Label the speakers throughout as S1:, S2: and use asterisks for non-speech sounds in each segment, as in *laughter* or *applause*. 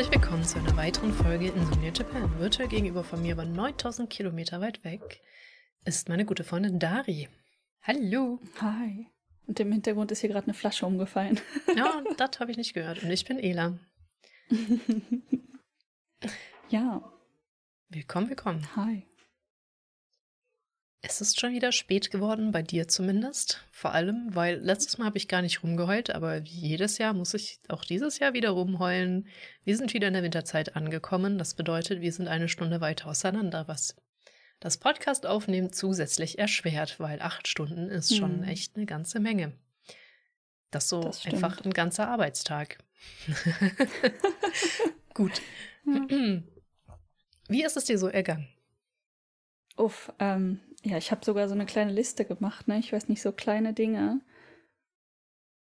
S1: Herzlich willkommen zu einer weiteren Folge Insomnia Japan. Virtuell gegenüber von mir, aber 9000 Kilometer weit weg, ist meine gute Freundin Dari. Hallo.
S2: Hi. Und im Hintergrund ist hier gerade eine Flasche umgefallen. *laughs*
S1: Ja, das habe ich nicht gehört. Und ich bin Ela. *laughs*
S2: ja.
S1: Willkommen, willkommen.
S2: Hi.
S1: Es ist schon wieder spät geworden, bei dir zumindest. Vor allem, weil letztes Mal habe ich gar nicht rumgeheult, aber wie jedes Jahr muss ich auch dieses Jahr wieder rumheulen. Wir sind wieder in der Winterzeit angekommen. Das bedeutet, wir sind eine Stunde weiter auseinander, was das Podcast aufnehmen zusätzlich erschwert, weil acht Stunden ist schon hm. echt eine ganze Menge. Das so das einfach ein ganzer Arbeitstag. *laughs* Gut. Ja. Wie ist es dir so ergangen?
S2: Uff, ähm, ja, ich habe sogar so eine kleine Liste gemacht, ne? Ich weiß nicht, so kleine Dinge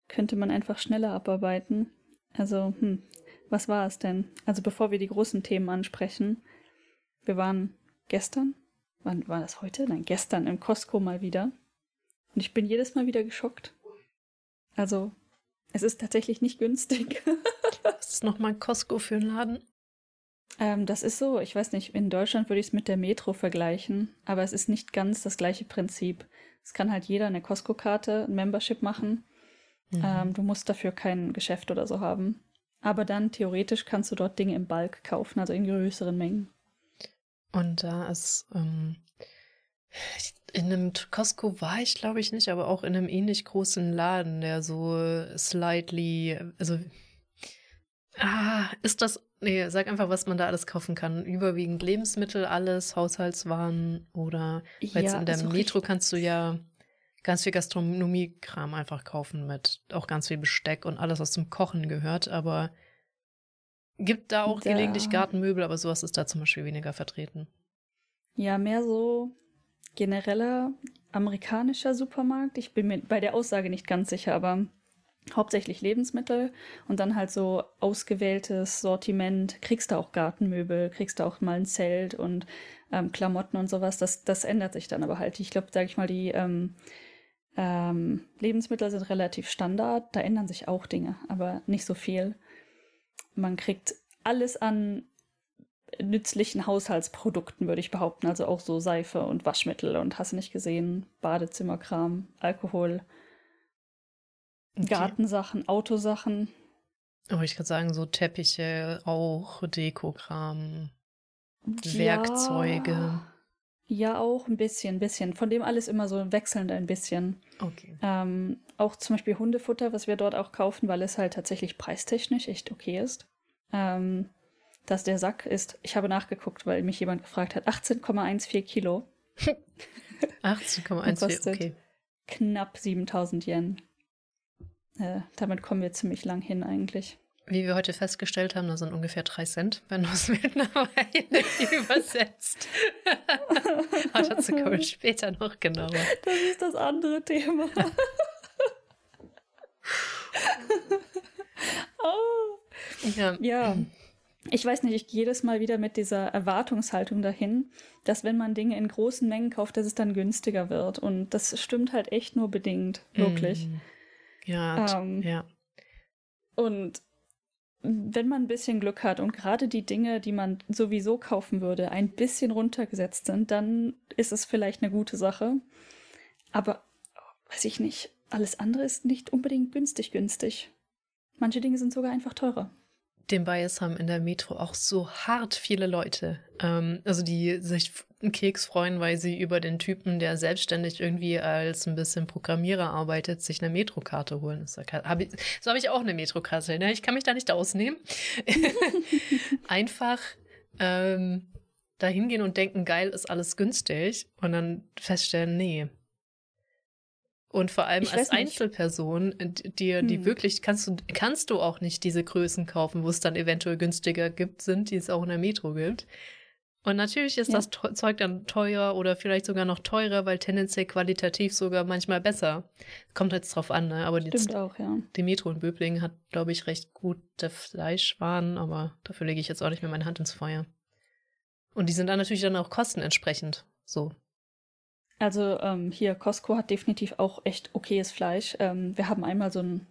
S2: könnte man einfach schneller abarbeiten. Also, hm, was war es denn? Also, bevor wir die großen Themen ansprechen, wir waren gestern, wann war das heute? Nein, gestern im Costco mal wieder. Und ich bin jedes Mal wieder geschockt. Also, es ist tatsächlich nicht günstig.
S1: Was *laughs* ist nochmal Costco für ein Laden?
S2: Ähm, das ist so, ich weiß nicht, in Deutschland würde ich es mit der Metro vergleichen, aber es ist nicht ganz das gleiche Prinzip. Es kann halt jeder eine Costco-Karte, ein Membership machen. Mhm. Ähm, du musst dafür kein Geschäft oder so haben. Aber dann theoretisch kannst du dort Dinge im Bulk kaufen, also in größeren Mengen.
S1: Und da ist ähm, in einem Costco war ich, glaube ich, nicht, aber auch in einem ähnlich großen Laden, der so slightly, also ah, ist das Nee, sag einfach, was man da alles kaufen kann. Überwiegend Lebensmittel, alles, Haushaltswaren oder ja, jetzt in der also Metro kannst du ja ganz viel Gastronomiekram einfach kaufen mit auch ganz viel Besteck und alles, was zum Kochen gehört, aber gibt da auch da. gelegentlich Gartenmöbel, aber sowas ist da zum Beispiel weniger vertreten.
S2: Ja, mehr so genereller amerikanischer Supermarkt. Ich bin mir bei der Aussage nicht ganz sicher, aber hauptsächlich Lebensmittel und dann halt so ausgewähltes Sortiment. Kriegst du auch Gartenmöbel, kriegst du auch mal ein Zelt und ähm, Klamotten und sowas. Das, das ändert sich dann aber halt. Ich glaube, sage ich mal, die ähm, ähm, Lebensmittel sind relativ Standard. Da ändern sich auch Dinge, aber nicht so viel. Man kriegt alles an nützlichen Haushaltsprodukten, würde ich behaupten. Also auch so Seife und Waschmittel und hast nicht gesehen, Badezimmerkram, Alkohol. Okay. Gartensachen, Autosachen.
S1: Aber ich kann sagen, so Teppiche, auch Dekokram, ja, Werkzeuge.
S2: Ja, auch ein bisschen, ein bisschen. Von dem alles immer so wechselnd ein bisschen.
S1: Okay.
S2: Ähm, auch zum Beispiel Hundefutter, was wir dort auch kaufen, weil es halt tatsächlich preistechnisch echt okay ist. Ähm, dass der Sack ist, ich habe nachgeguckt, weil mich jemand gefragt hat, 18,14 Kilo. *laughs*
S1: 18,14, okay.
S2: Knapp 7000 Yen. Äh, damit kommen wir ziemlich lang hin eigentlich.
S1: Wie wir heute festgestellt haben, das sind ungefähr drei Cent, wenn du es *laughs* mittlerweile übersetzt. Aber *laughs* dazu kommen wir später noch genauer.
S2: Das ist das andere Thema. *laughs* oh. Ja. ja. Ich weiß nicht, ich gehe jedes Mal wieder mit dieser Erwartungshaltung dahin, dass wenn man Dinge in großen Mengen kauft, dass es dann günstiger wird. Und das stimmt halt echt nur bedingt, wirklich. Mm.
S1: Ja, ähm, ja.
S2: Und wenn man ein bisschen Glück hat und gerade die Dinge, die man sowieso kaufen würde, ein bisschen runtergesetzt sind, dann ist es vielleicht eine gute Sache. Aber weiß ich nicht, alles andere ist nicht unbedingt günstig günstig. Manche Dinge sind sogar einfach teurer
S1: den Bias haben in der Metro auch so hart viele Leute. Ähm, also die sich einen Keks freuen, weil sie über den Typen, der selbstständig irgendwie als ein bisschen Programmierer arbeitet, sich eine Metrokarte holen. Das hab ich, so habe ich auch eine Metrokarte. Ne? Ich kann mich da nicht ausnehmen. *laughs* Einfach ähm, da hingehen und denken, geil, ist alles günstig. Und dann feststellen, nee, und vor allem als Einzelperson, dir die hm. wirklich, kannst du, kannst du auch nicht diese Größen kaufen, wo es dann eventuell günstiger gibt, sind, die es auch in der Metro gibt. Und natürlich ist
S2: Ja.
S1: das Zeug dann teuer oder vielleicht sogar noch teurer, weil tendenziell qualitativ sogar manchmal besser. Kommt jetzt drauf an, ne? Aber jetzt,
S2: auch, ja.
S1: die Metro in Böblingen hat, glaube ich, recht gute Fleischwaren, aber dafür lege ich jetzt auch nicht mehr meine Hand ins Feuer. Und die sind dann natürlich dann auch kostenentsprechend. So.
S2: Also ähm, hier, Costco hat definitiv auch echt okayes Fleisch. Ähm, wir haben einmal so einen,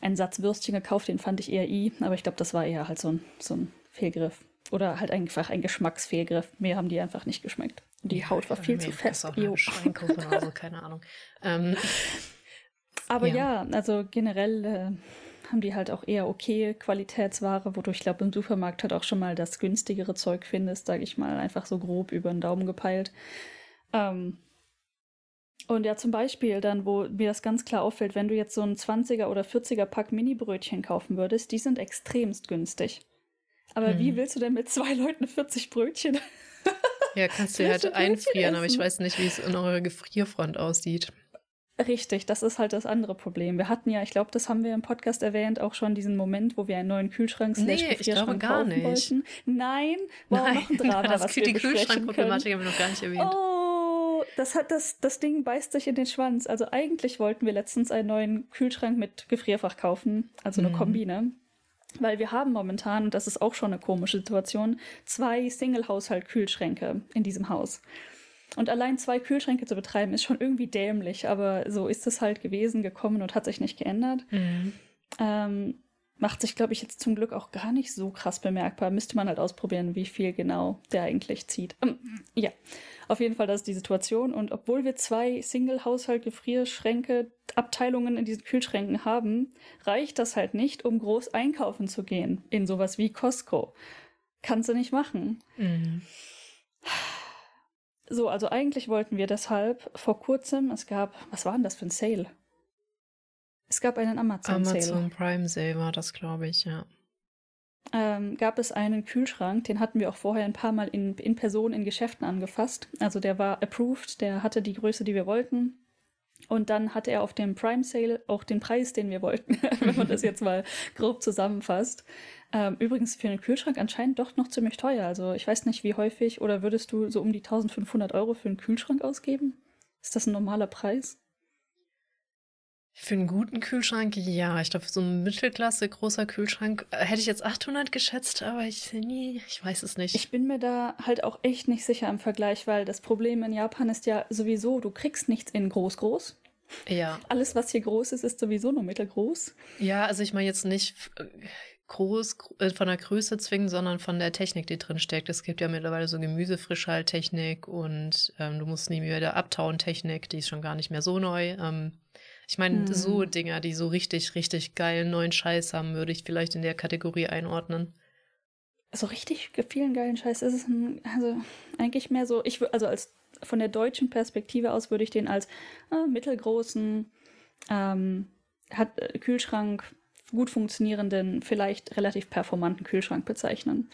S2: einen Satz Würstchen gekauft, den fand ich eher i, aber ich glaube, das war eher halt so ein, so ein Fehlgriff. Oder halt einfach ein Geschmacksfehlgriff. Mir haben die einfach nicht geschmeckt. Die Haut war viel zu fest. Jo.
S1: Schweinkaufen oder so, keine Ahnung. *laughs* Ähm,
S2: Aber
S1: Ja.
S2: ja, also generell äh, haben die halt auch eher okay Qualitätsware, wodurch ich glaube, im Supermarkt halt auch schon mal das günstigere Zeug findest, sage ich mal, einfach so grob über den Daumen gepeilt. Ähm, und ja, zum Beispiel dann, wo mir das ganz klar auffällt, wenn du jetzt so ein 20er oder 40er Pack Mini-Brötchen kaufen würdest, die sind extremst günstig. Aber
S1: Mhm.
S2: wie willst du denn mit zwei Leuten 40 Brötchen? *laughs*
S1: ja, kannst du halt einfrieren, aber ich
S2: essen?
S1: weiß nicht, wie es in eurer Gefrierfront aussieht.
S2: Richtig, das ist halt das andere Problem. Wir hatten ja, ich glaube, das haben wir im Podcast erwähnt, auch schon diesen Moment, wo wir einen neuen Kühlschrank slash
S1: Nee, ich
S2: Gefrierschrank
S1: glaube gar nicht.
S2: wollten. Nein, wow, noch ein *laughs* Drama,
S1: das
S2: was wir
S1: die. Kühlschrankproblematik haben wir noch gar nicht erwähnt.
S2: Oh, das hat das, das Ding beißt sich in den Schwanz. Also eigentlich wollten wir letztens einen neuen Kühlschrank mit Gefrierfach kaufen, also eine
S1: Mhm.
S2: Kombi, ne? Weil wir haben momentan, und das ist auch schon eine komische Situation, zwei Single-Haushalt-Kühlschränke in diesem Haus. Und allein zwei Kühlschränke zu betreiben, ist schon irgendwie dämlich, aber so ist es halt gewesen, gekommen und hat sich nicht geändert.
S1: Mhm.
S2: Ähm, macht sich, glaube ich, jetzt zum Glück auch gar nicht so krass bemerkbar. Müsste man halt ausprobieren, wie viel genau der eigentlich zieht. Ähm, ja, auf jeden Fall, das ist die Situation. Und obwohl wir zwei Single-Haushalt-Gefrierschränke, Abteilungen in diesen Kühlschränken haben, reicht das halt nicht, um groß einkaufen zu gehen in sowas wie Costco. Kannst du nicht machen.
S1: Mhm.
S2: So, also eigentlich wollten wir deshalb vor kurzem, es gab, was war denn das für ein Sale? Es gab einen Amazon-Sale.
S1: Amazon Prime Sale war das, glaube ich, ja.
S2: ähm, gab es einen Kühlschrank, den hatten wir auch vorher ein paar Mal in, in Person in Geschäften angefasst. Also der war approved, der hatte die Größe, die wir wollten. Und dann hatte er auf dem Prime Sale auch den Preis, den wir wollten, *laughs* wenn man das *laughs* jetzt mal grob zusammenfasst. Ähm, übrigens für einen Kühlschrank anscheinend doch noch ziemlich teuer. Also ich weiß nicht, wie häufig oder würdest du so um die 1500 Euro für einen Kühlschrank ausgeben? Ist das ein normaler Preis?
S1: Für einen guten Kühlschrank, ja. Ich glaube, so einen Mittelklasse großer Kühlschrank äh, hätte ich jetzt 800 geschätzt, aber ich, nee, ich weiß es nicht.
S2: Ich bin mir da halt auch echt nicht sicher im Vergleich, weil das Problem in Japan ist ja sowieso, du kriegst nichts in groß groß.
S1: ja.
S2: Alles, was hier groß ist, ist sowieso nur mittelgroß.
S1: Ja, also ich meine jetzt nicht äh, groß gr- äh, von der Größe zwingen, sondern von der Technik, die drin steckt. Es gibt ja mittlerweile so Gemüsefrischhalttechnik und ähm, du musst nie wieder Abtauentechnik, die ist schon gar nicht mehr so neu. Ähm, ich meine,
S2: Hm.
S1: so Dinger, die so richtig, richtig geilen neuen Scheiß haben, würde ich vielleicht in der Kategorie einordnen.
S2: So richtig vielen geilen Scheiß ist es ein, also eigentlich mehr so, ich also als von der deutschen Perspektive aus würde ich den als äh, mittelgroßen ähm, hat, äh, Kühlschrank, gut funktionierenden, vielleicht relativ performanten Kühlschrank bezeichnen.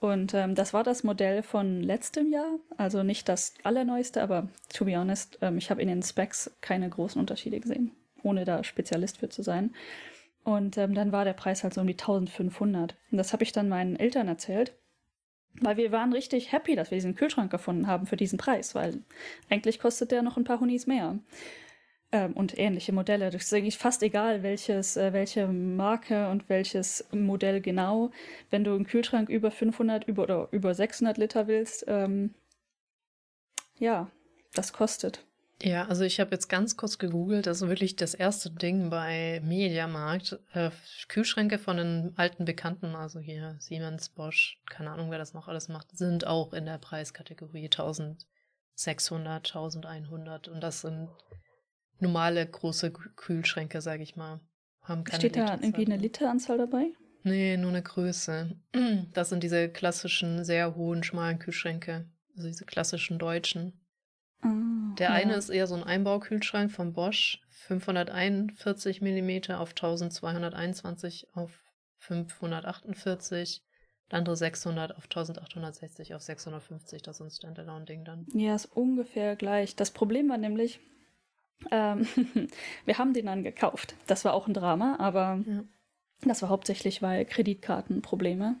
S2: Und ähm, das war das Modell von letztem Jahr, also nicht das allerneueste, aber to be honest, ähm, ich habe in den Specs keine großen Unterschiede gesehen, ohne da Spezialist für zu sein. Und ähm, dann war der Preis halt so um die 1500. Und das habe ich dann meinen Eltern erzählt, weil wir waren richtig happy, dass wir diesen Kühlschrank gefunden haben für diesen Preis, weil eigentlich kostet der noch ein paar Hunis mehr. Ähm, und ähnliche Modelle. Das ist eigentlich fast egal, welches, äh, welche Marke und welches Modell genau. Wenn du einen Kühlschrank über 500 über, oder über 600 Liter willst, ähm, ja, das kostet.
S1: Ja, also ich habe jetzt ganz kurz gegoogelt, das ist wirklich das erste Ding bei Mediamarkt. Äh, Kühlschränke von den alten Bekannten, also hier Siemens, Bosch, keine Ahnung, wer das noch alles macht, sind auch in der Preiskategorie 1600, 1100 und das sind normale große Kü- Kühlschränke, sage ich mal. Haben keine
S2: Steht da irgendwie eine. Literanzahl dabei?
S1: Nee, nur eine Größe. *clears throat* Das sind diese klassischen, sehr hohen, schmalen Kühlschränke. Also diese klassischen deutschen.
S2: Ah,
S1: Der
S2: ja.
S1: eine ist eher so ein Einbaukühlschrank von Bosch, 541 mm auf 1221 auf 548. Der andere 600 auf 1860 auf 650. Das ist ein Standalone-Ding dann.
S2: Ja, ist ungefähr gleich. Das Problem war nämlich, ähm, *laughs* wir haben den dann gekauft. Das war auch ein Drama, aber
S1: Ja.
S2: das war hauptsächlich, weil Kreditkartenprobleme.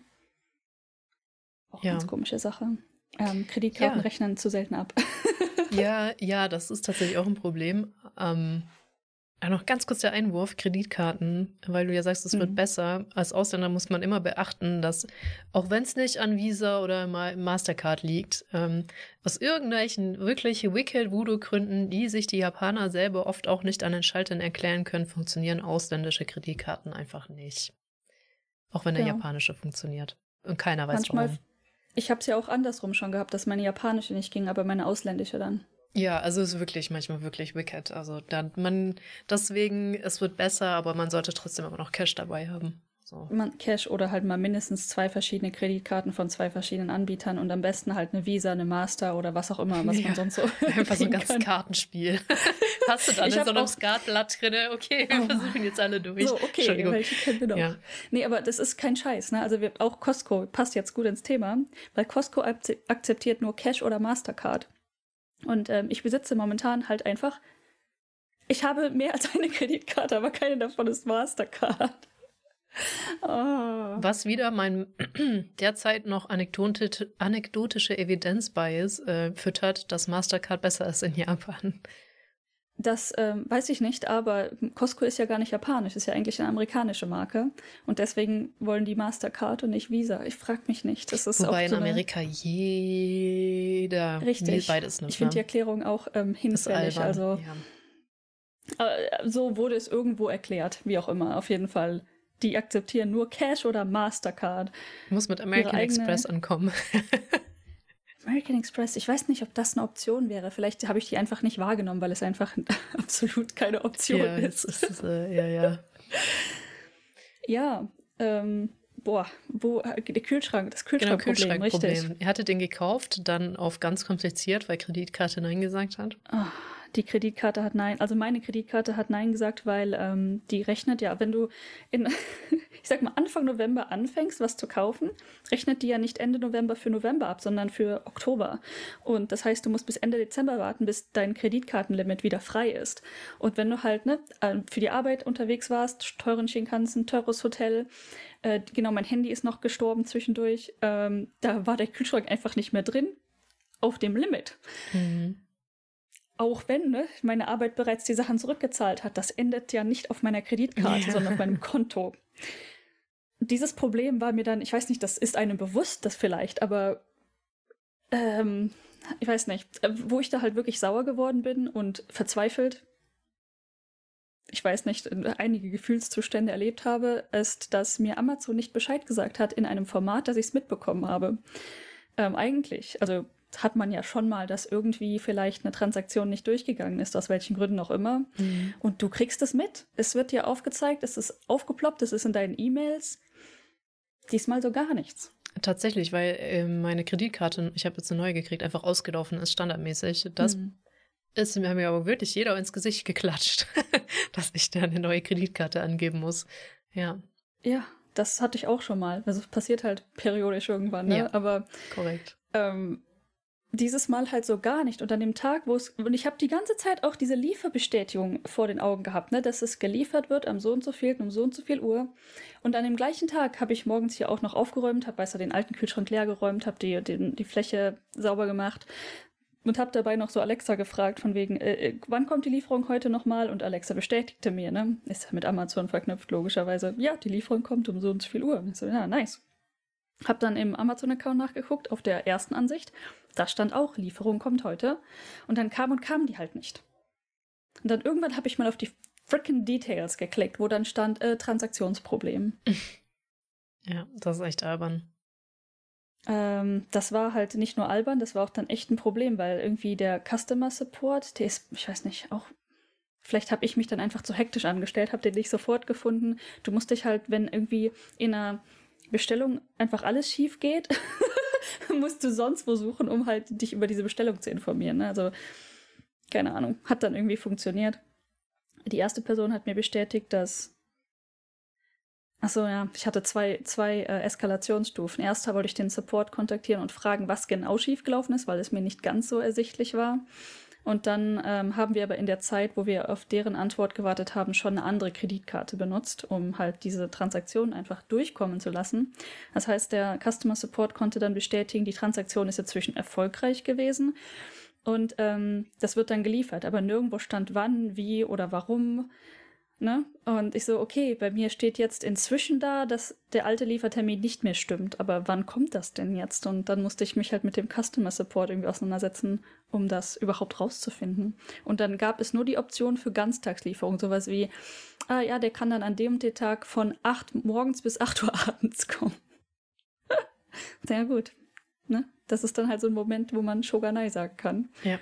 S2: Auch ja. ganz komische Sache. Ähm, Kreditkarten ja. rechnen zu selten ab. *laughs*
S1: ja, ja, das ist tatsächlich auch ein Problem. Ähm, ja, noch ganz kurz der Einwurf, Kreditkarten, weil du ja sagst, es mhm. wird besser. Als Ausländer muss man immer beachten, dass, auch wenn es nicht an Visa oder Mastercard liegt, ähm, aus irgendwelchen wirklich wicked Voodoo-Gründen, die sich die Japaner selber oft auch nicht an den Schaltern erklären können, funktionieren ausländische Kreditkarten einfach nicht. Auch wenn der ja. japanische funktioniert. Und keiner weiß Manchmal, warum.
S2: Ich habe es ja auch andersrum schon gehabt, dass meine japanische nicht ging, aber meine ausländische dann.
S1: Ja, also es ist wirklich manchmal wirklich wicked. Also dann man deswegen, es wird besser, aber man sollte trotzdem immer noch Cash dabei haben. So.
S2: Man, Cash oder halt mal mindestens zwei verschiedene Kreditkarten von zwei verschiedenen Anbietern und am besten halt eine Visa, eine Master oder was auch immer, was ja. man sonst so. *laughs*
S1: Einfach so ein ganzes Kartenspiel. *laughs* Hast du dann in so einem Skatblatt drin? Okay, wir oh. versuchen jetzt alle durch.
S2: So, okay, welche kennen wir noch? Ja. Nee, aber das ist kein Scheiß. Ne? Also wir, auch Costco passt jetzt gut ins Thema, weil Costco akzeptiert nur Cash oder Mastercard. Und ähm, ich besitze momentan halt einfach. Ich habe mehr als eine *laughs* Kreditkarte, aber keine davon ist Mastercard.
S1: oh. Was wieder mein *clears throat* derzeit noch anekdotische Evidenz-Bias äh, füttert, dass Mastercard besser ist in Japan.
S2: Das ähm, weiß ich nicht, aber Costco ist ja gar nicht japanisch, ist ja eigentlich eine amerikanische Marke. Und deswegen wollen die Mastercard und nicht Visa. Ich frage mich nicht. Das ist
S1: Wobei
S2: auch so
S1: in Amerika jeder
S2: Richtig. beides nimmt. Ich finde ne? die Erklärung auch ähm, hinfällig. Also ja. äh, so wurde es irgendwo erklärt, wie auch immer. Auf jeden Fall. Die akzeptieren nur Cash oder Mastercard.
S1: Muss mit American Express ankommen. *laughs*
S2: American Express, ich weiß nicht, ob das eine Option wäre. Vielleicht habe ich die einfach nicht wahrgenommen, weil es einfach *laughs* absolut keine Option ja, ist. ist äh, ja, ja. *laughs* ja, ähm, boah, wo, der Kühlschrank, das Kühlschrankproblem, genau, Kühlschrankproblem. richtig.
S1: Er hatte den gekauft, dann auf ganz kompliziert, weil Kreditkarte Nein gesagt hat.
S2: Oh, die Kreditkarte hat Nein, also meine Kreditkarte hat Nein gesagt, weil ähm, die rechnet ja, wenn du in, *laughs* ich sag mal, Anfang November anfängst, was zu kaufen, rechnet die ja nicht Ende November für November ab, sondern für Oktober. Und das heißt, du musst bis Ende Dezember warten, bis dein Kreditkartenlimit wieder frei ist. Und wenn du halt ne, äh, für die Arbeit unterwegs warst, teuren Shinkansen, teures Hotel, äh, genau, mein Handy ist noch gestorben zwischendurch, ähm, da war der Kühlschrank einfach nicht mehr drin auf dem Limit. Mhm auch wenn ne, meine Arbeit bereits die Sachen zurückgezahlt hat, das endet ja nicht auf meiner Kreditkarte, ja. sondern auf meinem Konto. Dieses Problem war mir dann, ich weiß nicht, das ist einem bewusst, das vielleicht, aber ähm, ich weiß nicht, äh, wo ich da halt wirklich sauer geworden bin und verzweifelt, ich weiß nicht, einige Gefühlszustände erlebt habe, ist, dass mir Amazon nicht Bescheid gesagt hat in einem Format, dass ich es mitbekommen habe. Ähm, eigentlich, also hat man ja schon mal, dass irgendwie vielleicht eine Transaktion nicht durchgegangen ist, aus welchen Gründen auch immer. Mhm. Und du kriegst es mit. Es wird dir aufgezeigt, es ist aufgeploppt, es ist in deinen E-Mails. Diesmal so gar nichts.
S1: Tatsächlich, weil äh, meine Kreditkarte, ich habe jetzt eine neue gekriegt, einfach ausgelaufen ist, standardmäßig. Das mhm. ist mir aber wirklich jeder ins Gesicht geklatscht, *laughs* dass ich da eine neue Kreditkarte angeben muss. Ja.
S2: Ja, das hatte ich auch schon mal. Also passiert halt periodisch irgendwann, ne? Ja, aber
S1: korrekt.
S2: Ähm, dieses Mal halt so gar nicht. Und an dem Tag, wo es. Und ich habe die ganze Zeit auch diese Lieferbestätigung vor den Augen gehabt, ne, dass es geliefert wird am so und so viel, um so und so viel Uhr. Und an dem gleichen Tag habe ich morgens hier auch noch aufgeräumt, habe weißt du, den alten Kühlschrank leer geräumt, habe die, die, die Fläche sauber gemacht und habe dabei noch so Alexa gefragt, von wegen, äh, äh wann kommt die Lieferung heute nochmal? Und Alexa bestätigte mir, ne? Ist mit Amazon verknüpft, logischerweise. Ja, die Lieferung kommt um so und so viel Uhr. Und ich so, ja, nice. Hab dann im Amazon-Account nachgeguckt, auf der ersten Ansicht. Da stand auch, Lieferung kommt heute. Und dann kam und kam die halt nicht. Und dann irgendwann habe ich mal auf die freaking Details geklickt, wo dann stand, äh, Transaktionsproblem.
S1: Ja, das ist echt albern.
S2: Ähm, das war halt nicht nur albern, das war auch dann echt ein Problem, weil irgendwie der Customer Support, der ist, ich weiß nicht, auch Vielleicht habe ich mich dann einfach zu hektisch angestellt, habe den nicht sofort gefunden. Du musst dich halt, wenn irgendwie in einer Bestellung einfach alles schief geht, *laughs* *laughs* musst du sonst wo suchen, um halt dich über diese Bestellung zu informieren. Ne? Also, keine Ahnung, hat dann irgendwie funktioniert. Die erste Person hat mir bestätigt, dass. Achso, ja, ich hatte zwei, zwei äh, Eskalationsstufen. Erster wollte ich den Support kontaktieren und fragen, was genau schiefgelaufen ist, weil es mir nicht ganz so ersichtlich war. Und dann ähm, haben wir aber in der Zeit, wo wir auf deren Antwort gewartet haben, schon eine andere Kreditkarte benutzt, um halt diese Transaktion einfach durchkommen zu lassen. Das heißt, der Customer Support konnte dann bestätigen, die Transaktion ist inzwischen erfolgreich gewesen. Und ähm, das wird dann geliefert, aber nirgendwo stand wann, wie oder warum. Ne? Und ich so, okay, bei mir steht jetzt inzwischen da, dass der alte Liefertermin nicht mehr stimmt. Aber wann kommt das denn jetzt? Und dann musste ich mich halt mit dem Customer Support irgendwie auseinandersetzen, um das überhaupt rauszufinden. Und dann gab es nur die Option für Ganztagslieferung, sowas wie, ah ja, der kann dann an dem und dem Tag von 8 morgens bis 8 Uhr *laughs* abends kommen. *laughs* Sehr gut. Ne? Das ist dann halt so ein Moment, wo man Shogunai sagen kann.
S1: Ja.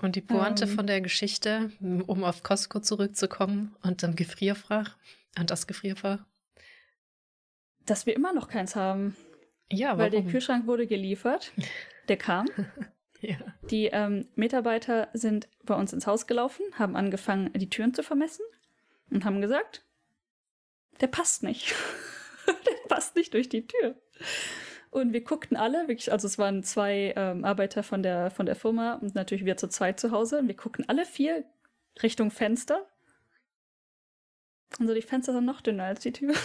S1: Und die Pointe ähm, von der Geschichte, um auf Costco zurückzukommen und dem Gefrierfach, und das Gefrierfach?
S2: Dass wir immer noch keins haben.
S1: Ja,
S2: warum? Weil der Kühlschrank wurde geliefert, der kam. *laughs* ja. Die ähm, Mitarbeiter sind bei uns ins Haus gelaufen, haben angefangen, die Türen zu vermessen und haben gesagt, der passt nicht. *laughs* der passt nicht durch die Tür. Und wir guckten alle, wirklich, also es waren zwei ähm, Arbeiter von der, von der Firma und natürlich wir zu zweit zu Hause. Und wir guckten alle vier Richtung Fenster. Und so die Fenster sind noch dünner als die Tür. *laughs*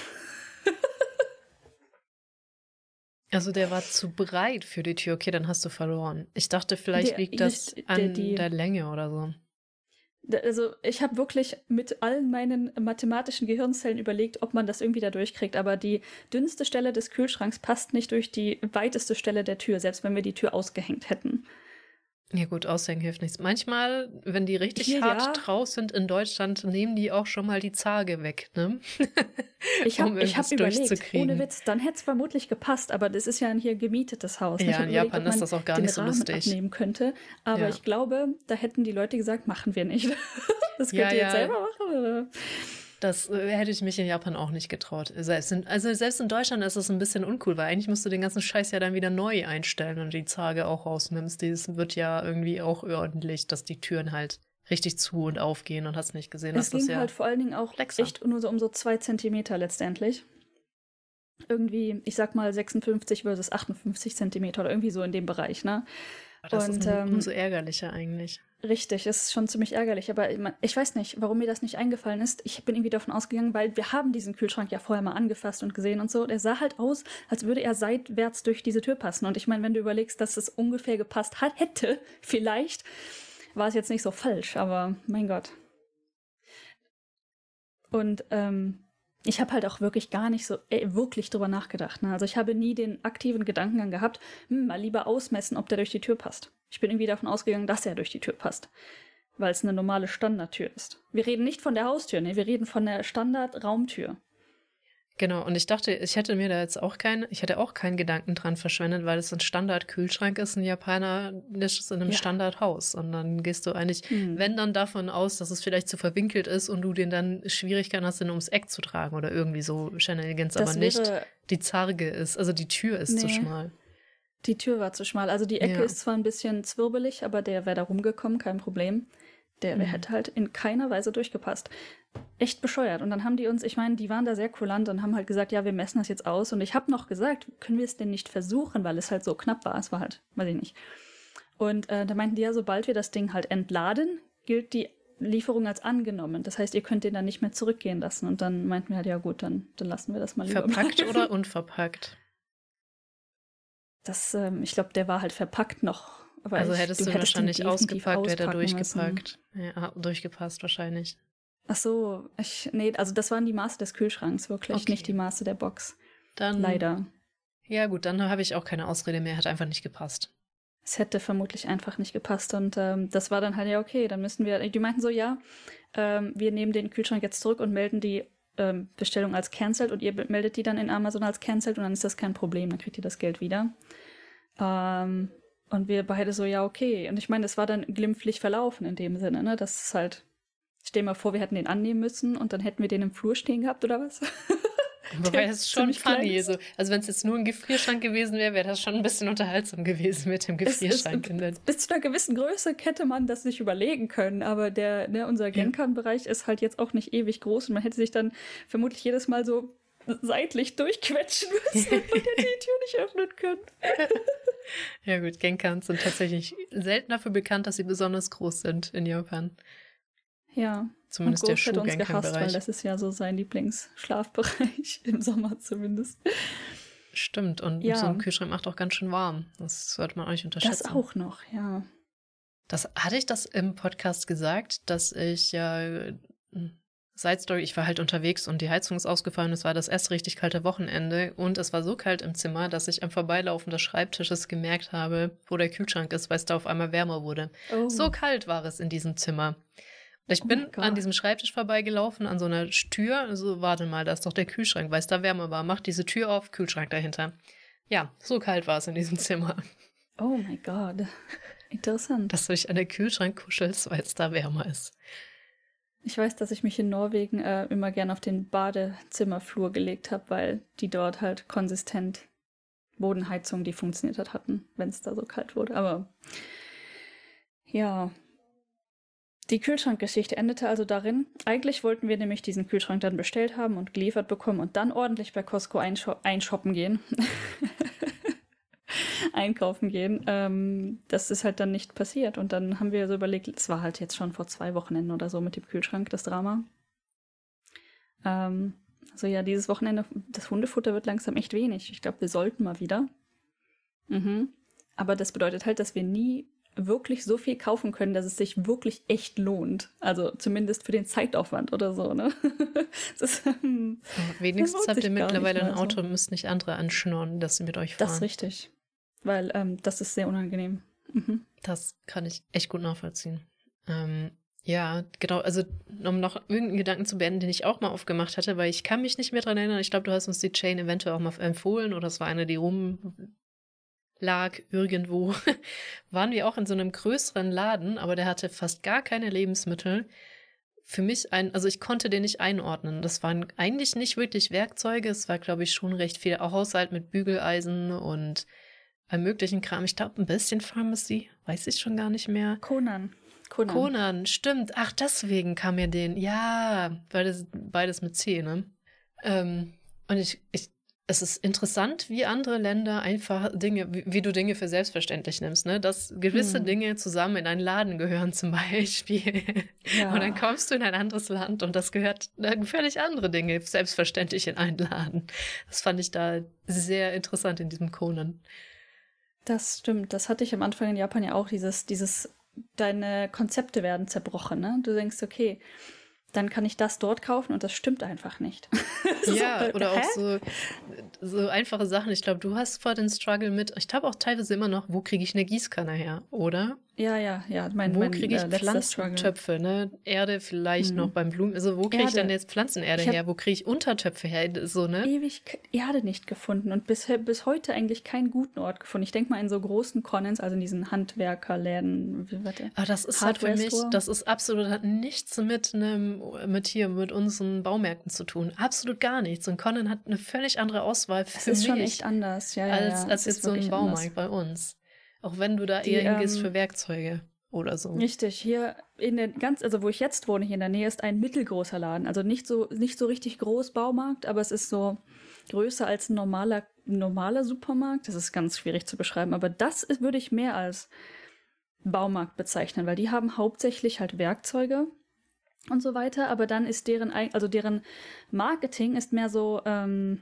S1: Also der war zu breit für die Tür. Okay, dann hast du verloren. Ich dachte, vielleicht der, liegt das an der, die, der Länge oder so.
S2: Also ich habe wirklich mit allen meinen mathematischen Gehirnzellen überlegt, ob man das irgendwie da durchkriegt. Aber die dünnste Stelle des Kühlschranks passt nicht durch die weiteste Stelle der Tür, selbst wenn wir die Tür ausgehängt hätten.
S1: Ja gut, aushängen hilft nichts. Manchmal, wenn die richtig Hier, hart ja. drauf sind in Deutschland, nehmen die auch schon mal die Zarge weg, ne? *laughs*
S2: Ich habe um hab überlegt, ohne Witz, dann hätte es vermutlich gepasst, aber das ist ja ein hier gemietetes Haus.
S1: Ja, in überlegt, Japan ist das auch gar nicht so
S2: Rahmen
S1: lustig.
S2: abnehmen könnte, aber ja. ich glaube, da hätten die Leute gesagt, machen wir nicht. *laughs* das könnt ja, ihr jetzt selber machen?
S1: Das äh, hätte ich mich in Japan auch nicht getraut. Selbst in, also selbst in Deutschland ist es ein bisschen uncool, weil eigentlich musst du den ganzen Scheiß ja dann wieder neu einstellen und die Zarge auch rausnimmst. Das wird ja irgendwie auch ordentlich, dass die Türen halt richtig zu und aufgehen und hast nicht gesehen.
S2: Es
S1: ging
S2: ja halt vor allen Dingen auch flexer. echt nur so um so zwei Zentimeter letztendlich. Irgendwie, ich sag mal 56 versus 58 Zentimeter oder irgendwie so in dem Bereich, ne?
S1: Das und, ist ähm, umso ärgerlicher eigentlich.
S2: Richtig, ist schon ziemlich ärgerlich. Aber ich weiß nicht, warum mir das nicht eingefallen ist. Ich bin irgendwie davon ausgegangen, weil wir haben diesen Kühlschrank ja vorher mal angefasst und gesehen und so. Der sah halt aus, als würde er seitwärts durch diese Tür passen. Und ich meine, wenn du überlegst, dass es ungefähr gepasst hat, hätte, *laughs* vielleicht, war es jetzt nicht so falsch. Aber mein Gott. Und ähm, ich habe halt auch wirklich gar nicht so äh, wirklich drüber nachgedacht. Ne? Also ich habe nie den aktiven Gedankengang gehabt, hm, mal lieber ausmessen, ob der durch die Tür passt. Ich bin irgendwie davon ausgegangen, dass er durch die Tür passt. Weil es eine normale Standardtür ist. Wir reden nicht von der Haustür, ne? wir reden von der Standardraumtür.
S1: Genau, und ich dachte, ich hätte mir da jetzt auch keinen, ich hätte auch keinen Gedanken dran verschwendet, weil es ein Standardkühlschrank ist, ein Japaner ist in einem ja. Standardhaus. Und dann gehst du eigentlich, hm. wenn dann davon aus, dass es vielleicht zu verwinkelt ist und du den dann Schwierigkeiten hast, den ums Eck zu tragen oder irgendwie so Shenanigans, aber nicht die Zarge ist, also die Tür ist nee. zu schmal.
S2: Die Tür war zu schmal. Also die Ecke ja. ist zwar ein bisschen zwirbelig, aber der wäre da rumgekommen, kein Problem. Der mhm. hätte halt in keiner Weise durchgepasst. Echt bescheuert. Und dann haben die uns, ich meine, die waren da sehr kulant und haben halt gesagt, ja, wir messen das jetzt aus. Und ich habe noch gesagt, können wir es denn nicht versuchen, weil es halt so knapp war. Es war halt, weiß ich nicht. Und äh, da meinten die ja, sobald wir das Ding halt entladen, gilt die Lieferung als angenommen. Das heißt, ihr könnt den dann nicht mehr zurückgehen lassen. Und dann meinten wir halt, ja gut, dann, dann lassen wir das mal
S1: lieber. Verpackt oder *laughs* unverpackt?
S2: Das, ähm, ich glaube, der war halt verpackt noch
S1: aber also hättest du, du hättest wahrscheinlich ausgepackt, hätte er durchgepackt. Ja, durchgepasst wahrscheinlich.
S2: Ach so, ich, nee, also das waren die Maße des Kühlschranks, wirklich, okay. nicht die Maße der Box. Dann, Leider.
S1: Ja, gut, dann habe ich auch keine Ausrede mehr, hat einfach nicht gepasst.
S2: Es hätte vermutlich einfach nicht gepasst und ähm, das war dann halt ja okay, dann müssen wir, die meinten so, ja, ähm, wir nehmen den Kühlschrank jetzt zurück und melden die ähm, Bestellung als cancelled und ihr meldet die dann in Amazon als cancelled und dann ist das kein Problem, dann kriegt ihr das Geld wieder. Ähm, und wir beide so, ja, okay. Und ich meine, es war dann glimpflich verlaufen in dem Sinne, ne? Das ist halt, stell dir mal vor, wir hätten den annehmen müssen und dann hätten wir den im Flur stehen gehabt oder was? *laughs*
S1: Wobei das ist schon funny. So. Also wenn es jetzt nur ein Gefrierschrank gewesen wäre, wäre das schon ein bisschen unterhaltsam gewesen mit dem Gefrierschrank.
S2: Ist, bis zu einer gewissen Größe hätte man das sich überlegen können, aber der, ne, unser Genkan-Bereich ist halt jetzt auch nicht ewig groß und man hätte sich dann vermutlich jedes Mal so seitlich durchquetschen *laughs* müssen und hätte die *laughs* Tür nicht öffnen können.
S1: Ja gut, Genkans sind tatsächlich selten dafür bekannt, dass sie besonders groß sind in Japan.
S2: Ja.
S1: Zumindest der
S2: hat uns gehasst, weil das ist ja so sein Lieblingsschlafbereich *laughs* im Sommer zumindest.
S1: Stimmt, und
S2: Ja.
S1: so ein Kühlschrank macht auch ganz schön warm. Das sollte man nicht unterschätzen.
S2: Das auch noch, ja.
S1: Das hatte ich das im Podcast gesagt, dass ich ja äh, Side Story, ich war halt unterwegs und die Heizung ist ausgefallen. Es war das erste richtig kalte Wochenende und es war so kalt im Zimmer, dass ich am Vorbeilaufen des Schreibtisches gemerkt habe, wo der Kühlschrank ist, weil es da auf einmal wärmer wurde.
S2: Oh.
S1: So kalt war es in diesem Zimmer. Ich
S2: Oh
S1: bin
S2: Gott.
S1: an diesem Schreibtisch vorbeigelaufen, an so einer Tür. Also, warte mal, da ist doch der Kühlschrank, weil es da wärmer war. Mach diese Tür auf, Kühlschrank dahinter. Ja, so kalt war es in diesem Zimmer,
S2: Oh mein Gott. Interessant.
S1: dass du dich an den Kühlschrank kuschelst, weil es da wärmer ist.
S2: Ich weiß, dass ich mich in Norwegen äh, immer gern auf den Badezimmerflur gelegt habe, weil die dort halt konsistent Bodenheizung, die funktioniert hat, hatten, wenn es da so kalt wurde. Aber ja, die Kühlschrankgeschichte endete also darin. Eigentlich wollten wir nämlich diesen Kühlschrank dann bestellt haben und geliefert bekommen und dann ordentlich bei Costco einsho einshoppen gehen. *laughs* Einkaufen gehen. Ähm, das ist halt dann nicht passiert. Und dann haben wir so überlegt, es war halt jetzt schon vor zwei Wochenenden oder so mit dem Kühlschrank, das Drama. Ähm, also ja, dieses Wochenende, das Hundefutter wird langsam echt wenig. Ich glaube, wir sollten mal wieder. Mhm. Aber das bedeutet halt, dass wir nie wirklich so viel kaufen können, dass es sich wirklich echt lohnt. Also zumindest für den Zeitaufwand oder so, ne? *laughs* das, ist, ähm,
S1: Aber wenigstens habt ihr mittlerweile ein. Auto und müsst nicht andere anschnurren, dass sie mit euch fahren.
S2: das ist richtig. Weil ähm, das ist sehr unangenehm. Mhm.
S1: Das kann ich echt gut nachvollziehen. Ähm, ja, genau. Also, um noch irgendeinen Gedanken zu beenden, den ich auch mal aufgemacht hatte, weil ich kann mich nicht mehr dran erinnern. Ich glaube, du hast uns die Chain eventuell auch mal empfohlen oder es war eine, die rumlag irgendwo. *laughs* Waren wir auch in so einem größeren Laden, aber der hatte fast gar keine Lebensmittel. Für mich ein, also ich konnte den nicht einordnen. Das waren eigentlich nicht wirklich Werkzeuge. Es war, glaube ich, schon recht viel Haushalt mit Bügeleisen und allem möglichen Kram. Ich glaube, ein bisschen Pharmacy, weiß ich schon gar nicht mehr.
S2: Conan. Conan.
S1: Conan, stimmt. Ach, deswegen kam mir den. Ja, beides, beides mit C, ne? Ähm, und ich, ich, es ist interessant, wie andere Länder einfach Dinge, wie, wie du Dinge für selbstverständlich nimmst, ne? Dass gewisse
S2: Hm.
S1: Dinge zusammen in einen Laden gehören, zum Beispiel.
S2: Ja.
S1: Und dann kommst du in ein anderes Land und das gehört äh, völlig andere Dinge selbstverständlich in einen Laden. Das fand ich da sehr interessant in diesem Conan.
S2: Das stimmt. Das hatte ich am Anfang in Japan ja auch, dieses, dieses, deine Konzepte werden zerbrochen, ne? Du denkst, okay, dann kann ich das dort kaufen und das stimmt einfach nicht. *laughs* So,
S1: Ja,
S2: äh,
S1: oder auch
S2: hä?
S1: so, so einfache Sachen. Ich glaube, du hast vor den Struggle mit, ich glaube auch teilweise immer noch, wo kriege ich eine Gießkanne her, oder?
S2: Ja, ja, ja. Mein,
S1: wo
S2: mein,
S1: kriege ich
S2: äh.
S1: Pflanzentöpfe, ne? Erde vielleicht
S2: Hm.
S1: noch beim Blumen. Also wo kriege ich denn jetzt Pflanzenerde her? Wo kriege ich Untertöpfe her? So, ne?
S2: Ewig Erde nicht gefunden und bis, bis heute eigentlich keinen guten Ort gefunden. Ich denke mal in so großen Connens, also in diesen Handwerkerläden. Warte.
S1: Aber das ist halt für mich, das ist absolut, hat nichts mit einem, mit hier, mit unseren Baumärkten zu tun. Absolut gar nichts. Und Conan hat eine völlig andere Auswahl
S2: Es
S1: für
S2: ist
S1: mich.
S2: schon echt anders, ja, ja.
S1: als, als
S2: es
S1: jetzt
S2: ist
S1: so ein Baumarkt
S2: anders.
S1: bei uns. Auch wenn du da
S2: Die,
S1: eher hingehst
S2: ähm,
S1: für Werkzeuge oder so.
S2: Richtig, hier in der ganz, also wo ich jetzt wohne, hier in der Nähe, ist ein mittelgroßer Laden. Also nicht so, nicht so richtig groß Baumarkt, aber es ist so größer als ein normaler, normaler Supermarkt. Das ist ganz schwierig zu beschreiben, aber das ist, würde ich mehr als Baumarkt bezeichnen, weil die haben hauptsächlich halt Werkzeuge und so weiter, aber dann ist deren, also deren Marketing ist mehr so, ähm,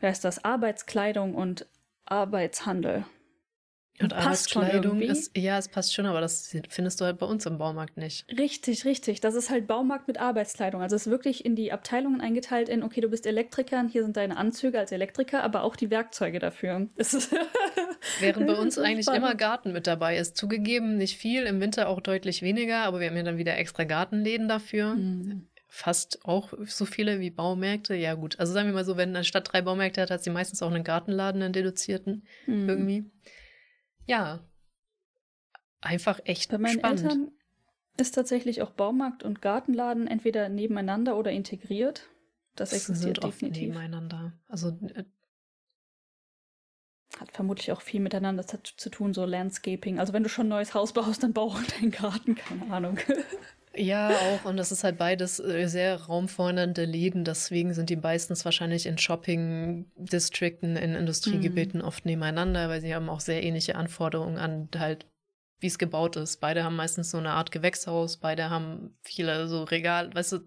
S2: wer ist das, Arbeitskleidung und Arbeitshandel.
S1: Und
S2: passt schon
S1: Arbeitskleidung
S2: irgendwie.
S1: ist, ja, es passt schon, aber das findest du halt bei uns im Baumarkt nicht.
S2: Richtig, richtig. Das ist halt Baumarkt mit Arbeitskleidung. Also es ist wirklich in die Abteilungen eingeteilt in, okay, du bist Elektriker und hier sind deine Anzüge als Elektriker, aber auch die Werkzeuge dafür. *laughs*
S1: Während bei uns *laughs* eigentlich
S2: spannend.
S1: immer Garten mit dabei ist. Zugegeben, nicht viel, im Winter auch deutlich weniger, aber wir haben ja dann wieder extra Gartenläden dafür.
S2: Hm.
S1: Fast auch so viele wie Baumärkte. Ja, gut. Also sagen wir mal so, wenn eine Stadt drei Baumärkte hat, hat sie meistens auch einen Gartenladen, einen deduzierten.
S2: Hm.
S1: Irgendwie. Ja. Einfach echt
S2: Bei meinen
S1: spannend.
S2: Eltern ist tatsächlich auch Baumarkt und Gartenladen entweder nebeneinander oder integriert. Das existiert
S1: sind oft
S2: definitiv.
S1: nebeneinander. Also äh,
S2: Hat vermutlich auch viel miteinander zu zu tun, so Landscaping. Also wenn du schon ein neues Haus baust, dann bau auch deinen Garten, keine Ahnung. *laughs*
S1: Ja, auch. Und das ist halt beides äh, sehr raumfordernde Läden. Deswegen sind die meistens wahrscheinlich in Shopping-Distrikten, in Industriegebieten mhm. oft nebeneinander, weil sie haben auch sehr ähnliche Anforderungen an halt, wie es gebaut ist. Beide haben meistens so eine Art Gewächshaus, beide haben viele so Regal, weißt du,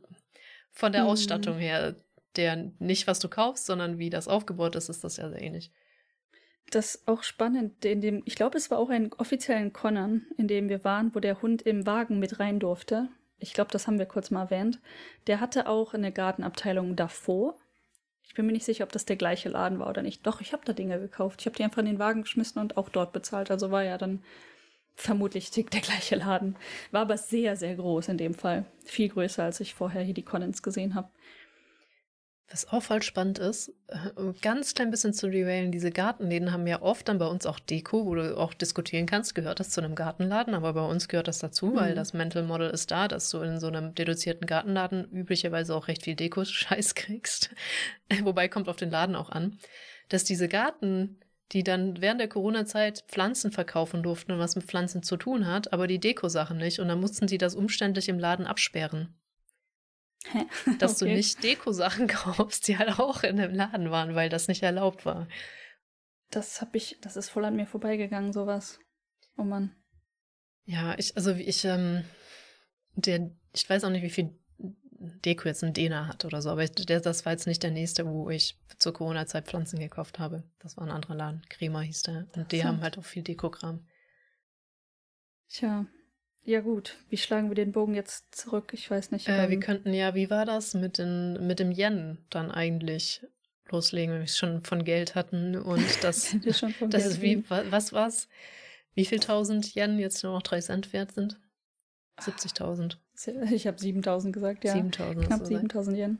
S1: von der mhm. Ausstattung her, der nicht, was du kaufst, sondern wie das aufgebaut ist, ist das ja sehr ähnlich.
S2: Das ist auch spannend, in dem, ich glaube, es war auch ein offiziellen Connern, in dem wir waren, wo der Hund im Wagen mit rein durfte. Ich glaube, das haben wir kurz mal erwähnt. Der hatte auch eine Gartenabteilung davor. Ich bin mir nicht sicher, ob das der gleiche Laden war oder nicht. Doch, ich habe da Dinge gekauft. Ich habe die einfach in den Wagen geschmissen und auch dort bezahlt. Also war ja dann vermutlich der gleiche Laden. War aber sehr, sehr groß in dem Fall. Viel größer, als ich vorher hier die Collins gesehen habe.
S1: Was auch voll spannend ist, äh, ganz klein bisschen zu derailen, diese Gartenläden haben ja oft dann bei uns auch Deko, wo du auch diskutieren kannst, gehört das zu einem Gartenladen, aber bei uns gehört das dazu, mhm. weil das Mental Model ist da, dass du in so einem deduzierten Gartenladen üblicherweise auch recht viel Deko-Scheiß *laughs* kriegst. Wobei kommt auf den Laden auch an, dass diese Garten, die dann während der Corona-Zeit Pflanzen verkaufen durften und was mit Pflanzen zu tun hat, aber die Deko-Sachen nicht und dann mussten sie das umständlich im Laden absperren. *laughs* dass okay. du nicht Deko-Sachen *laughs* kaufst, die halt auch in dem Laden waren, weil das nicht erlaubt war.
S2: Das hab ich, das ist voll an mir vorbeigegangen, sowas. Oh Mann.
S1: Ja, ich, also ich, ähm, der, ich weiß auch nicht, wie viel Deko jetzt ein Dena hat oder so, aber ich, der, das war jetzt nicht der nächste, wo ich zur Corona-Zeit Pflanzen gekauft habe. Das war ein anderer Laden. Crema hieß der. Und die haben halt auch viel Dekokram.
S2: Tja, ja gut, wie schlagen wir den Bogen jetzt zurück? Ich weiß nicht.
S1: Äh, wir könnten ja, wie war das mit, den, mit dem Yen dann eigentlich loslegen, wenn wir es schon von Geld hatten und *laughs* das, das ist wie, was war's? Wie viel tausend Yen jetzt nur noch drei Cent wert sind? 70.000.
S2: Ich habe 7.000 gesagt, ja.
S1: 7.000.
S2: Knapp 7.000 Yen.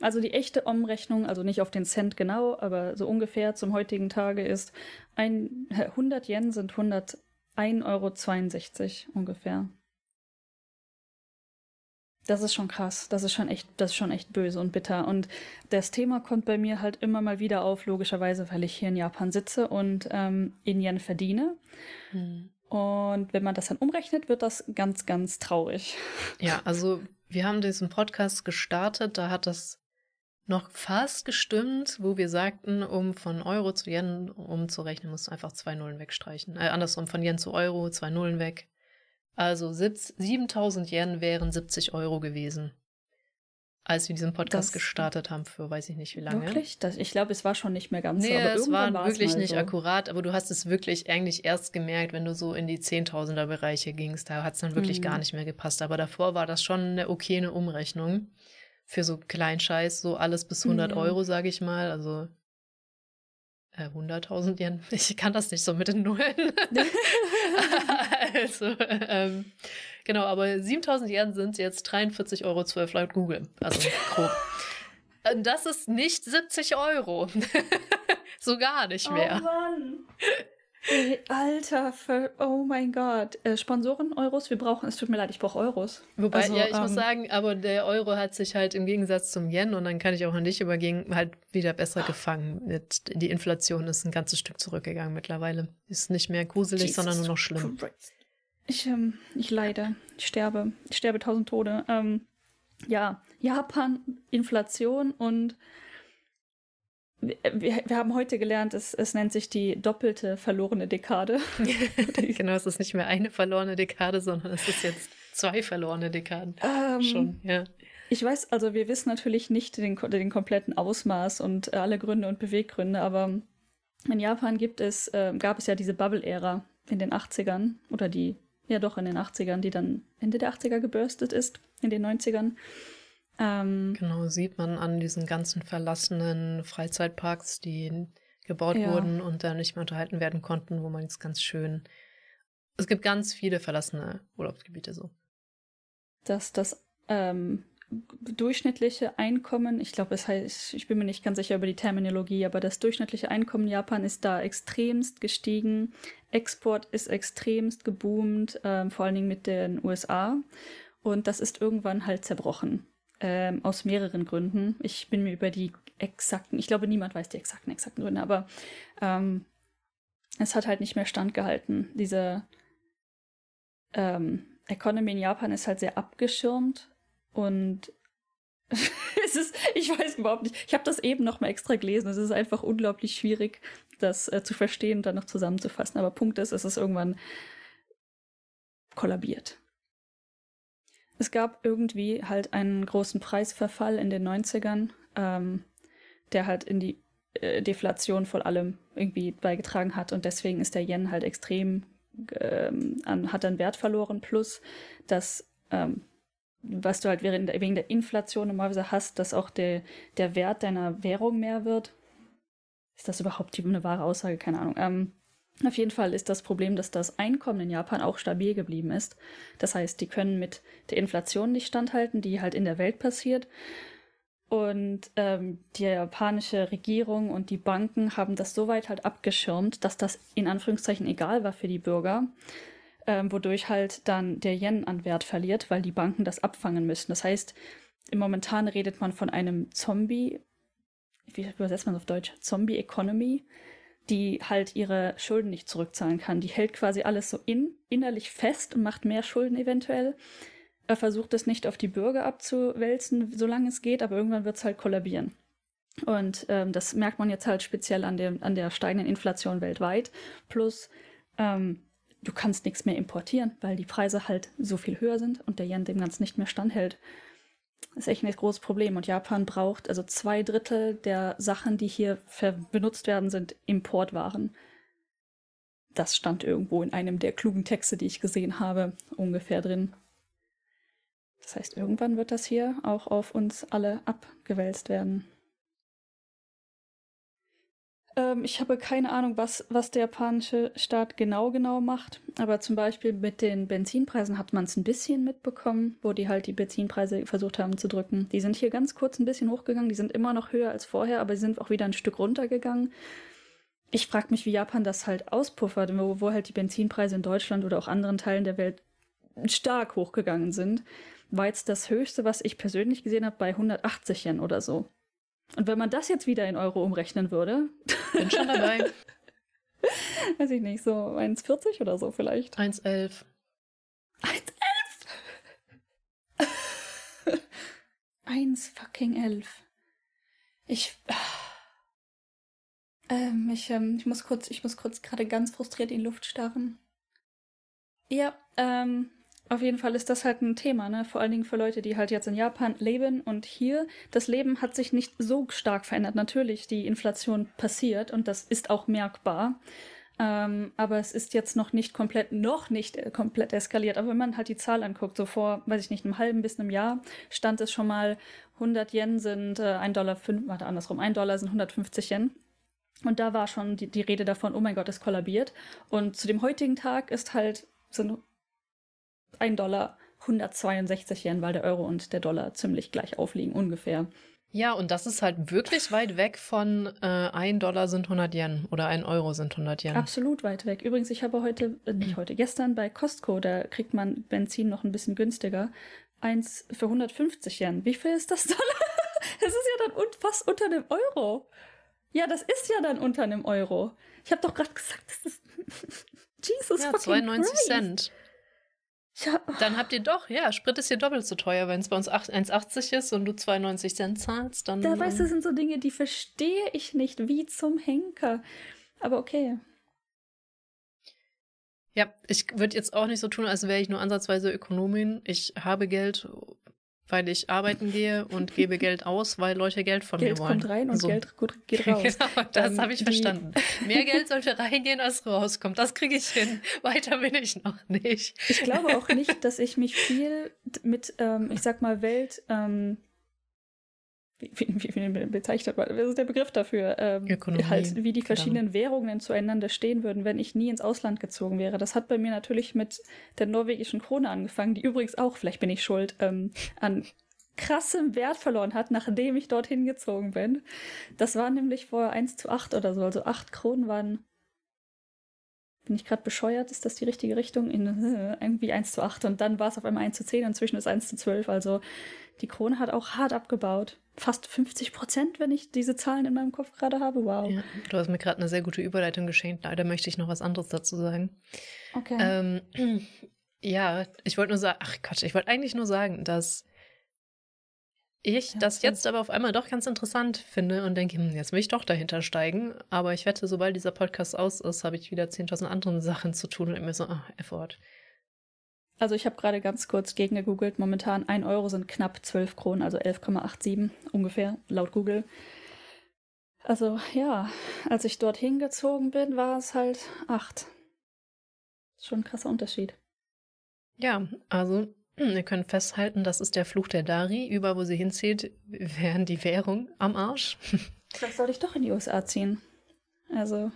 S2: Also die echte Umrechnung, also nicht auf den Cent genau, aber so ungefähr zum heutigen Tage ist ein, 100 Yen sind 100 1,62 Euro ungefähr. Das ist schon krass. Das ist schon echt, das ist schon echt böse und bitter. Und das Thema kommt bei mir halt immer mal wieder auf, logischerweise, weil ich hier in Japan sitze und ähm, in Yen verdiene. Hm. Und wenn man das dann umrechnet, wird das ganz, ganz traurig.
S1: Ja, also wir haben diesen Podcast gestartet, da hat das noch fast gestimmt, wo wir sagten, um von Euro zu Yen umzurechnen, musst du einfach zwei Nullen wegstreichen. Äh, andersrum, von Yen zu Euro, zwei Nullen weg. Also 7000 Yen wären 70 Euro gewesen. Als wir diesen Podcast das, gestartet haben, für weiß ich nicht wie lange.
S2: Wirklich? Das, ich glaube, es war schon nicht mehr ganz
S1: nee, so. Nee, es war wirklich nicht so. akkurat, aber du hast es wirklich eigentlich erst gemerkt, wenn du so in die Zehntausender Bereiche gingst. Da hat es dann wirklich mhm. gar nicht mehr gepasst. Aber davor war das schon eine okaye Umrechnung für so kleinen Scheiß, so alles bis 100 mhm. Euro, sage ich mal. Also äh, 100.000 Yen. *laughs* Ich kann das nicht so mit den Nullen. *laughs* also, ähm, genau, aber 7.000 Yen sind jetzt 43,12 Euro laut Google. Also grob. *laughs* Äh, das ist nicht 70 Euro. so gar nicht mehr.
S2: Oh Mann. Alter, oh mein Gott. Äh, Sponsoren-Euros, wir brauchen, es tut mir leid, ich brauche Euros.
S1: Wobei, also, ja, ich ähm, muss sagen, aber der Euro hat sich halt im Gegensatz zum Yen, und dann kann ich auch an dich übergehen, halt wieder besser gefangen. Mit, die Inflation ist ein ganzes Stück zurückgegangen mittlerweile. Ist nicht mehr gruselig, Jesus sondern nur noch schlimm.
S2: Ich, ähm, ich leide, ich sterbe, ich sterbe tausend Tode. Ähm, ja, Japan, Inflation und wir, wir, haben heute gelernt, es, es nennt sich die doppelte verlorene Dekade. *laughs*
S1: genau, es ist nicht mehr eine verlorene Dekade, sondern es ist jetzt zwei verlorene Dekaden. Ähm, Schon, ja.
S2: Ich weiß, also wir wissen natürlich nicht den, den kompletten Ausmaß und alle Gründe und Beweggründe, aber in Japan gibt es, äh, gab es ja diese Bubble-Ära in den 80ern oder die, ja doch in den 80ern, die dann Ende der 80er gebürstet ist, in den 90ern.
S1: Ähm, genau, sieht man an diesen ganzen verlassenen Freizeitparks, die gebaut ja. wurden und da nicht mehr unterhalten werden konnten, wo man jetzt ganz schön. Es gibt ganz viele verlassene Urlaubsgebiete so.
S2: Dass das ähm, durchschnittliche Einkommen, ich glaube, es heißt, ich bin mir nicht ganz sicher über die Terminologie, aber das durchschnittliche Einkommen in Japan ist da extremst gestiegen. Export ist extremst geboomt, ähm, vor allen Dingen mit den USA. Und das ist irgendwann halt zerbrochen. Ähm, aus mehreren Gründen. Ich bin mir über die exakten, ich glaube, niemand weiß die exakten, exakten Gründe, aber ähm, es hat halt nicht mehr standgehalten. Diese, ähm, Economy in Japan ist halt sehr abgeschirmt und *laughs* es ist, ich weiß überhaupt nicht. Ich habe das eben noch mal extra gelesen. Es ist einfach unglaublich schwierig, das äh, zu verstehen und dann noch zusammenzufassen. Aber Punkt ist, es ist irgendwann kollabiert. Es gab irgendwie halt einen großen Preisverfall in den 90ern, ähm, der halt in die äh, Deflation vor allem irgendwie beigetragen hat. Und deswegen ist der Yen halt extrem, ähm, an, hat dann Wert verloren. Plus, dass ähm, was du halt wegen der Inflation normalerweise hast, dass auch der, der Wert deiner Währung mehr wird. Ist das überhaupt eine wahre Aussage? Keine Ahnung. Ähm, auf jeden Fall ist das Problem, dass das Einkommen in Japan auch stabil geblieben ist. Das heißt, die können mit der Inflation nicht standhalten, die halt in der Welt passiert. Und ähm, die japanische Regierung und die Banken haben das so weit halt abgeschirmt, dass das in Anführungszeichen egal war für die Bürger ähm, wodurch halt dann der Yen an Wert verliert, weil die Banken das abfangen müssen. Das heißt, momentan redet man von einem Zombie, wie übersetzt man das auf Deutsch? Zombie-Economy, die halt ihre Schulden nicht zurückzahlen kann. Die hält quasi alles so in, innerlich fest und macht mehr Schulden eventuell. Er versucht es nicht auf die Bürger abzuwälzen, solange es geht, aber irgendwann wird es halt kollabieren. Und ähm, das merkt man jetzt halt speziell an, dem, an der steigenden Inflation weltweit. Plus ähm, du kannst nichts mehr importieren, weil die Preise halt so viel höher sind und der Yen dem Ganzen nicht mehr standhält. Ist echt ein großes Problem. Und Japan braucht, also zwei Drittel der Sachen, die hier benutzt werden, sind Importwaren. Das stand irgendwo in einem der klugen Texte, die ich gesehen habe, ungefähr drin. Das heißt, irgendwann wird das hier auch auf uns alle abgewälzt werden. Ähm, ich habe keine Ahnung, was, was der japanische Staat genau genau macht. Aber zum Beispiel mit den Benzinpreisen hat man es ein bisschen mitbekommen, wo die halt die Benzinpreise versucht haben zu drücken. Die sind hier ganz kurz ein bisschen hochgegangen. Die sind immer noch höher als vorher, aber sie sind auch wieder ein Stück runtergegangen. Ich frage mich, wie Japan das halt auspuffert, wo, wo halt die Benzinpreise in Deutschland oder auch anderen Teilen der Welt stark hochgegangen sind. War jetzt das höchste, was ich persönlich gesehen habe, bei 180 Yen oder so. Und wenn man das jetzt wieder in Euro umrechnen würde.
S1: Bin schon dabei. *laughs*
S2: Weiß ich nicht, so 1,40 oder so vielleicht.
S1: 1,11.
S2: 1,11? 1 fucking 11. Ich. Ähm, ich, ähm, ich muss kurz, ich muss kurz gerade ganz frustriert in die Luft starren. Ja, ähm, auf jeden Fall ist das halt ein Thema, ne? Vor allen Dingen für Leute, die halt jetzt in Japan leben und hier. Das Leben hat sich nicht so stark verändert. Natürlich, die Inflation passiert und das ist auch merkbar. Ähm, aber es ist jetzt noch nicht komplett, noch nicht äh, komplett eskaliert. Aber wenn man halt die Zahl anguckt, so vor, weiß ich nicht, einem halben bis einem Jahr stand es schon mal, 100 Yen sind äh, 1 Dollar, 5, warte andersrum, 1 Dollar sind 150 Yen. Und da war schon die, die Rede davon, oh mein Gott, es kollabiert. Und zu dem heutigen Tag ist halt, sind 1 Dollar 162 Yen, weil der Euro und der Dollar ziemlich gleich aufliegen, ungefähr.
S1: Ja, und das ist halt wirklich weit weg von äh, 1 Dollar sind 100 Yen oder 1 Euro sind 100 Yen.
S2: Absolut weit weg. Übrigens, ich habe heute, äh, nicht *clears throat* heute, gestern bei Costco, da kriegt man Benzin noch ein bisschen günstiger. Eins für 150 Yen. Wie viel ist das Dollar? *laughs* Das ist ja dann un fast unter einem Euro. Ja, das ist ja dann unter einem Euro. Ich habe doch gerade gesagt, das ist. *laughs* Jesus
S1: ja,
S2: fucking
S1: 92
S2: Christ.
S1: Cent.
S2: Ja,
S1: Dann habt ihr doch, ja, Sprit ist hier doppelt so teuer. Wenn es bei uns 8 1,80 ist und du 92 Cent zahlst, dann.
S2: Da weißt du,
S1: ähm,
S2: das sind so Dinge, die verstehe ich nicht, wie zum Henker. Aber okay.
S1: Ja, ich würde jetzt auch nicht so tun, als wäre ich nur ansatzweise Ökonomin. Ich habe Geld, weil ich arbeiten gehe und gebe Geld aus, weil Leute Geld von
S2: Geld
S1: mir wollen.
S2: kommt rein und
S1: So.
S2: Geld gut- geht *laughs* raus.
S1: Genau, das habe ich
S2: die-
S1: verstanden. Mehr Geld sollte reingehen, als rauskommt. Das kriege ich hin. Weiter bin ich noch nicht.
S2: Ich glaube auch nicht, dass ich mich viel mit, ähm, ich sag mal, Welt, ähm, wie, wie, wie, bezeichnet man, was ist der Begriff dafür? Ähm,
S1: Ökonomie,
S2: Halt, wie die
S1: keine
S2: verschiedenen Währungen zueinander stehen würden, wenn ich nie ins Ausland gezogen wäre. Das hat bei mir natürlich mit der norwegischen Krone angefangen, die übrigens auch, vielleicht bin ich schuld, ähm, an krassem Wert verloren hat, nachdem ich dorthin gezogen bin. Das war nämlich vor 1 zu 8 oder so. Also 8 Kronen waren. Bin ich gerade bescheuert? Ist das die richtige Richtung? In, äh, irgendwie 1 zu 8 und dann war es auf einmal 1 zu 10 und inzwischen ist 1 zu 12. Also die Krone hat auch hart abgebaut. Fast 50 Prozent, wenn ich diese Zahlen in meinem Kopf gerade habe. Wow.
S1: Ja, du hast mir gerade eine sehr gute Überleitung geschenkt. Leider möchte ich noch was anderes dazu sagen.
S2: Okay.
S1: Ähm, *clears throat* Ja, ich wollte nur sagen, ach Gott, ich wollte eigentlich nur sagen, dass ich das jetzt aber auf einmal doch ganz interessant finde und denke, hm, jetzt will ich doch dahinter steigen. Aber ich wette, sobald dieser Podcast aus ist, habe ich wieder 10.000 andere Sachen zu tun und mir so, ah, Effort.
S2: Also ich habe gerade ganz kurz gegengegoogelt. Momentan 1 Euro sind knapp 12 Kronen, also 11,87 ungefähr, laut Google. Also ja, als ich dorthin gezogen bin, war es halt 8. Schon ein krasser Unterschied.
S1: Ja, also wir können festhalten, das ist der Fluch der Dari. Überall, wo sie hinzieht, *laughs* wären die Währung am Arsch. *laughs*
S2: Vielleicht sollte ich doch in die USA ziehen. Also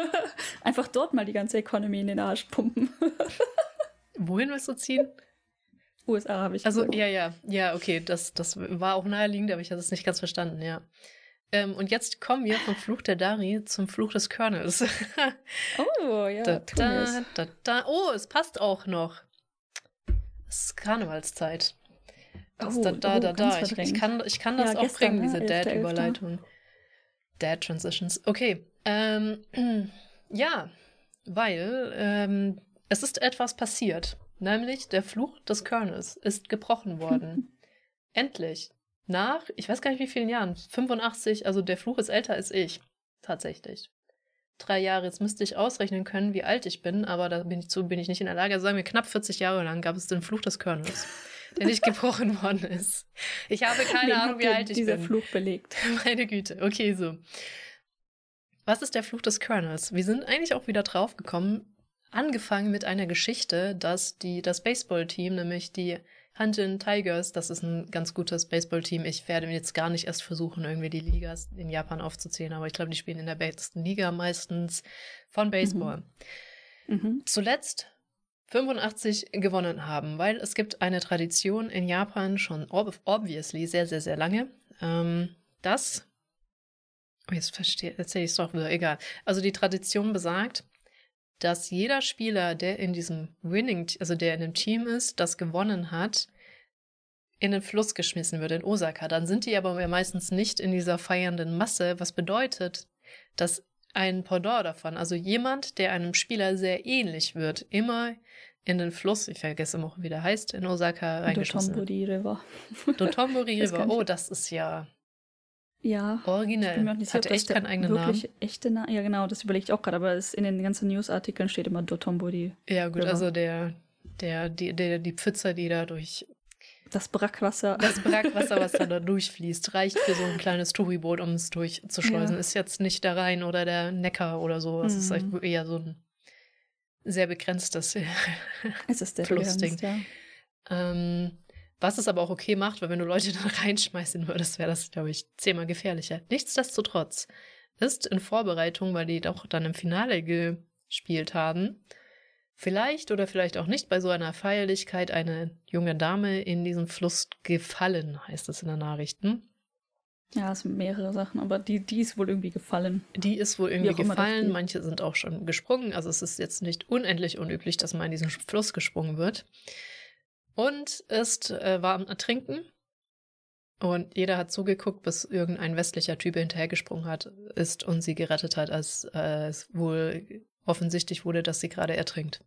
S2: *laughs* einfach dort mal die ganze Economy in den Arsch pumpen.
S1: Wohin willst du ziehen?
S2: USA habe ich
S1: Also,
S2: gesagt.
S1: ja, ja, ja, okay, das, das war auch naheliegend, aber ich hatte es nicht ganz verstanden, ja. Ähm, und jetzt kommen wir vom Fluch der Dari zum Fluch des Körners.
S2: Oh, ja,
S1: da, da, da, da. Oh, es passt auch noch. Ist Karnevalszeit. Das
S2: Oh,
S1: da, da,
S2: oh,
S1: da, da. Ich, ich, kann, ich kann das
S2: Ja,
S1: auch
S2: gestern,
S1: bringen,
S2: ne?
S1: diese
S2: 11.11..
S1: Dad-Überleitung. Dad-Transitions. Okay. Ähm, *clears throat* ja, weil ähm, es ist etwas passiert. Nämlich der Fluch des Körners ist gebrochen worden. *laughs* Endlich. Nach, ich weiß gar nicht wie vielen Jahren, 85, also der Fluch ist älter als ich. Tatsächlich. Drei Jahre, jetzt müsste ich ausrechnen können, wie alt ich bin, aber da bin ich zu, bin ich nicht in der Lage. Also sagen wir, knapp 40 Jahre lang gab es den Fluch des Körners, *laughs* der nicht gebrochen worden ist. Ich habe keine
S2: Wen
S1: Ahnung, wie alt ich
S2: dieser
S1: bin.
S2: Fluch belegt. *laughs*
S1: Meine Güte, okay, so. Was ist der Fluch des Körners? Wir sind eigentlich auch wieder draufgekommen, angefangen mit einer Geschichte, dass die, das Baseballteam, nämlich die Huntin Tigers, das ist ein ganz gutes Baseballteam. Ich werde jetzt gar nicht erst versuchen, irgendwie die Ligas in Japan aufzuzählen, aber ich glaube, die spielen in der besten Liga meistens von Baseball.
S2: Mhm.
S1: Zuletzt 85 gewonnen haben, weil es gibt eine Tradition in Japan schon ob obviously sehr, sehr, sehr lange, ähm, dass, oh, jetzt verstehe, erzähle ich es doch wieder, egal. Also die Tradition besagt, dass jeder Spieler, der in diesem Winning, also der in dem Team ist, das gewonnen hat, in den Fluss geschmissen wird in Osaka. Dann sind die aber meistens nicht in dieser feiernden Masse, was bedeutet, dass ein Pendant davon, also jemand, der einem Spieler sehr ähnlich wird, immer in den Fluss, ich vergesse immer, wie der heißt, in Osaka reingeschmissen wird.
S2: Dotonbori *laughs* River.
S1: Dotonbori River, oh, das ist ja
S2: Ja. Ich
S1: originell.
S2: bin mir auch nicht sicher,
S1: echt keinen eigenen Namen.
S2: wirklich echte Name. Ja, genau, das überlege ich auch gerade, aber es, in den ganzen Newsartikeln steht immer Dotonbori.
S1: Ja, gut,
S2: River.
S1: also der, der, die, der, die Pfütze, die da durch
S2: Das Brackwasser.
S1: das Brackwasser, was da, *laughs* durchfließt, reicht für so ein kleines Touriboot, um es durchzuschleusen.
S2: Ja.
S1: Ist jetzt nicht der Rhein oder der Neckar oder so. Es ist
S2: Mhm.
S1: halt eher so ein sehr begrenztes
S2: es ist der *laughs*
S1: Flussding.
S2: begrenzt, ja.
S1: Ähm, was es aber auch okay macht, weil wenn du Leute *laughs* dann reinschmeißen würdest, wäre das, glaube ich, zehnmal gefährlicher. Nichtsdestotrotz ist in Vorbereitung, weil die doch dann im Finale gespielt haben, vielleicht oder vielleicht auch nicht bei so einer Feierlichkeit eine junge Dame in diesen Fluss gefallen, heißt es in den Nachrichten.
S2: Ja, es sind mehrere Sachen, aber die, die ist wohl irgendwie gefallen.
S1: Die ist wohl irgendwie gefallen. Manche sind auch schon gesprungen. Also es ist jetzt nicht unendlich unüblich, dass man in diesen Fluss gesprungen wird. Und ist, äh, war am Ertrinken. Und jeder hat zugeguckt, bis irgendein westlicher Typ hinterhergesprungen hat, ist und sie gerettet hat, als äh, es wohl offensichtlich wurde, dass sie gerade ertrinkt.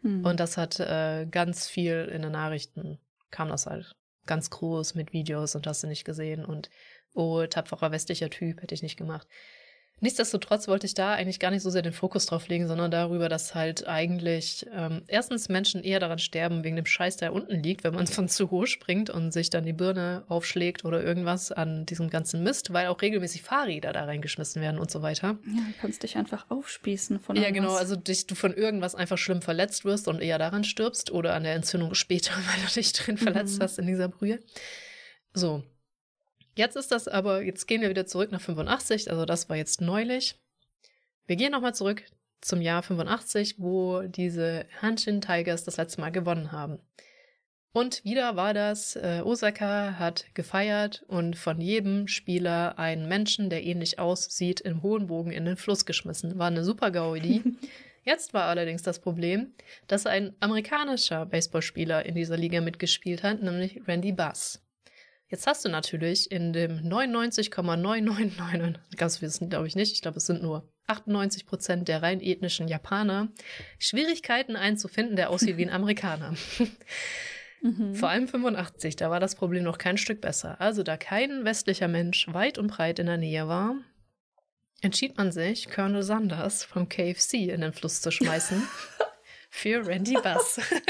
S2: Hm.
S1: Und das hat äh, ganz viel in den Nachrichten, kam das halt ganz groß mit Videos und hast du nicht gesehen und oh, tapferer westlicher Typ, hätte ich nicht gemacht. Nichtsdestotrotz wollte ich da eigentlich gar nicht so sehr den Fokus drauf legen, sondern darüber, dass halt eigentlich ähm, erstens Menschen eher daran sterben wegen dem Scheiß, der unten liegt, wenn man *laughs* von zu hoch springt und sich dann die Birne aufschlägt oder irgendwas an diesem ganzen Mist, weil auch regelmäßig Fahrräder da reingeschmissen werden und so weiter.
S2: ja, du kannst dich einfach aufspießen von
S1: Ja,
S2: irgendwas.
S1: genau, also dich, du von irgendwas einfach schlimm verletzt wirst und eher daran stirbst oder an der Entzündung später, *laughs* weil du dich drin verletzt
S2: Mhm.
S1: hast in dieser Brühe. So. Jetzt ist das aber, jetzt gehen wir wieder zurück nach 85, also das war jetzt neulich. Wir gehen nochmal zurück zum Jahr 85, wo diese Hanshin Tigers das letzte Mal gewonnen haben. Und wieder war das, äh, Osaka hat gefeiert und von jedem Spieler einen Menschen, der ähnlich aussieht, im hohen Bogen in den Fluss geschmissen. War eine super Gaudi. *laughs* Jetzt war allerdings das Problem, dass ein amerikanischer Baseballspieler in dieser Liga mitgespielt hat, nämlich Randy Bass. Jetzt hast du natürlich in dem 99,999, *laughs* ganz wissen glaube ich nicht, ich glaube es sind nur 98 Prozent der rein ethnischen Japaner Schwierigkeiten einzufinden, der aussieht wie ein *laughs* Amerikaner. mhm. Vor allem 85, da war das Problem noch kein Stück besser. Also da kein westlicher Mensch weit und breit in der Nähe war, entschied man sich, Colonel Sanders vom KFC in den Fluss zu schmeißen. *laughs* für Randy Bass. *laughs*
S2: Nein,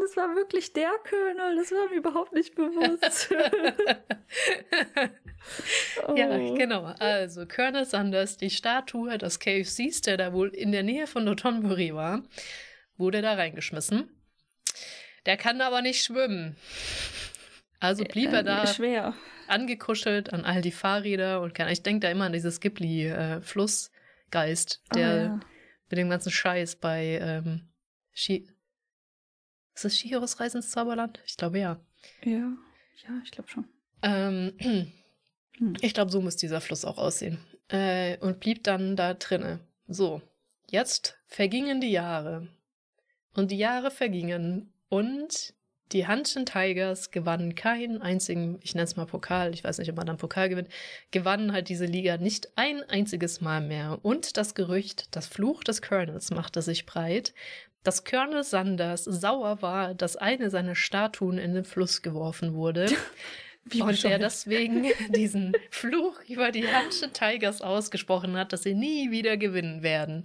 S2: das war wirklich der Colonel, das war mir überhaupt nicht bewusst. *laughs*
S1: oh. Ja, genau. Also Colonel Sanders, die Statue des KFCs, der da wohl in der Nähe von Dotonbury war, wurde da reingeschmissen. Der kann aber nicht schwimmen. Also blieb er da
S2: schwer.
S1: angekuschelt an all die Fahrräder und kann, ich denke da immer an dieses Ghibli-Flussgeist, äh, der oh, ja mit dem ganzen Scheiß bei ähm, Ski. Ist das Shihiros Reise ins Zauberland? Ich glaube ja.
S2: Ja, ja, ich glaube schon.
S1: Ähm, hm. Ich glaube, so muss dieser Fluss auch aussehen. Äh, und blieb dann da drinne. So, jetzt vergingen die Jahre. Und die Jahre vergingen und die Hanshin Tigers gewannen keinen einzigen, ich nenne es mal Pokal, ich weiß nicht, ob man dann Pokal gewinnt, gewannen halt diese Liga nicht ein einziges Mal mehr. Und das Gerücht, das Fluch des Colonels machte sich breit, dass Colonel Sanders sauer war, dass eine seiner Statuen in den Fluss geworfen wurde. *laughs* Wie und er deswegen *laughs* diesen Fluch über die Hanshin Tigers ausgesprochen hat, dass sie nie wieder gewinnen werden.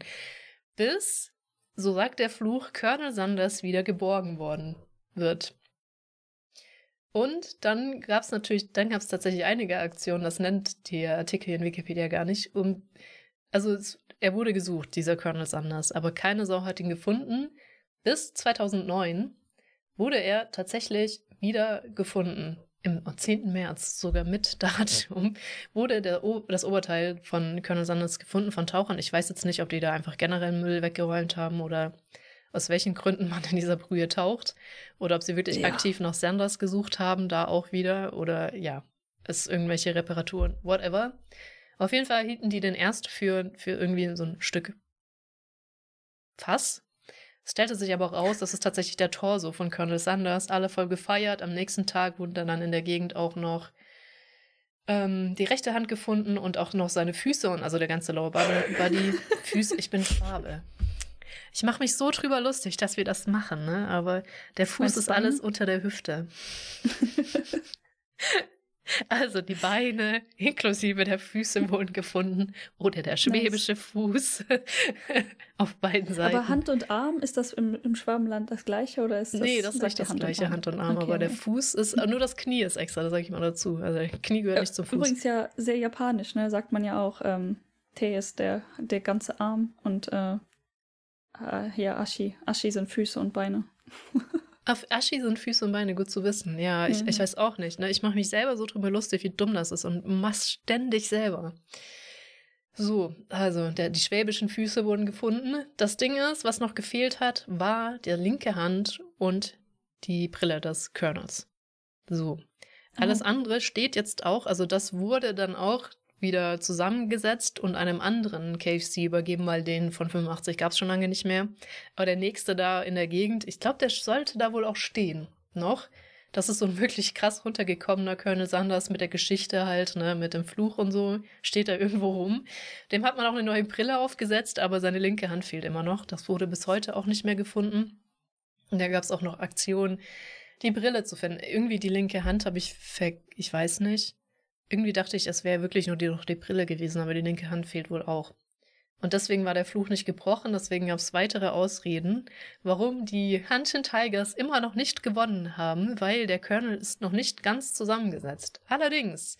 S1: Bis, so sagt der Fluch, Colonel Sanders wieder geborgen worden wird. Und dann gab es natürlich, dann gab es tatsächlich einige Aktionen, das nennt der Artikel in Wikipedia gar nicht. Um, also es, er wurde gesucht, dieser Colonel Sanders, aber keine Sau hat ihn gefunden. Bis 2009 wurde er tatsächlich wieder gefunden. Im 10. März, sogar mit *laughs* Datum, wurde der, das Oberteil von Colonel Sanders gefunden von Tauchern. Ich weiß jetzt nicht, ob die da einfach generell Müll weggeräumt haben oder aus welchen Gründen man in dieser Brühe taucht oder ob sie wirklich ja. aktiv nach Sanders gesucht haben, da auch wieder oder ja, es irgendwelche Reparaturen, whatever. Auf jeden Fall hielten die den erst für, für irgendwie so ein Stück Fass. Es stellte sich aber auch raus, das ist tatsächlich der Torso von Colonel Sanders. Alle voll gefeiert. Am nächsten Tag wurden dann in der Gegend auch noch ähm, die rechte Hand gefunden und auch noch seine Füße und also der ganze Lower Body. Füße, ich bin Farbe. Ich mache mich so drüber lustig, dass wir das machen, ne? Aber der Fuß Was ist alles unter der Hüfte. *laughs* Also die Beine inklusive der Füße wurden gefunden oder der schwäbische nice. Fuß *laughs* auf beiden Seiten.
S2: Aber Hand und Arm, ist das im, im Schwabenland das gleiche oder ist das
S1: Nee, das ist nicht das Hand gleiche Hand und Arm, okay. aber der Fuß ist, nur das Knie ist extra, das sage ich mal dazu. Also Knie gehört ja, nicht zum Fuß.
S2: Übrigens ja sehr japanisch, ne? Sagt man ja auch, ähm, Tee ist der, der ganze Arm und äh, äh, ja, Ashi. Ashi sind Füße und Beine. *laughs*
S1: Auf Ashi sind Füße und Beine, gut zu wissen. Ja, ich, mhm. ich weiß auch nicht. Ne? Ich mache mich selber so drüber lustig, wie dumm das ist und mach's ständig selber. So, also der, die schwäbischen Füße wurden gefunden. Das Ding ist, was noch gefehlt hat, war der linke Hand und die Brille des Colonels. So. Alles oh. andere steht jetzt auch, also das wurde dann auch wieder zusammengesetzt und einem anderen KFC übergeben, weil den von 85 gab es schon lange nicht mehr. Aber der nächste da in der Gegend, ich glaube, der sollte da wohl auch stehen. Noch. Das ist so ein wirklich krass runtergekommener Colonel Sanders mit der Geschichte halt, ne, mit dem Fluch und so, steht da irgendwo rum. Dem hat man auch eine neue Brille aufgesetzt, aber seine linke Hand fehlt immer noch. Das wurde bis heute auch nicht mehr gefunden. Und da gab es auch noch Aktionen, die Brille zu finden. Irgendwie die linke Hand habe ich ver ich weiß nicht. Irgendwie dachte ich, es wäre wirklich nur die, die Brille gewesen, aber die linke Hand fehlt wohl auch. Und deswegen war der Fluch nicht gebrochen, deswegen gab es weitere Ausreden, warum die Hanshin Tigers immer noch nicht gewonnen haben, weil der Colonel ist noch nicht ganz zusammengesetzt. Allerdings,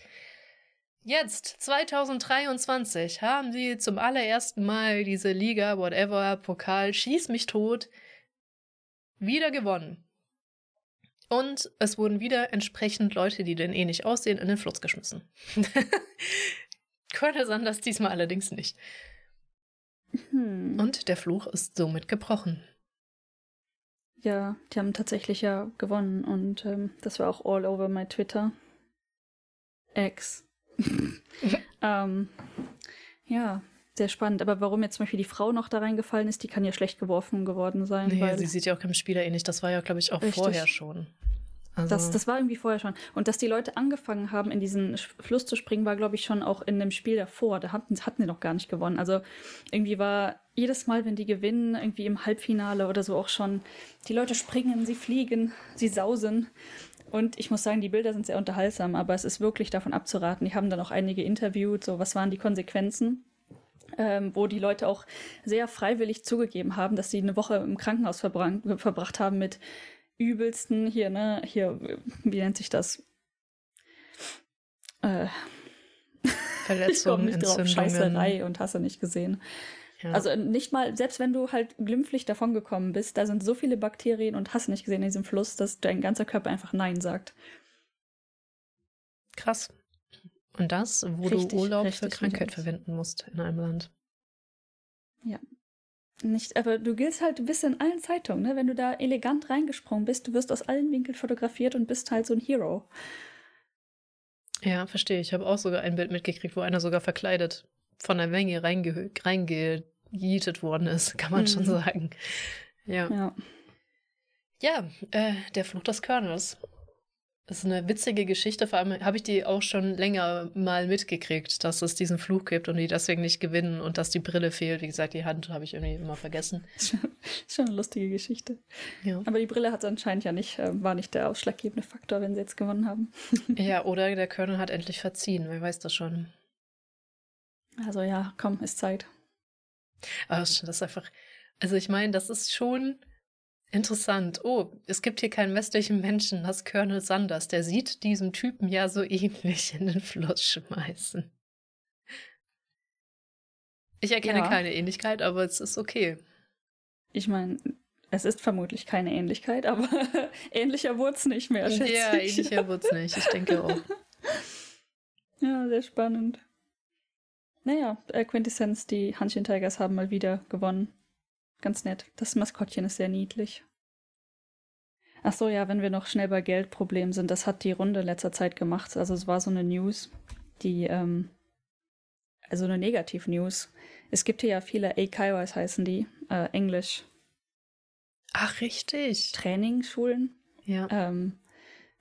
S1: jetzt, 2023, haben sie zum allerersten Mal diese Liga, whatever, Pokal, schieß mich tot, wieder gewonnen. Und es wurden wieder entsprechend Leute, die denn ähnlich aussehen, in den Fluss geschmissen. *laughs* Colonel Sanders diesmal allerdings nicht. Hm. Und der Fluch ist somit gebrochen.
S2: Ja, die haben tatsächlich ja gewonnen und ähm, das war auch all over my Twitter. Ex. *laughs* *laughs* ähm, ja, sehr spannend. Aber warum jetzt zum Beispiel die Frau noch da reingefallen ist, die kann ja schlecht geworfen geworden sein.
S1: Nee, sie sieht ja auch keinem Spieler ähnlich. Das war ja, glaube ich, auch Richtig. vorher schon.
S2: Also das, das war irgendwie vorher schon. Und dass die Leute angefangen haben, in diesen Fluss zu springen, war, glaube ich, schon auch in dem Spiel davor. Da hatten, hatten die noch gar nicht gewonnen. Also irgendwie war jedes Mal, wenn die gewinnen, irgendwie im Halbfinale oder so auch schon, die Leute springen, sie fliegen, sie sausen. Und ich muss sagen, die Bilder sind sehr unterhaltsam, aber es ist wirklich davon abzuraten. Die haben dann auch einige interviewt, so was waren die Konsequenzen. Ähm, wo die Leute auch sehr freiwillig zugegeben haben, dass sie eine Woche im Krankenhaus verbracht haben mit übelsten hier, ne, hier, wie nennt sich das? Äh, *laughs*
S1: Verletzungen,
S2: drauf, Scheißerei und hast du nicht gesehen. Ja. Also nicht mal, selbst wenn du halt glimpflich davongekommen bist, da sind so viele Bakterien und hast nicht gesehen in diesem Fluss, dass dein ganzer Körper einfach Nein sagt.
S1: Krass. Und das, wo richtig, du Urlaub für Krankheit verwenden musst in einem Land.
S2: Ja. Nicht, aber du giltst halt, du bist in allen Zeitungen, ne? Wenn du da elegant reingesprungen bist, du wirst aus allen Winkeln fotografiert und bist halt so ein Hero.
S1: Ja, verstehe. Ich habe auch sogar ein Bild mitgekriegt, wo einer sogar verkleidet von der Menge reingejietet worden ist, *laughs* kann man mhm. schon sagen. Ja. Ja, ja äh, der Fluch des Colonels. Das ist eine witzige Geschichte, vor allem habe ich die auch schon länger mal mitgekriegt, dass es diesen Fluch gibt und die deswegen nicht gewinnen und dass die Brille fehlt. Wie gesagt, die Hand habe ich irgendwie immer vergessen. *laughs*
S2: schon eine lustige Geschichte. Ja. Aber die Brille hat anscheinend ja nicht, äh, war nicht der ausschlaggebende Faktor, wenn sie jetzt gewonnen haben. *laughs*
S1: ja, oder der Colonel hat endlich verziehen, wer weiß das schon.
S2: Also ja, komm, ist Zeit.
S1: Aber das ist einfach, also ich meine, das ist schon Interessant. Oh, es gibt hier keinen westlichen Menschen, das Colonel Sanders. Der sieht diesen Typen ja so *laughs* ähnlich in den Fluss schmeißen. Ich erkenne ja. keine Ähnlichkeit, aber es ist okay.
S2: Ich meine, es ist vermutlich keine Ähnlichkeit, aber *laughs* ähnlicher wurde es nicht mehr,
S1: schätze Ja, ich. ähnlicher wurde es nicht, ich denke *laughs* auch.
S2: Ja, sehr spannend. Naja, äh, Quintessence, die Hanshin Tigers haben mal wieder gewonnen. Ganz nett. Das Maskottchen ist sehr niedlich. Ach so, ja, wenn wir noch schnell bei Geldproblemen sind, das hat die Runde in letzter Zeit gemacht. Also es war so eine News, die, ähm, also eine Negativ-News. Es gibt hier ja viele AKYs heißen die, äh, Englisch.
S1: Ach, richtig.
S2: Trainingsschulen.
S1: Ja.
S2: Ähm,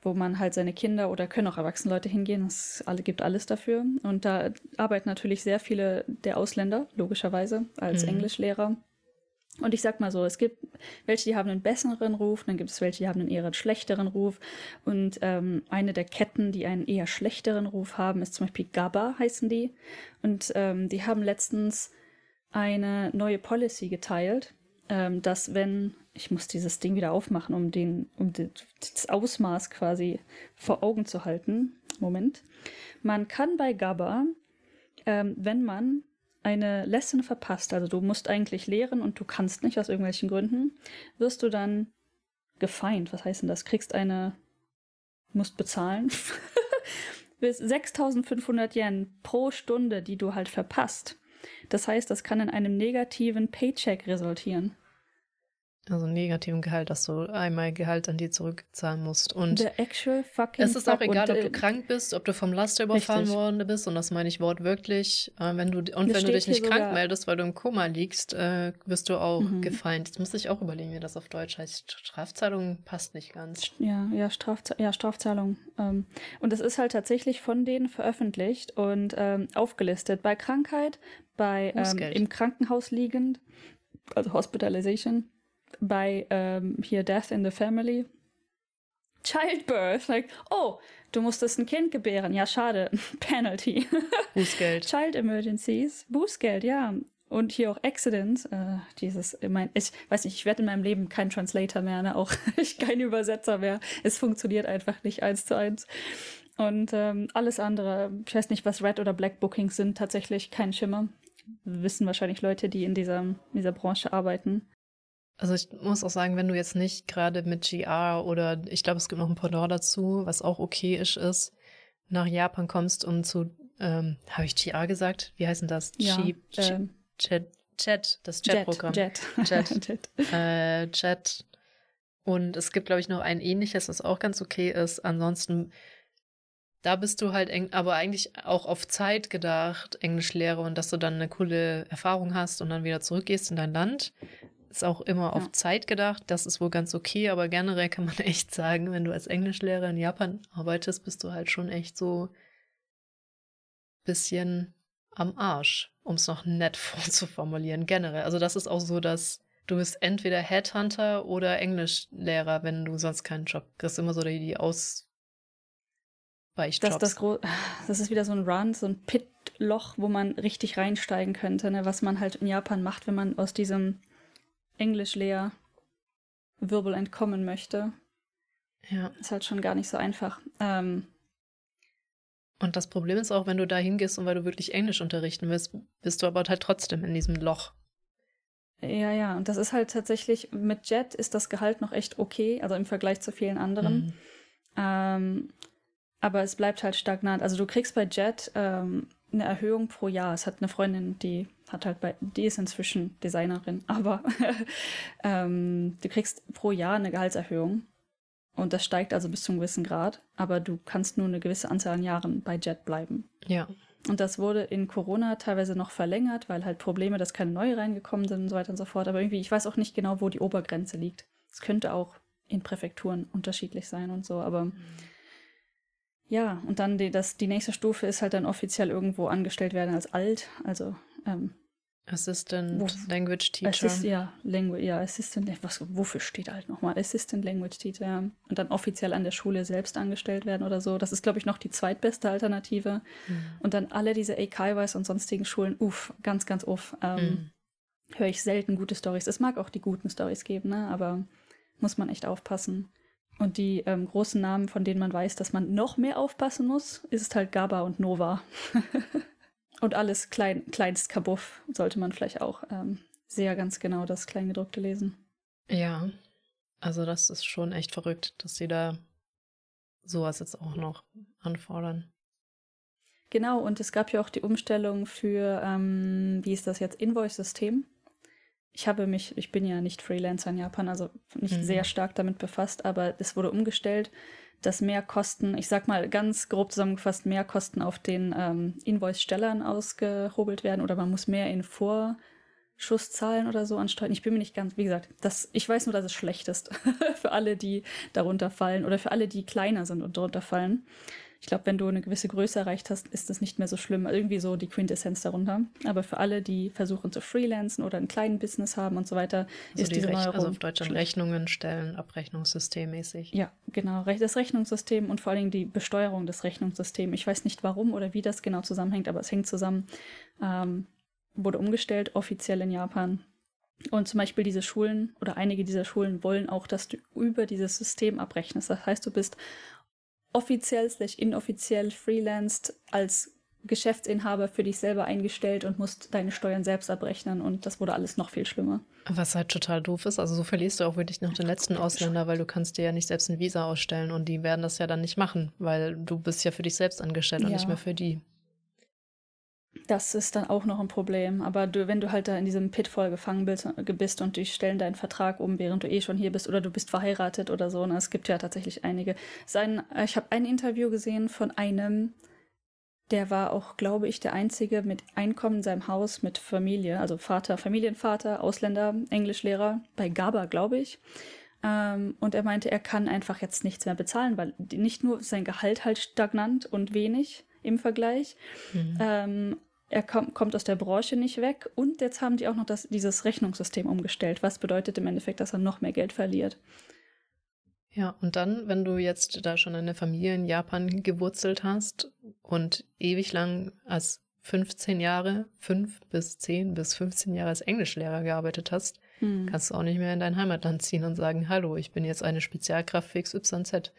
S2: wo man halt seine Kinder oder können auch erwachsene Leute hingehen. Es alle, gibt alles dafür. Und da arbeiten natürlich sehr viele der Ausländer, logischerweise, als mhm. Englischlehrer. Und ich sag mal so, es gibt welche, die haben einen besseren Ruf, dann gibt es welche, die haben einen eher schlechteren Ruf. Und ähm, eine der Ketten, die einen eher schlechteren Ruf haben, ist zum Beispiel GABA, heißen die. Und ähm, die haben letztens eine neue Policy geteilt, ähm, dass wenn, ich muss dieses Ding wieder aufmachen, um, den, um das Ausmaß quasi vor Augen zu halten. Moment. Man kann bei GABA, ähm, wenn man eine Lesson verpasst, also du musst eigentlich lehren und du kannst nicht aus irgendwelchen Gründen, wirst du dann gefeind. Was heißt denn das? Kriegst eine, musst bezahlen. *laughs* bis 6500 Yen pro Stunde, die du halt verpasst. Das heißt, das kann in einem negativen Paycheck resultieren.
S1: Also negativen Gehalt, dass du einmal Gehalt an die zurückzahlen musst. Und
S2: The actual fucking
S1: es ist auch egal, ob du krank bist, ob du vom Laster überfahren richtig. worden bist, und das meine ich wortwörtlich. Äh, wenn du, und das wenn du dich nicht krank meldest, weil du im Koma liegst, äh, wirst du auch mhm. gefeind. Jetzt muss ich auch überlegen, wie das auf Deutsch heißt. Strafzahlung passt nicht ganz.
S2: Ja, ja, Strafza ja Strafzahlung. Ähm, und das ist halt tatsächlich von denen veröffentlicht und ähm, aufgelistet. Bei Krankheit, bei ähm, im Krankenhaus liegend, also Hospitalization bei ähm, hier Death in the Family. Childbirth, like, oh, du musstest ein Kind gebären. Ja, schade. *laughs* Penalty. *laughs*
S1: Bußgeld.
S2: Child Emergencies. Bußgeld, ja. Und hier auch Accidents. Äh, dieses, ich, mein, ich weiß nicht, ich werde in meinem Leben kein Translator mehr, ne? auch *laughs* ich kein Übersetzer mehr. Es funktioniert einfach nicht eins zu eins. Und ähm, alles andere, ich weiß nicht, was Red oder Black Bookings sind, tatsächlich kein Schimmer. Wissen wahrscheinlich Leute, die in dieser, in dieser Branche arbeiten.
S1: Also ich muss auch sagen, wenn du jetzt nicht gerade mit GR oder ich glaube, es gibt noch ein Pendant dazu, was auch okay ist, ist, nach Japan kommst, um zu, ähm, habe ich GR gesagt? Wie heißt denn das?
S2: Ja, G ähm,
S1: Chat, Chat, das Chat-Programm.
S2: Jet.
S1: Chat. Chat. *laughs* äh, Chat. Und es gibt, glaube ich, noch ein ähnliches, was auch ganz okay ist. Ansonsten, da bist du halt, eng, aber eigentlich auch auf Zeit gedacht, Englischlehre und dass du dann eine coole Erfahrung hast und dann wieder zurückgehst in dein Land ist auch immer auf Zeit gedacht. Das ist wohl ganz okay, aber generell kann man *laughs* echt sagen, wenn du als Englischlehrer in Japan arbeitest, bist du halt schon echt so bisschen am Arsch, um es noch nett *laughs* vorzuformulieren, generell. Also das ist auch so, dass du bist entweder Headhunter oder Englischlehrer, wenn du sonst keinen Job kriegst. Immer so die, die Ausweichjobs.
S2: Das, das, *sighs* das ist wieder so ein Run, so ein Pitloch, wo man richtig reinsteigen könnte, ne? was man halt in Japan macht, wenn man aus diesem Englischlehrwirbel entkommen möchte.
S1: Ja.
S2: Ist halt schon gar nicht so einfach. Ähm,
S1: und das Problem ist auch, wenn du da hingehst und weil du wirklich Englisch unterrichten willst, bist du aber halt trotzdem in diesem Loch.
S2: Ja, ja, und das ist halt tatsächlich, mit Jet ist das Gehalt noch echt okay, also im Vergleich zu vielen anderen. Mhm. Ähm, aber es bleibt halt stagnant. Also du kriegst bei Jet ähm, eine Erhöhung pro Jahr. Es hat eine Freundin, die hat halt bei, die ist inzwischen Designerin, *laughs* aber ähm, du kriegst pro Jahr eine Gehaltserhöhung. Und das steigt also bis zu einem gewissen Grad, aber du kannst nur eine gewisse Anzahl an Jahren bei Jet bleiben.
S1: Ja.
S2: Und das wurde in Corona teilweise noch verlängert, weil halt Probleme, dass keine neue reingekommen sind und so weiter und so fort. Aber irgendwie, ich weiß auch nicht genau, wo die Obergrenze liegt. Es könnte auch in Präfekturen unterschiedlich sein und so, aber mhm. ja, und dann die, das, die nächste Stufe ist halt dann offiziell irgendwo angestellt werden als alt, also ähm,
S1: Assistant Wo, Language Teacher.
S2: Assist, ja, Language, ja, Assistant, was, wofür steht halt nochmal? Assistant Language Teacher. Und dann offiziell an der Schule selbst angestellt werden oder so. Das ist, glaube ich, noch die zweitbeste Alternative. Mhm. Und dann alle diese AKWs und sonstigen Schulen, uff, ganz, ganz uff. Ähm, mhm. Höre ich selten gute Stories. Es mag auch die guten Stories geben, ne? aber muss man echt aufpassen. Und die ähm, großen Namen, von denen man weiß, dass man noch mehr aufpassen muss, ist halt GABA und Nova. *laughs* Und alles klein, kleinst Kabuff sollte man vielleicht auch ähm, sehr ganz genau das Kleingedruckte lesen.
S1: Ja, also das ist schon echt verrückt, dass sie da sowas jetzt auch noch anfordern.
S2: Genau, und es gab ja auch die Umstellung für, ähm, wie ist das jetzt, Invoice-System. Ich habe mich, ich bin ja nicht Freelancer in Japan, also nicht mhm. sehr stark damit befasst, aber es wurde umgestellt dass mehr Kosten, ich sag mal ganz grob zusammengefasst, mehr Kosten auf den ähm, Invoice-Stellern ausgehobelt werden oder man muss mehr in Vorschuss zahlen oder so ansteuern. Ich bin mir nicht ganz, wie gesagt, das, ich weiß nur, dass es schlecht ist *laughs* für alle, die darunter fallen oder für alle, die kleiner sind und darunter fallen. Ich glaube, wenn du eine gewisse Größe erreicht hast, ist das nicht mehr so schlimm. Irgendwie so die Quintessenz darunter. Aber für alle, die versuchen zu freelancen oder ein kleines Business haben und so weiter, also ist die diese Rech
S1: Also auf Deutschland Rechnungen stellen, Abrechnungssystemmäßig.
S2: Ja, genau. Das Rechnungssystem und vor allen Dingen die Besteuerung des Rechnungssystems. Ich weiß nicht warum oder wie das genau zusammenhängt, aber es hängt zusammen. Ähm, wurde umgestellt, offiziell in Japan. Und zum Beispiel diese Schulen oder einige dieser Schulen wollen auch, dass du über dieses System abrechnest. Das heißt, du bist offiziell slash inoffiziell freelanced als Geschäftsinhaber für dich selber eingestellt und musst deine Steuern selbst abrechnen und das wurde alles noch viel schlimmer.
S1: Was halt total doof ist, also so verlierst du auch wirklich noch den letzten Ausländer, weil du kannst dir ja nicht selbst ein Visa ausstellen und die werden das ja dann nicht machen, weil du bist ja für dich selbst angestellt ja. und nicht mehr für die.
S2: Das ist dann auch noch ein Problem. Aber du, wenn du halt da in diesem Pitfall gefangen bist, bist und die stellen deinen Vertrag um, während du eh schon hier bist oder du bist verheiratet oder so, ne? es gibt ja tatsächlich einige. Sein, ich habe ein Interview gesehen von einem, der war auch, glaube ich, der Einzige mit Einkommen in seinem Haus mit Familie, also Vater, Familienvater, Ausländer, Englischlehrer, bei GABA, glaube ich. Ähm, und er meinte, er kann einfach jetzt nichts mehr bezahlen, weil nicht nur sein Gehalt halt stagnant und wenig im Vergleich, mhm. ähm, er kommt, kommt aus der Branche nicht weg und jetzt haben die auch noch das, dieses Rechnungssystem umgestellt, was bedeutet im Endeffekt, dass er noch mehr Geld verliert.
S1: Ja, und dann, wenn du jetzt da schon eine Familie in Japan gewurzelt hast und ewig lang als 15 Jahre, 5 bis 10 bis 15 Jahre als Englischlehrer gearbeitet hast, hm. kannst du auch nicht mehr in dein Heimatland ziehen und sagen, hallo, ich bin jetzt eine Spezialkraft für XYZ.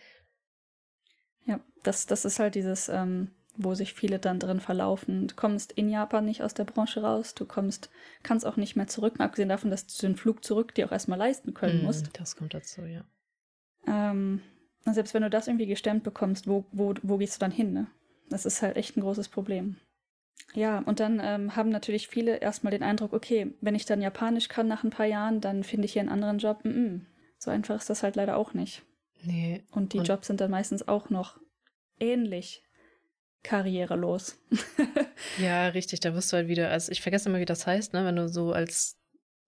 S2: Ja, das, das ist halt dieses, ähm, wo sich viele dann drin verlaufen. Du kommst in Japan nicht aus der Branche raus, du kommst, kannst auch nicht mehr zurück, abgesehen davon, dass du den Flug zurück dir auch erstmal leisten können mm, musst.
S1: Das kommt dazu, ja.
S2: Ähm, selbst wenn du das irgendwie gestemmt bekommst, wo, wo, wo gehst du dann hin? Ne? Das ist halt echt ein großes Problem. Ja, und dann ähm, haben natürlich viele erstmal den Eindruck, okay, wenn ich dann Japanisch kann nach ein paar Jahren, dann finde ich hier einen anderen Job. Mm -mm. So einfach ist das halt leider auch nicht.
S1: Nee.
S2: Und die und Jobs sind dann meistens auch noch ähnlich karrierelos. *laughs*
S1: ja, richtig, da wirst du halt wieder, also ich vergesse immer, wie das heißt, ne, wenn du so als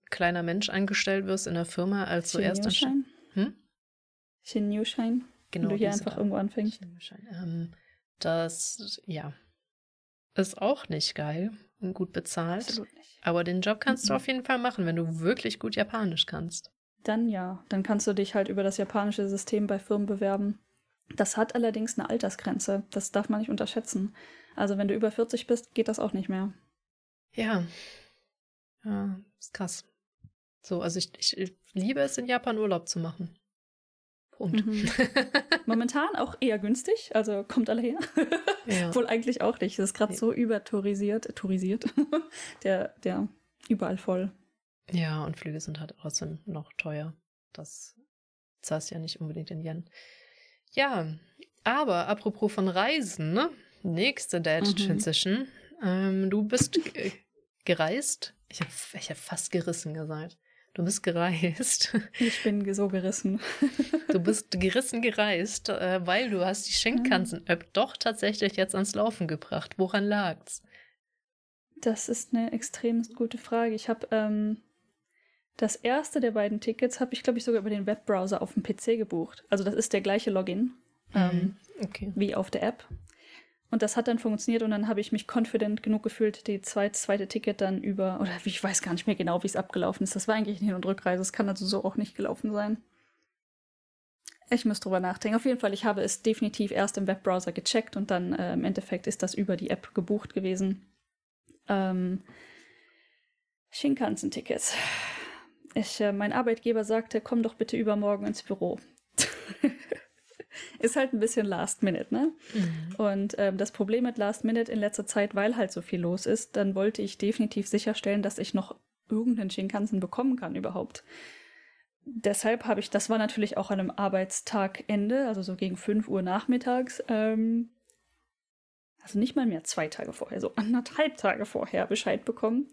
S1: kleiner Mensch angestellt wirst in der Firma als so erster
S2: Shinyu-Schein?
S1: Hm?
S2: Shinyu-Schein?
S1: Genau.
S2: Wenn du hier einfach irgendwo anfängst.
S1: Ähm, das, ja, ist auch nicht geil und gut bezahlt.
S2: Absolut nicht.
S1: Aber den Job kannst du
S2: Mhm.
S1: auf jeden Fall machen, wenn du wirklich gut Japanisch kannst.
S2: Dann ja. Dann kannst du dich halt über das japanische System bei Firmen bewerben. Das hat allerdings eine Altersgrenze. Das darf man nicht unterschätzen. Also wenn du über 40 bist, geht das auch nicht mehr.
S1: Ja. Ja, ist krass. So, also ich, ich liebe es, in Japan Urlaub zu machen. Punkt.
S2: Mhm. *laughs* Momentan auch eher günstig, also kommt alle her.
S1: ja. *laughs*
S2: Wohl eigentlich auch nicht. Es ist gerade so übertourisiert, tourisiert. *laughs* der, der überall voll.
S1: ja, und Flüge sind halt trotzdem noch teuer. Das zahlst ja nicht unbedingt in Yen. Ja, aber apropos von Reisen, ne? Nächste Date
S2: Mhm.
S1: Transition. Ähm, du bist ge- gereist. Ich habe ich hab fast gerissen gesagt. Du bist gereist. *laughs*
S2: Ich bin so gerissen.
S1: Du *laughs* bist gerissen gereist, äh, weil du hast die Shinkansen-App doch tatsächlich jetzt ans Laufen gebracht. Woran lag's?
S2: Das ist eine extrem gute Frage. Ich habe ähm, das erste der beiden Tickets habe ich, glaube ich, sogar über den Webbrowser auf dem PC gebucht. Also das ist der gleiche Login ähm,
S1: Okay.
S2: wie auf der App. Und das hat dann funktioniert und dann habe ich mich confident genug gefühlt, die zweit, zweite Ticket dann über, oder ich weiß gar nicht mehr genau, wie es abgelaufen ist. Das war eigentlich eine Hin- und Rückreise. Es kann also so auch nicht gelaufen sein. Ich muss drüber nachdenken. Auf jeden Fall, ich habe es definitiv erst im Webbrowser gecheckt und dann äh, im Endeffekt ist das über die App gebucht gewesen. Ähm, Shinkansen-Tickets. Ich, äh, mein Arbeitgeber sagte, komm doch bitte übermorgen ins Büro. *laughs* ist halt ein bisschen last minute, ne?
S1: Mhm.
S2: Und ähm, das Problem mit Last Minute in letzter Zeit, weil halt so viel los ist, dann wollte ich definitiv sicherstellen, dass ich noch irgendeinen Shinkansen bekommen kann überhaupt. Deshalb habe ich, das war natürlich auch an einem Arbeitstagende, also so gegen 5 Uhr nachmittags, ähm, also nicht mal mehr zwei Tage vorher, so anderthalb Tage vorher Bescheid bekommen.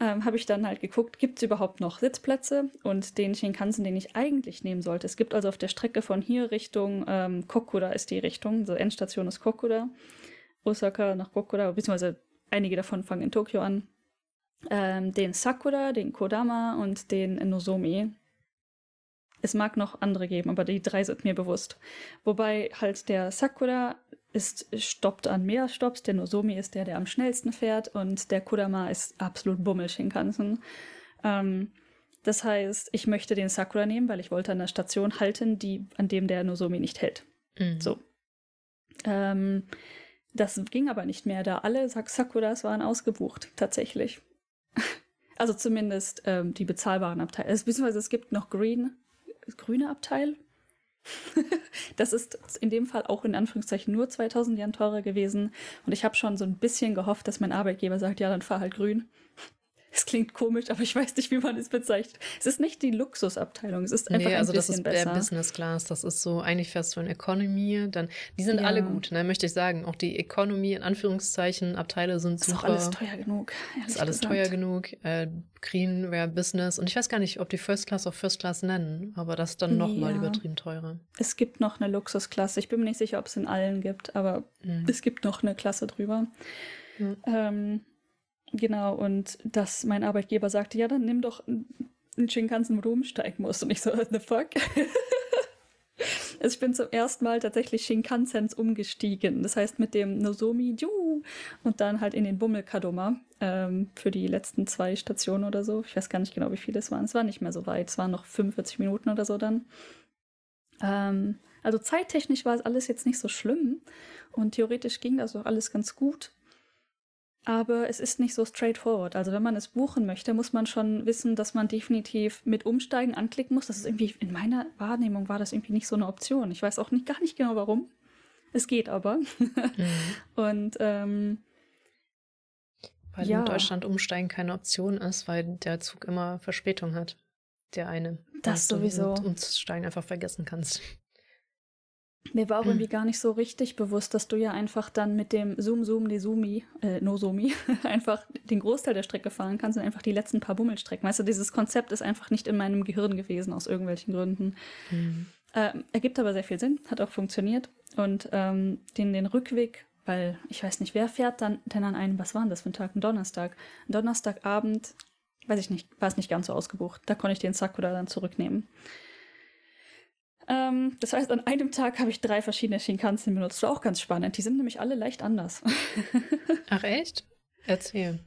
S2: Ähm, habe ich dann halt geguckt, gibt es überhaupt noch Sitzplätze und den Shinkansen, den ich eigentlich nehmen sollte. Es gibt also auf der Strecke von hier Richtung ähm, Kokura ist die Richtung, so Endstation ist Kokura, Osaka nach Kokura, beziehungsweise einige davon fangen in Tokio an. Ähm, den Sakura, den Kodama und den Nozomi. Es mag noch andere geben, aber die drei sind mir bewusst. Wobei halt der Sakura ist, stoppt an mehr Stops, der Nozomi ist der, der am schnellsten fährt und der Kodama ist absolut Bummel Shinkansen. Ähm, das heißt, ich möchte den Sakura nehmen, weil ich wollte an der Station halten, die, an dem der Nozomi nicht hält.
S1: Mhm.
S2: So. Ähm, das ging aber nicht mehr, da alle Sak- Sakuras waren ausgebucht, tatsächlich. *laughs* Also zumindest ähm, die bezahlbaren Abteile. Es, beziehungsweise es gibt noch Green, grüne Abteil. Das ist in dem Fall auch in Anführungszeichen nur 2000 Yen teurer gewesen. Und ich habe schon so ein bisschen gehofft, dass mein Arbeitgeber sagt, ja, dann fahr halt grün. Es klingt komisch, aber ich weiß nicht, wie man es bezeichnet. Es ist nicht die Luxusabteilung, es ist einfach
S1: nee, also
S2: ein
S1: das
S2: bisschen
S1: ist
S2: besser.
S1: der Business Class. Das ist so, eigentlich fährst du in Economy, dann, die sind
S2: Ja.
S1: alle gut, ne, möchte ich sagen. Auch die Economy, in Anführungszeichen, Abteile sind
S2: ist
S1: super.
S2: doch alles teuer genug.
S1: ist alles
S2: gesagt.
S1: teuer genug. Äh, Green wäre Business. Und ich weiß gar nicht, ob die First Class auch First Class nennen, aber das ist dann nochmal
S2: Ja.
S1: übertrieben teurer.
S2: Es gibt noch eine Luxusklasse. Ich bin mir nicht sicher, ob es in allen gibt, aber
S1: Mhm.
S2: es gibt noch eine Klasse drüber.
S1: Ja.
S2: Ähm, genau, und dass mein Arbeitgeber sagte, ja, dann nimm doch einen Shinkansen, wo du umsteigen musst. Und ich so, what the fuck? *laughs* Also ich bin zum ersten Mal tatsächlich Shinkansens umgestiegen. Das heißt mit dem Nozomi Ju und dann halt in den Bummel Kadoma ähm, für die letzten zwei Stationen oder so. Ich weiß gar nicht genau, wie viele es waren. Es war nicht mehr so weit. Es waren noch 45 Minuten oder so dann. Ähm, also zeittechnisch war es alles jetzt nicht so schlimm und theoretisch ging das auch alles ganz gut. Aber es ist nicht so straightforward. Also wenn man es buchen möchte, muss man schon wissen, dass man definitiv mit Umsteigen anklicken muss. Das ist irgendwie, in meiner Wahrnehmung war das irgendwie nicht so eine Option. Ich weiß auch nicht, gar nicht genau warum. Es geht aber.
S1: Mhm. *laughs*
S2: Und ähm,
S1: Weil
S2: Ja.
S1: in Deutschland umsteigen keine Option ist, weil der Zug immer Verspätung hat. Der eine.
S2: Das
S1: Und du
S2: sowieso.
S1: mit Umsteigen einfach vergessen kannst.
S2: Mir war auch
S1: Hm.
S2: irgendwie gar nicht so richtig bewusst, dass du ja einfach dann mit dem Zoom Zoom Nesumi, äh, Nozomi, *laughs* einfach den Großteil der Strecke fahren kannst und einfach die letzten paar Bummelstrecken. Weißt du, dieses Konzept ist einfach nicht in meinem Gehirn gewesen, aus irgendwelchen Gründen.
S1: Mhm.
S2: Ähm, ergibt aber sehr viel Sinn, hat auch funktioniert. Und ähm, den, den Rückweg, weil ich weiß nicht, wer fährt dann denn an einem, was war denn das für ein Tag? Ein Donnerstag. Ein Donnerstagabend weiß ich nicht, war es nicht ganz so ausgebucht. Da konnte ich den Sakura dann zurücknehmen. Ähm, das heißt, an einem Tag habe ich drei verschiedene Shinkansen benutzt. War auch ganz spannend. Die sind nämlich alle leicht anders. *laughs*
S1: Ach echt? Erzähl.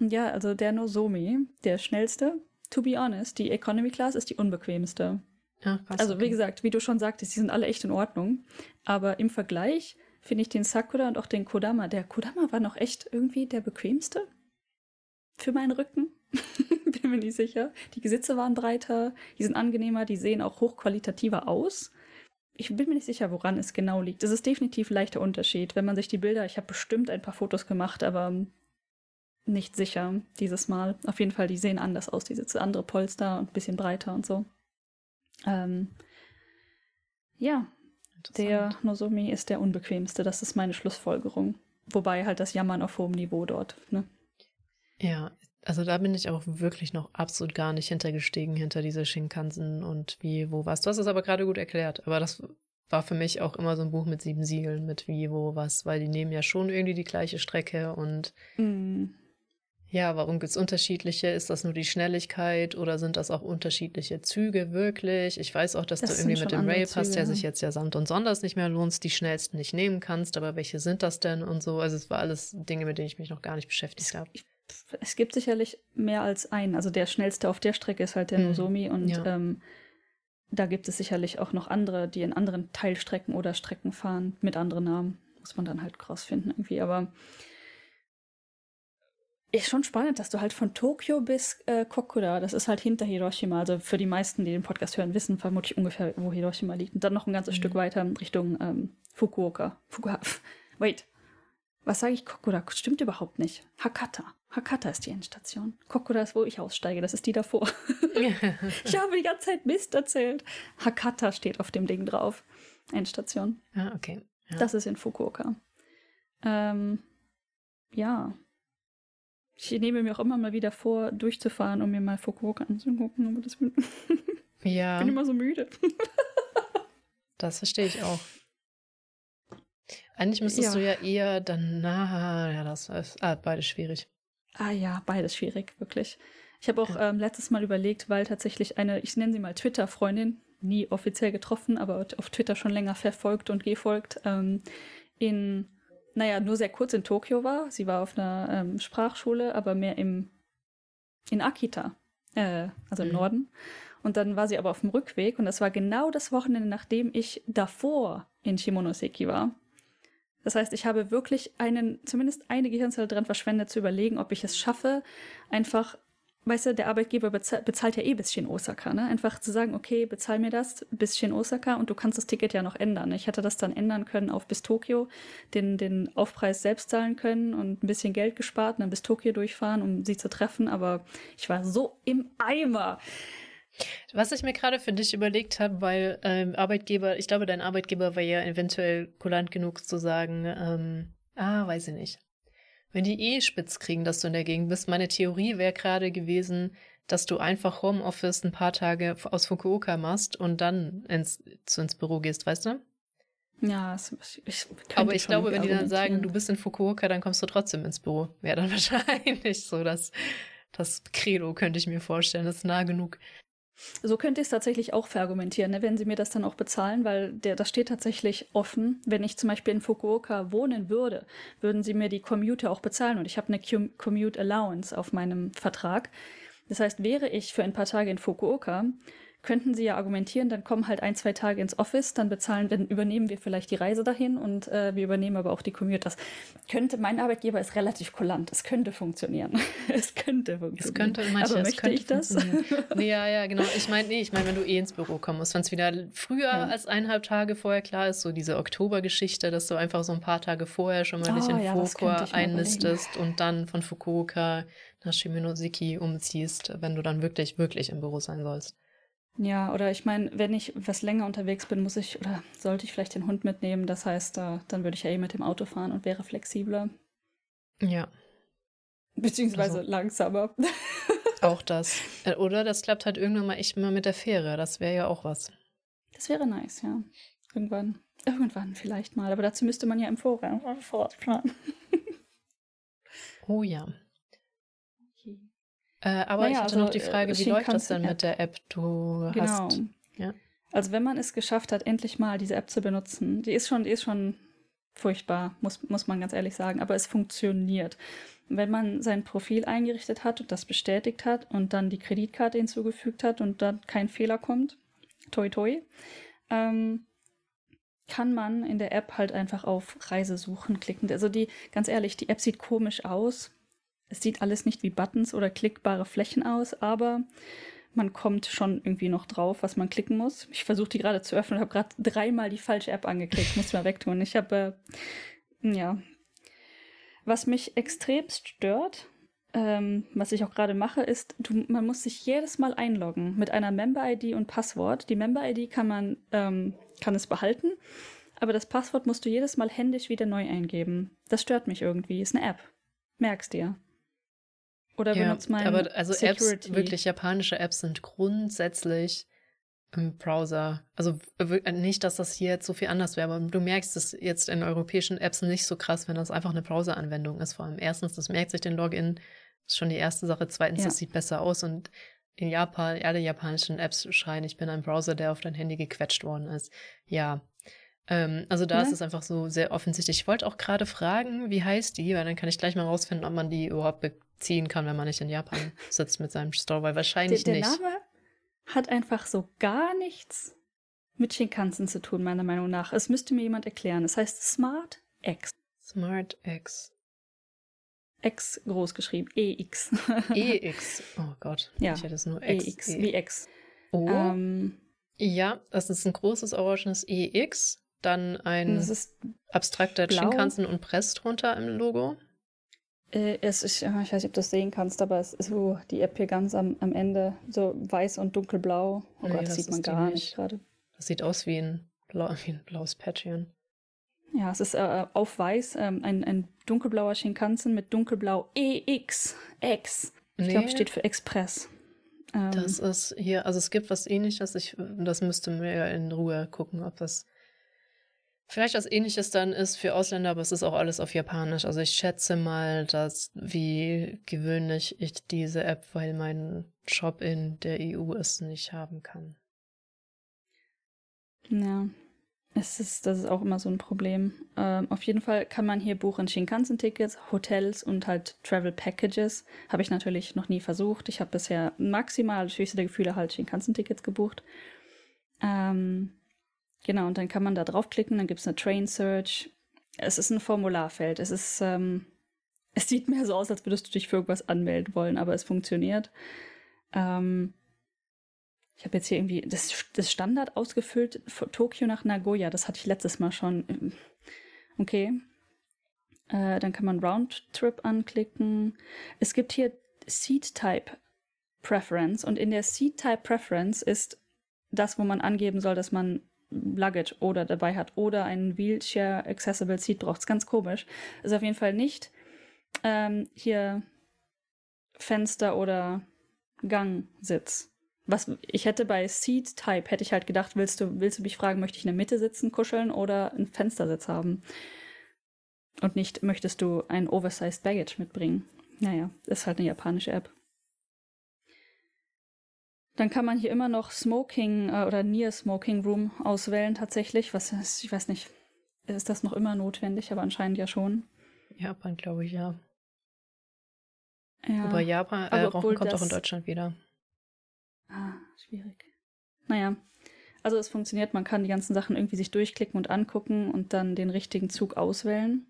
S2: Ja, also der Nozomi, der schnellste. To be honest, die Economy Class ist die unbequemste.
S1: Ach, krass,
S2: Also, wie gesagt, wie du schon sagtest, die sind alle echt in Ordnung. Aber im Vergleich finde ich den Sakura und auch den Kodama. Der Kodama war noch echt irgendwie der bequemste für meinen Rücken. *laughs* Bin mir nicht sicher. Die Sitze waren breiter, die sind angenehmer, die sehen auch hochqualitativer aus. Ich bin mir nicht sicher, woran es genau liegt. Es ist definitiv ein leichter Unterschied. Wenn man sich die Bilder, ich habe bestimmt ein paar Fotos gemacht, aber nicht sicher dieses Mal. Auf jeden Fall, die sehen anders aus, die Sitze, andere Polster und ein bisschen breiter und so. Ähm, ja, der. Nozomi ist der unbequemste. Das ist meine Schlussfolgerung. Wobei halt das Jammern auf hohem Niveau dort. Ne?
S1: Ja, also da bin ich auch wirklich noch absolut gar nicht hintergestiegen, hinter diese Shinkansen und wie, wo, was. Du hast es aber gerade gut erklärt. Aber das war für mich auch immer so ein Buch mit sieben Siegeln, mit wie, wo, was, weil die nehmen ja schon irgendwie die gleiche Strecke und
S2: Mm,
S1: ja, warum gibt's unterschiedliche? Ist das nur die Schnelligkeit oder sind das auch unterschiedliche Züge wirklich? Ich weiß auch, dass
S2: Das
S1: du irgendwie mit dem Railpass, der
S2: ja.
S1: sich jetzt ja samt und sonders nicht mehr lohnt, die schnellsten nicht nehmen kannst, aber welche sind das denn und so? Also es war alles Dinge, mit denen ich mich noch gar nicht beschäftigt habe.
S2: Es gibt sicherlich mehr als einen. Also der schnellste auf der Strecke ist halt der
S1: Mhm,
S2: Nozomi und
S1: ja.
S2: ähm, da gibt es sicherlich auch noch andere, die in anderen Teilstrecken oder Strecken fahren mit anderen Namen. Muss man dann halt rausfinden irgendwie. Aber ist schon spannend, dass du halt von Tokio bis äh, Kokura, das ist halt hinter Hiroshima. Also für die meisten, die den Podcast hören, wissen vermutlich ungefähr, wo Hiroshima liegt. Und dann noch ein ganzes
S1: Mhm.
S2: Stück weiter Richtung ähm, Fukuoka. Fukuoka. *laughs* Wait. Was sage ich? Kokura? Stimmt überhaupt nicht. Hakata. Hakata ist die Endstation. Kokura ist, wo ich aussteige. Das ist die davor. *laughs* ich habe die ganze Zeit Mist erzählt. Hakata steht auf dem Ding drauf. Endstation.
S1: ah, okay. Ja.
S2: Das ist in Fukuoka. Ähm, ja. Ich nehme mir auch immer mal wieder vor, durchzufahren, um mir mal Fukuoka anzugucken. Aber das bin, *laughs*
S1: ja,
S2: bin immer so müde. *laughs*
S1: das verstehe ich auch. Eigentlich müsstest
S2: Ja.
S1: du ja eher dann, na, ja, das ist ah, beides schwierig.
S2: Ah ja, beides schwierig, wirklich. Ich habe auch ähm, letztes Mal überlegt, weil tatsächlich eine, ich nenne sie mal Twitter-Freundin, nie offiziell getroffen, aber auf Twitter schon länger verfolgt und gefolgt, ähm, in, naja, nur sehr kurz in Tokio war. Sie war auf einer ähm, Sprachschule, aber mehr im, in Akita, äh, also im
S1: Mhm.
S2: Norden. Und dann war sie aber auf dem Rückweg und das war genau das Wochenende, nachdem ich davor in Shimonoseki war. Das heißt, ich habe wirklich einen, zumindest eine Gehirnzelle dran verschwendet, zu überlegen, ob ich es schaffe, einfach, weißt du, der Arbeitgeber bezahlt, bezahlt ja eh bis Shin Osaka, ne? Einfach zu sagen, okay, bezahl mir das bis Shin Osaka und du kannst das Ticket ja noch ändern. Ich hätte das dann ändern können auf bis Tokio, den, den Aufpreis selbst zahlen können und ein bisschen Geld gespart und dann bis Tokio durchfahren, um sie zu treffen, aber ich war so im Eimer.
S1: Was ich mir gerade für dich überlegt habe, weil ähm, Arbeitgeber, ich glaube, dein Arbeitgeber war ja eventuell kulant genug zu sagen, ähm, ah, weiß ich nicht. Wenn die eh spitz kriegen, dass du in der Gegend bist, meine Theorie wäre gerade gewesen, dass du einfach Homeoffice ein paar Tage aus Fukuoka machst und dann ins, zu, ins Büro gehst, weißt du?
S2: Ja, ich, ich
S1: Aber ich glaube, wenn die dann sagen, du bist in Fukuoka, dann kommst du trotzdem ins Büro. Wäre dann *laughs* wahrscheinlich so das, das Credo, könnte ich mir vorstellen. Das ist nah genug.
S2: So könnte ich es tatsächlich auch verargumentieren, ne, wenn sie mir das dann auch bezahlen, weil der, das steht tatsächlich offen. Wenn ich zum Beispiel in Fukuoka wohnen würde, würden sie mir die Commute auch bezahlen und ich habe eine Com- Commute Allowance auf meinem Vertrag. Das heißt, wäre ich für ein paar Tage in Fukuoka, könnten sie ja argumentieren, dann kommen halt ein, zwei Tage ins Office, dann bezahlen, dann übernehmen wir vielleicht die Reise dahin und äh, wir übernehmen aber auch die Commute. Das könnte, mein Arbeitgeber ist relativ kulant. Es könnte funktionieren. *laughs* es könnte funktionieren.
S1: Es könnte, manche,
S2: aber
S1: es
S2: möchte ich das? *laughs*
S1: nee, ja, ja, genau. Ich meine, nee, ich meine, wenn du eh ins Büro kommen musst, wenn es wieder früher
S2: Ja.
S1: als eineinhalb Tage vorher klar ist, so diese Oktobergeschichte, dass du einfach so ein paar Tage vorher schon mal dich
S2: Ah,
S1: in
S2: ja,
S1: Fukuoka einnistest und dann von Fukuoka nach Shimonoseki umziehst, wenn du dann wirklich, wirklich im Büro sein sollst.
S2: Ja, oder ich meine, wenn ich was länger unterwegs bin, muss ich oder sollte ich vielleicht den Hund mitnehmen. Das heißt, äh, dann würde ich ja eh mit dem Auto fahren und wäre flexibler.
S1: Ja,
S2: Beziehungsweise
S1: Also-
S2: langsamer. *laughs*
S1: auch das. Äh, Oder das klappt halt irgendwann mal echt mal mit der Fähre. Das wäre ja auch was.
S2: Das wäre nice, ja. Irgendwann. Irgendwann vielleicht mal. Aber dazu müsste man ja im Voraus planen.
S1: Oh ja. Äh, aber
S2: Naja,
S1: ich hatte
S2: also,
S1: noch die
S2: äh,
S1: Frage, wie läuft das denn mit der App? Du
S2: Genau.
S1: hast. Ja.
S2: Also wenn man es geschafft hat, endlich mal diese App zu benutzen, die ist schon, die ist schon furchtbar, muss, muss man ganz ehrlich sagen, aber es funktioniert. Wenn man sein Profil eingerichtet hat und das bestätigt hat und dann die Kreditkarte hinzugefügt hat und dann kein Fehler kommt, toi toi, ähm, kann man in der App halt einfach auf Reise suchen klicken. Also die, ganz ehrlich, die App sieht komisch aus. Es sieht alles nicht wie Buttons oder klickbare Flächen aus, aber man kommt schon irgendwie noch drauf, was man klicken muss. Ich versuche die gerade zu öffnen und habe gerade dreimal die falsche App angeklickt. Muss mal wegtun. Ich habe, äh, ja. Was mich extremst stört, ähm, was ich auch gerade mache, ist, du, man muss sich jedes Mal einloggen mit einer Member-ID und Passwort. Die Member-ID kann man, ähm, kann es behalten, aber das Passwort musst du jedes Mal händisch wieder neu eingeben. Das stört mich irgendwie. Ist eine App. Merkst dir. Oder
S1: Ja,
S2: benutzt mein
S1: aber also
S2: Security.
S1: Apps, wirklich japanische Apps sind grundsätzlich im Browser. Also nicht, dass das hier jetzt so viel anders wäre, aber du merkst es jetzt in europäischen Apps nicht so krass, wenn das einfach eine Browser-Anwendung ist. Vor allem erstens, das merkt sich den Login, das ist schon die erste Sache. Zweitens,
S2: Ja.
S1: das sieht besser aus und in Japan, alle japanischen Apps schreien, ich bin ein Browser, der auf dein Handy gequetscht worden ist. Ja. Ähm, also da ist
S2: Ne?
S1: es einfach so sehr offensichtlich. Ich wollte auch gerade fragen, wie heißt die, weil dann kann ich gleich mal rausfinden, ob man die überhaupt beziehen kann, wenn man nicht in Japan *laughs* sitzt mit seinem Store, weil
S2: Der,
S1: wahrscheinlich
S2: der
S1: nicht.
S2: Name hat einfach so gar nichts mit Shinkansen zu tun, meiner Meinung nach. Es müsste mir jemand erklären. Es heißt Smart X.
S1: Smart X.
S2: X groß geschrieben. EX.
S1: EX. *laughs* Oh Gott.
S2: Ja,
S1: Ich hätte es nur X.
S2: EX, wie X.
S1: Oh.
S2: Ähm,
S1: ja, das ist ein großes orangenes EX. Dann ein
S2: das ist,
S1: abstrakter
S2: blau.
S1: Shinkansen und Press drunter im Logo.
S2: Äh, es ist, ich weiß nicht, ob du das sehen kannst, aber es ist so die App hier ganz am, am Ende, so weiß und dunkelblau. Oh
S1: Nee,
S2: Gott,
S1: das
S2: das sieht man gar
S1: nicht.
S2: nicht gerade.
S1: Das sieht aus wie ein, blau, *laughs* wie ein blaues Patchen.
S2: Ja, es ist äh, auf weiß ähm, ein, ein dunkelblauer Shinkansen mit dunkelblau EX. X. Ich
S1: Nee.
S2: glaube, steht für Express. Ähm,
S1: Das ist hier, also es gibt was ähnliches. Ich, das müsste mir in Ruhe gucken, ob das vielleicht was ähnliches dann ist für Ausländer, aber es ist auch alles auf Japanisch. Also ich schätze mal, dass wie gewöhnlich ich diese App, weil mein Shop in der EU es nicht haben kann.
S2: Ja, es ist, das ist auch immer so ein Problem. Ähm, auf jeden Fall kann man hier buchen Shinkansen-Tickets, Hotels und halt Travel Packages. Habe ich natürlich noch nie versucht. Ich habe bisher maximal durch höchste der Gefühle halt Shinkansen-Tickets gebucht. Ähm, genau, und dann kann man da draufklicken, dann gibt es eine Train Search. Es ist ein Formularfeld. Es ist, ähm, *laughs* es sieht mehr so aus, als würdest du dich für irgendwas anmelden wollen, aber es funktioniert. Ähm, ich habe jetzt hier irgendwie das, das Standard ausgefüllt von Tokio nach Nagoya. Das hatte ich letztes Mal schon. Okay. Äh, dann kann man Roundtrip anklicken. Es gibt hier Seat Type Preference und in der Seat Type Preference ist das, wo man angeben soll, dass man Luggage oder dabei hat oder einen Wheelchair Accessible Seat braucht. Ist ganz komisch. Ist auf jeden Fall nicht ähm, hier Fenster oder Gangsitz. Was ich hätte bei Seat Type hätte ich halt gedacht, willst du willst du mich fragen, möchte ich in der Mitte sitzen, kuscheln oder einen Fenstersitz haben? Und nicht möchtest du ein oversized Baggage mitbringen? Naja, ist halt eine japanische App. Dann kann man hier immer noch Smoking äh, oder Near Smoking Room auswählen tatsächlich. Was ist, ich weiß nicht, ist das noch immer notwendig, aber anscheinend ja schon.
S1: Japan, glaube ich, ja.
S2: Ja.
S1: Aber Japan, äh,
S2: aber
S1: Rauchen kommt auch in Deutschland wieder.
S2: Ah, schwierig. Naja, also es funktioniert, man kann die ganzen Sachen irgendwie sich durchklicken und angucken und dann den richtigen Zug auswählen.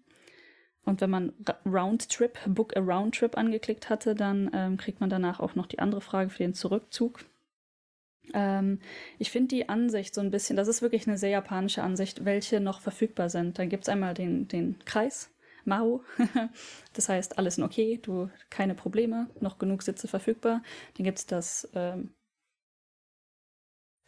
S2: Und wenn man Roundtrip, Book a Roundtrip angeklickt hatte, dann ähm, kriegt man danach auch noch die andere Frage für den Zurückzug. Ähm, ich finde die Ansicht so ein bisschen, das ist wirklich eine sehr japanische Ansicht, welche noch verfügbar sind. Dann gibt es einmal den, den Kreis, Mao. *laughs* das heißt, alles in okay, du keine Probleme, noch genug Sitze verfügbar. Dann gibt es das, ähm,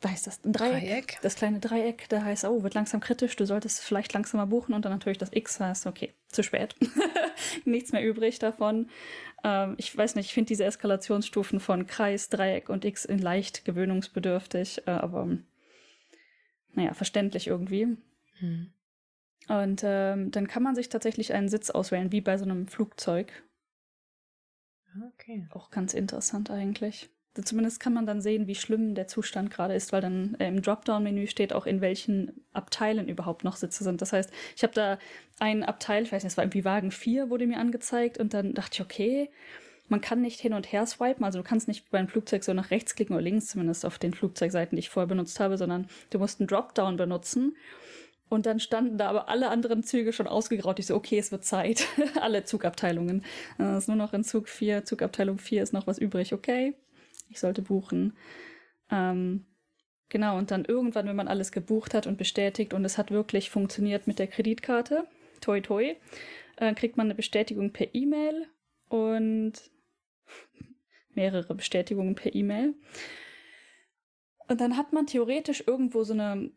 S2: was heißt das? Ein Dreieck.
S1: Dreieck?
S2: Das kleine Dreieck, da heißt, oh, wird langsam kritisch, du solltest vielleicht langsamer buchen und dann natürlich das X heißt, okay, zu spät. *laughs* Nichts mehr übrig davon. Ähm, ich weiß nicht, ich finde diese Eskalationsstufen von Kreis, Dreieck und X in leicht gewöhnungsbedürftig, äh, aber naja, verständlich irgendwie.
S1: Hm.
S2: Und ähm, dann kann man sich tatsächlich einen Sitz auswählen, wie bei so einem Flugzeug.
S1: Okay.
S2: Auch ganz interessant eigentlich. Zumindest kann man dann sehen, wie schlimm der Zustand gerade ist, weil dann äh, im Dropdown-Menü steht auch, in welchen Abteilen überhaupt noch Sitze sind. Das heißt, ich habe da einen Abteil, ich weiß nicht, es war irgendwie Wagen 4, wurde mir angezeigt und dann dachte ich, okay, man kann nicht hin und her swipen, also du kannst nicht beim Flugzeug so nach rechts klicken oder links, zumindest auf den Flugzeugseiten, die ich vorher benutzt habe, sondern du musst einen Dropdown benutzen. Und dann standen da aber alle anderen Züge schon ausgegraut. Ich so, okay, es wird Zeit. *laughs* alle Zugabteilungen. Es ist nur noch in Zug 4, Zugabteilung 4 ist noch was übrig. Okay, ich sollte buchen. Ähm, genau, und dann irgendwann, wenn man alles gebucht hat und bestätigt und es hat wirklich funktioniert mit der Kreditkarte, toi toi, äh, kriegt man eine Bestätigung per E-Mail und *laughs* mehrere Bestätigungen per E-Mail. Und dann hat man theoretisch irgendwo so eine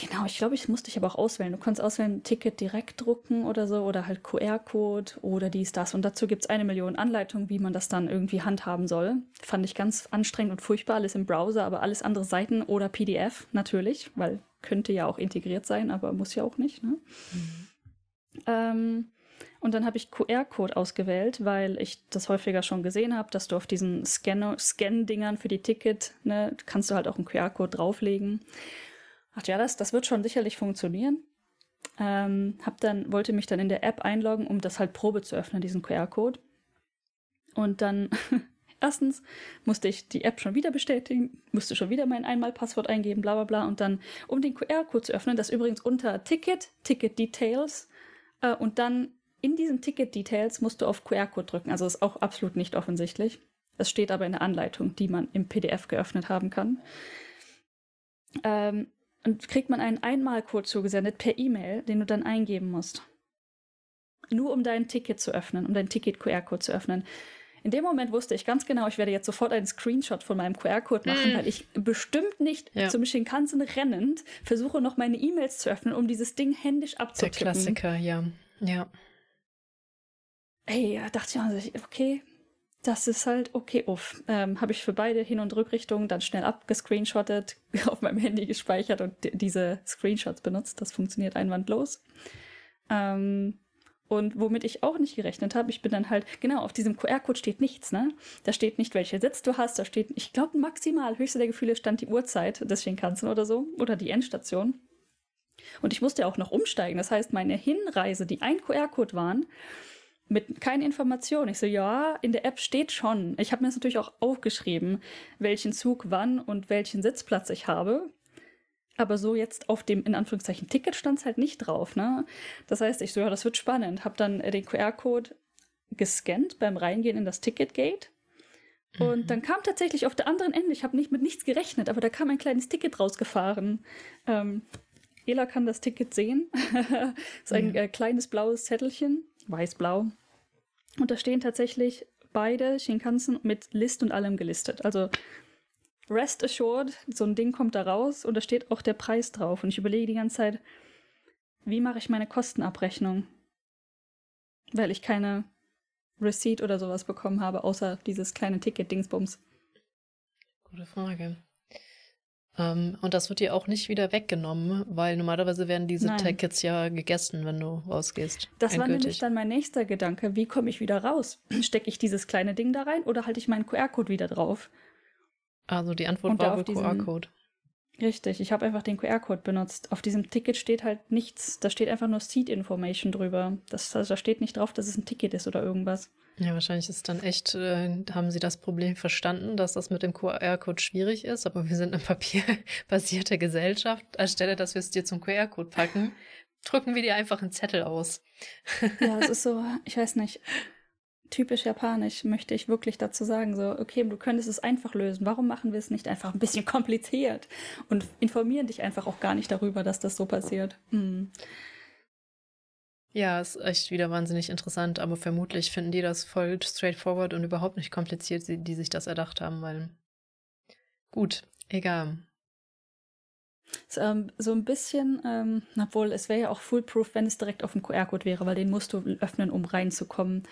S2: Genau, ich glaube, ich musste ich aber auch auswählen. Du kannst auswählen, Ticket direkt drucken oder so oder halt QR-Code oder dies, das. Und dazu gibt es eine Million Anleitungen, wie man das dann irgendwie handhaben soll. Fand ich ganz anstrengend und furchtbar, alles im Browser, aber alles andere Seiten oder PDF natürlich, weil könnte ja auch integriert sein, aber muss ja auch nicht. Ne? Mhm. Ähm, und dann habe ich QR-Code ausgewählt, weil ich das häufiger schon gesehen habe, dass du auf diesen Scan-Dingern für die Ticket, ne, kannst du halt auch einen QR-Code drauflegen. Ach ja, das, das wird schon sicherlich funktionieren. Ähm, hab dann, wollte mich dann in der App einloggen, um das halt Probe zu öffnen, diesen QR-Code. Und dann, *laughs* erstens musste ich die App schon wieder bestätigen, musste schon wieder mein Einmalpasswort eingeben, bla bla bla. Und dann, um den QR-Code zu öffnen, das übrigens unter Ticket, Ticket Details, äh, und dann in diesen Ticket Details musst du auf QR-Code drücken. Also ist auch absolut nicht offensichtlich. Es steht aber in der Anleitung, die man im PDF geöffnet haben kann. Ähm, und kriegt man einen Einmalcode zugesendet per E-Mail, den du dann eingeben musst. Nur um dein Ticket zu öffnen, um dein Ticket-QR-Code zu öffnen. In dem Moment wusste ich ganz genau, ich werde jetzt sofort einen Screenshot von meinem QR-Code machen, mm. weil ich bestimmt nicht ja. zum Shinkansen rennend versuche, noch meine E-Mails zu öffnen, um dieses Ding händisch abzutippen.
S1: Der Klassiker, ja. Ja.
S2: Ey, da dachte ich, okay, das ist halt okay uff. Ähm, Habe ich für beide Hin- und Rückrichtungen dann schnell abgescreenshottet, *laughs* auf meinem Handy gespeichert und diese Screenshots benutzt. Das funktioniert einwandlos. Ähm, und womit ich auch nicht gerechnet habe, ich bin dann halt, genau, auf diesem QR-Code steht nichts, ne? Da steht nicht, welche Sitz du hast, da steht, ich glaube, maximal, höchste der Gefühle stand die Uhrzeit des Shinkansen oder so, oder die Endstation. Und ich musste ja auch noch umsteigen. Das heißt, meine Hinreise, die ein QR-Code waren, mit keinen Informationen. Ich so, ja, in der App steht schon. Ich habe mir das natürlich auch aufgeschrieben, welchen Zug wann und welchen Sitzplatz ich habe. Aber so jetzt auf dem, in Anführungszeichen, Ticket stand es halt nicht drauf. Ne? Das heißt, ich so, ja, das wird spannend. Habe dann den QR-Code gescannt beim Reingehen in das Ticketgate. Und mhm. dann kam tatsächlich auf der anderen Ende, ich habe nicht mit nichts gerechnet, aber da kam ein kleines Ticket rausgefahren. Ähm, Ela kann das Ticket sehen. das *laughs* ist ein ja. äh, kleines blaues Zettelchen, weiß-blau. Und da stehen tatsächlich beide Shinkansen mit List und allem gelistet. Also rest assured, so ein Ding kommt da raus und da steht auch der Preis drauf. Und ich überlege die ganze Zeit, wie mache ich meine Kostenabrechnung? Weil ich keine Receipt oder sowas bekommen habe, außer dieses kleine Ticket-Dingsbums.
S1: Gute Frage. Ähm, und das wird dir auch nicht wieder weggenommen, weil normalerweise werden diese. Tickets ja gegessen, wenn du rausgehst.
S2: Das endgültig. war nämlich dann mein nächster Gedanke. Wie komme ich wieder raus? *clears throat* Stecke ich dieses kleine Ding da rein oder halte ich meinen QR-Code wieder drauf?
S1: Also die Antwort und war wohl QR-Code.
S2: Richtig, ich habe einfach den QR-Code benutzt. Auf diesem Ticket steht halt nichts. Da steht einfach nur Seat Information drüber. Das, also da steht nicht drauf, dass es ein Ticket ist oder irgendwas.
S1: Ja, wahrscheinlich ist dann echt, äh, haben sie das Problem verstanden, dass das mit dem QR-Code schwierig ist, aber wir sind eine *laughs* papierbasierte Gesellschaft. Anstelle, dass wir es dir zum QR-Code packen, drücken wir dir einfach einen Zettel aus.
S2: ja, *laughs* es ist so, ich weiß nicht, typisch japanisch möchte ich wirklich dazu sagen, so, okay, du könntest es einfach lösen. Warum machen wir es nicht einfach ein bisschen kompliziert und informieren dich einfach auch gar nicht darüber, dass das so passiert? Hm.
S1: Ja, ist echt wieder wahnsinnig interessant, aber vermutlich finden die das voll straightforward und überhaupt nicht kompliziert, die, sich das erdacht haben, weil gut, egal.
S2: So, ähm, so ein bisschen, ähm, obwohl es wäre ja auch foolproof, wenn es direkt auf dem QR-Code wäre, weil den musst du öffnen, um reinzukommen.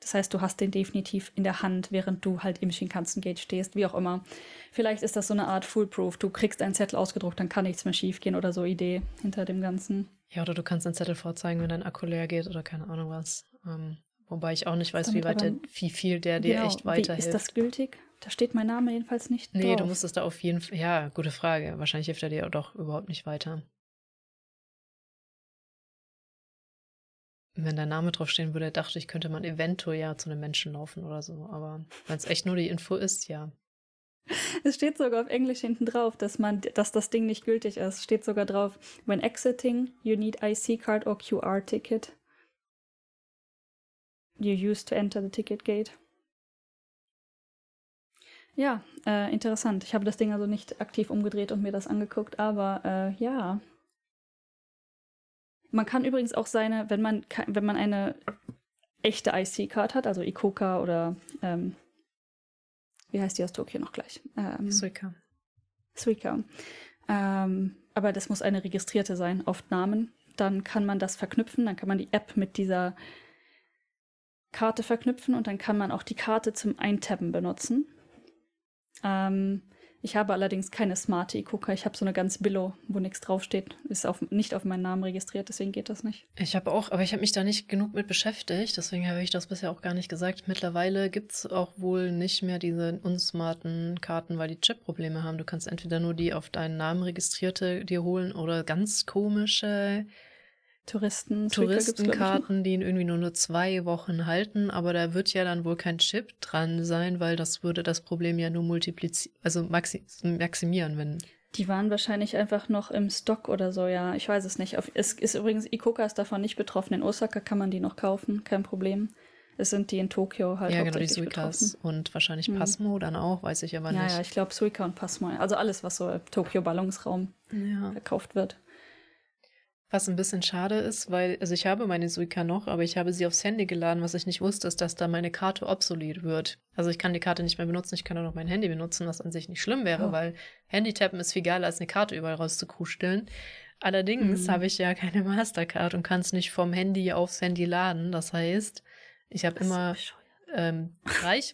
S2: Das heißt, du hast den definitiv in der Hand, während du halt im Shinkansen-Gate stehst, wie auch immer. Vielleicht ist das so eine Art Foolproof. Du kriegst einen Zettel ausgedruckt, dann kann nichts mehr schiefgehen oder so Idee hinter dem Ganzen.
S1: Ja, oder du kannst einen Zettel vorzeigen, wenn dein Akku leer geht oder keine Ahnung was. Ähm, Wobei ich auch nicht weiß, wie, weit der, wie viel der dir
S2: genau,
S1: echt weiterhilft.
S2: Wie, ist das gültig? Da steht mein Name jedenfalls nicht
S1: Nee,
S2: drauf.
S1: du musstest da auf jeden Fall. Ja, gute Frage. Wahrscheinlich hilft er dir doch überhaupt nicht weiter. Wenn dein Name draufstehen würde, dachte ich, könnte man eventuell ja zu einem Menschen laufen oder so. Aber wenn es echt nur die Info ist, ja.
S2: Es steht sogar auf Englisch hinten drauf, dass man, dass das Ding nicht gültig ist. Steht sogar drauf, when exiting, you need IC card or QR ticket. You use to enter the ticket gate. Ja, äh, interessant. Ich habe das Ding also nicht aktiv umgedreht und mir das angeguckt, aber äh, ja. Man kann übrigens auch seine, wenn man, wenn man eine echte IC-Card hat, also Ikoka oder ähm, wie heißt die aus Tokio noch gleich? Ähm,
S1: Suika.
S2: Suica. Ähm, aber das muss eine registrierte sein, oft Namen. Dann kann man das verknüpfen, dann kann man die App mit dieser Karte verknüpfen und dann kann man auch die Karte zum Eintappen benutzen. Ähm, ich habe allerdings keine smarte Ikoka. Ich habe so eine ganz Billo, wo nichts draufsteht. Ist auf, nicht auf meinen Namen registriert, deswegen geht das nicht.
S1: Ich habe auch, aber ich habe mich da nicht genug mit beschäftigt, deswegen habe ich das bisher auch gar nicht gesagt. Mittlerweile gibt es auch wohl nicht mehr diese unsmarten Karten, weil die Chip-Probleme haben. Du kannst entweder nur die auf deinen Namen registrierte dir holen oder ganz komische
S2: Touristen, noch.
S1: Touristenkarten, die ihn irgendwie nur, nur zwei Wochen halten, aber da wird ja dann wohl kein Chip dran sein, weil das würde das Problem ja nur multiplizieren, also maxi maximieren, wenn.
S2: Die waren wahrscheinlich einfach noch im Stock oder so, ja. Ich weiß es nicht. Auf, es ist übrigens, Ikoka ist davon nicht betroffen. In Osaka kann man die noch kaufen, kein Problem. Es sind die in Tokio halt
S1: ja, genau, die Suikas und wahrscheinlich
S2: Hm.
S1: Pasmo dann auch, weiß ich aber
S2: Ja,
S1: nicht.
S2: ja, ich glaube Suica und Passmo. Also alles, was so im Tokio-Ballungsraum
S1: ja.
S2: verkauft wird.
S1: Was ein bisschen schade ist, weil, also ich habe meine Suica noch, aber ich habe sie aufs Handy geladen. Was ich nicht wusste, ist, dass da meine Karte obsolet wird. Also ich kann die Karte nicht mehr benutzen, ich kann nur noch mein Handy benutzen, was an sich nicht schlimm wäre,
S2: Oh.
S1: weil Handy-Tappen ist viel geiler, als eine Karte überall rauszukuscheln. Allerdings
S2: Mhm.
S1: habe ich ja keine *laughs* Mastercard und kann es nicht vom Handy aufs Handy laden. Das heißt, ich habe immer ähm,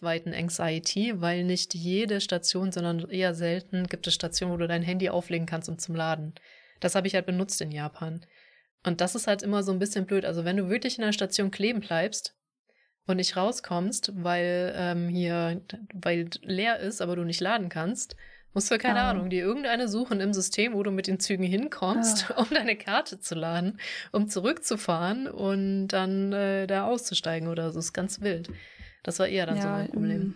S1: Reichweiten-Anxiety, weil nicht jede Station, sondern eher selten gibt es Stationen, wo du dein Handy auflegen kannst, um zum Laden. Das habe ich halt benutzt in Japan. Und das ist halt immer so ein bisschen blöd. Also wenn du wirklich in einer Station kleben bleibst und nicht rauskommst, weil ähm, hier, weil leer ist, aber du nicht laden kannst, musst du, keine
S2: Ah.
S1: Ahnung, dir irgendeine suchen im System, wo du mit den Zügen hinkommst,
S2: Ah. *laughs*
S1: um deine Karte zu laden, um zurückzufahren und dann äh, da auszusteigen oder so. Ist ganz wild. Das war eher dann so mein Problem.
S2: ähm,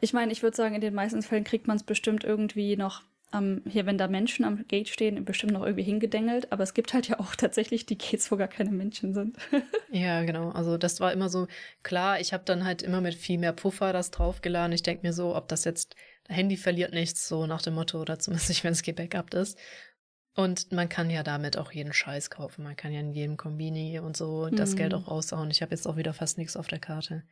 S2: Ich meine, ich würde sagen, in den meisten Fällen kriegt man es bestimmt irgendwie noch am, hier, wenn da Menschen am Gate stehen, bestimmt noch irgendwie hingedengelt. Aber es gibt halt ja auch tatsächlich die Gates, wo gar keine Menschen sind. *laughs*
S1: Ja, genau. Also das war immer so, klar, ich habe dann halt immer mit viel mehr Puffer das draufgeladen. Ich denke mir so, ob das jetzt, Handy verliert nichts, so nach dem Motto, oder zumindest nicht, wenn es gebackupt ist. Und man kann ja damit auch jeden Scheiß kaufen. Man kann ja in jedem Kombini und so das
S2: Mhm.
S1: Geld auch raushauen. Ich habe jetzt auch wieder fast nichts auf der Karte.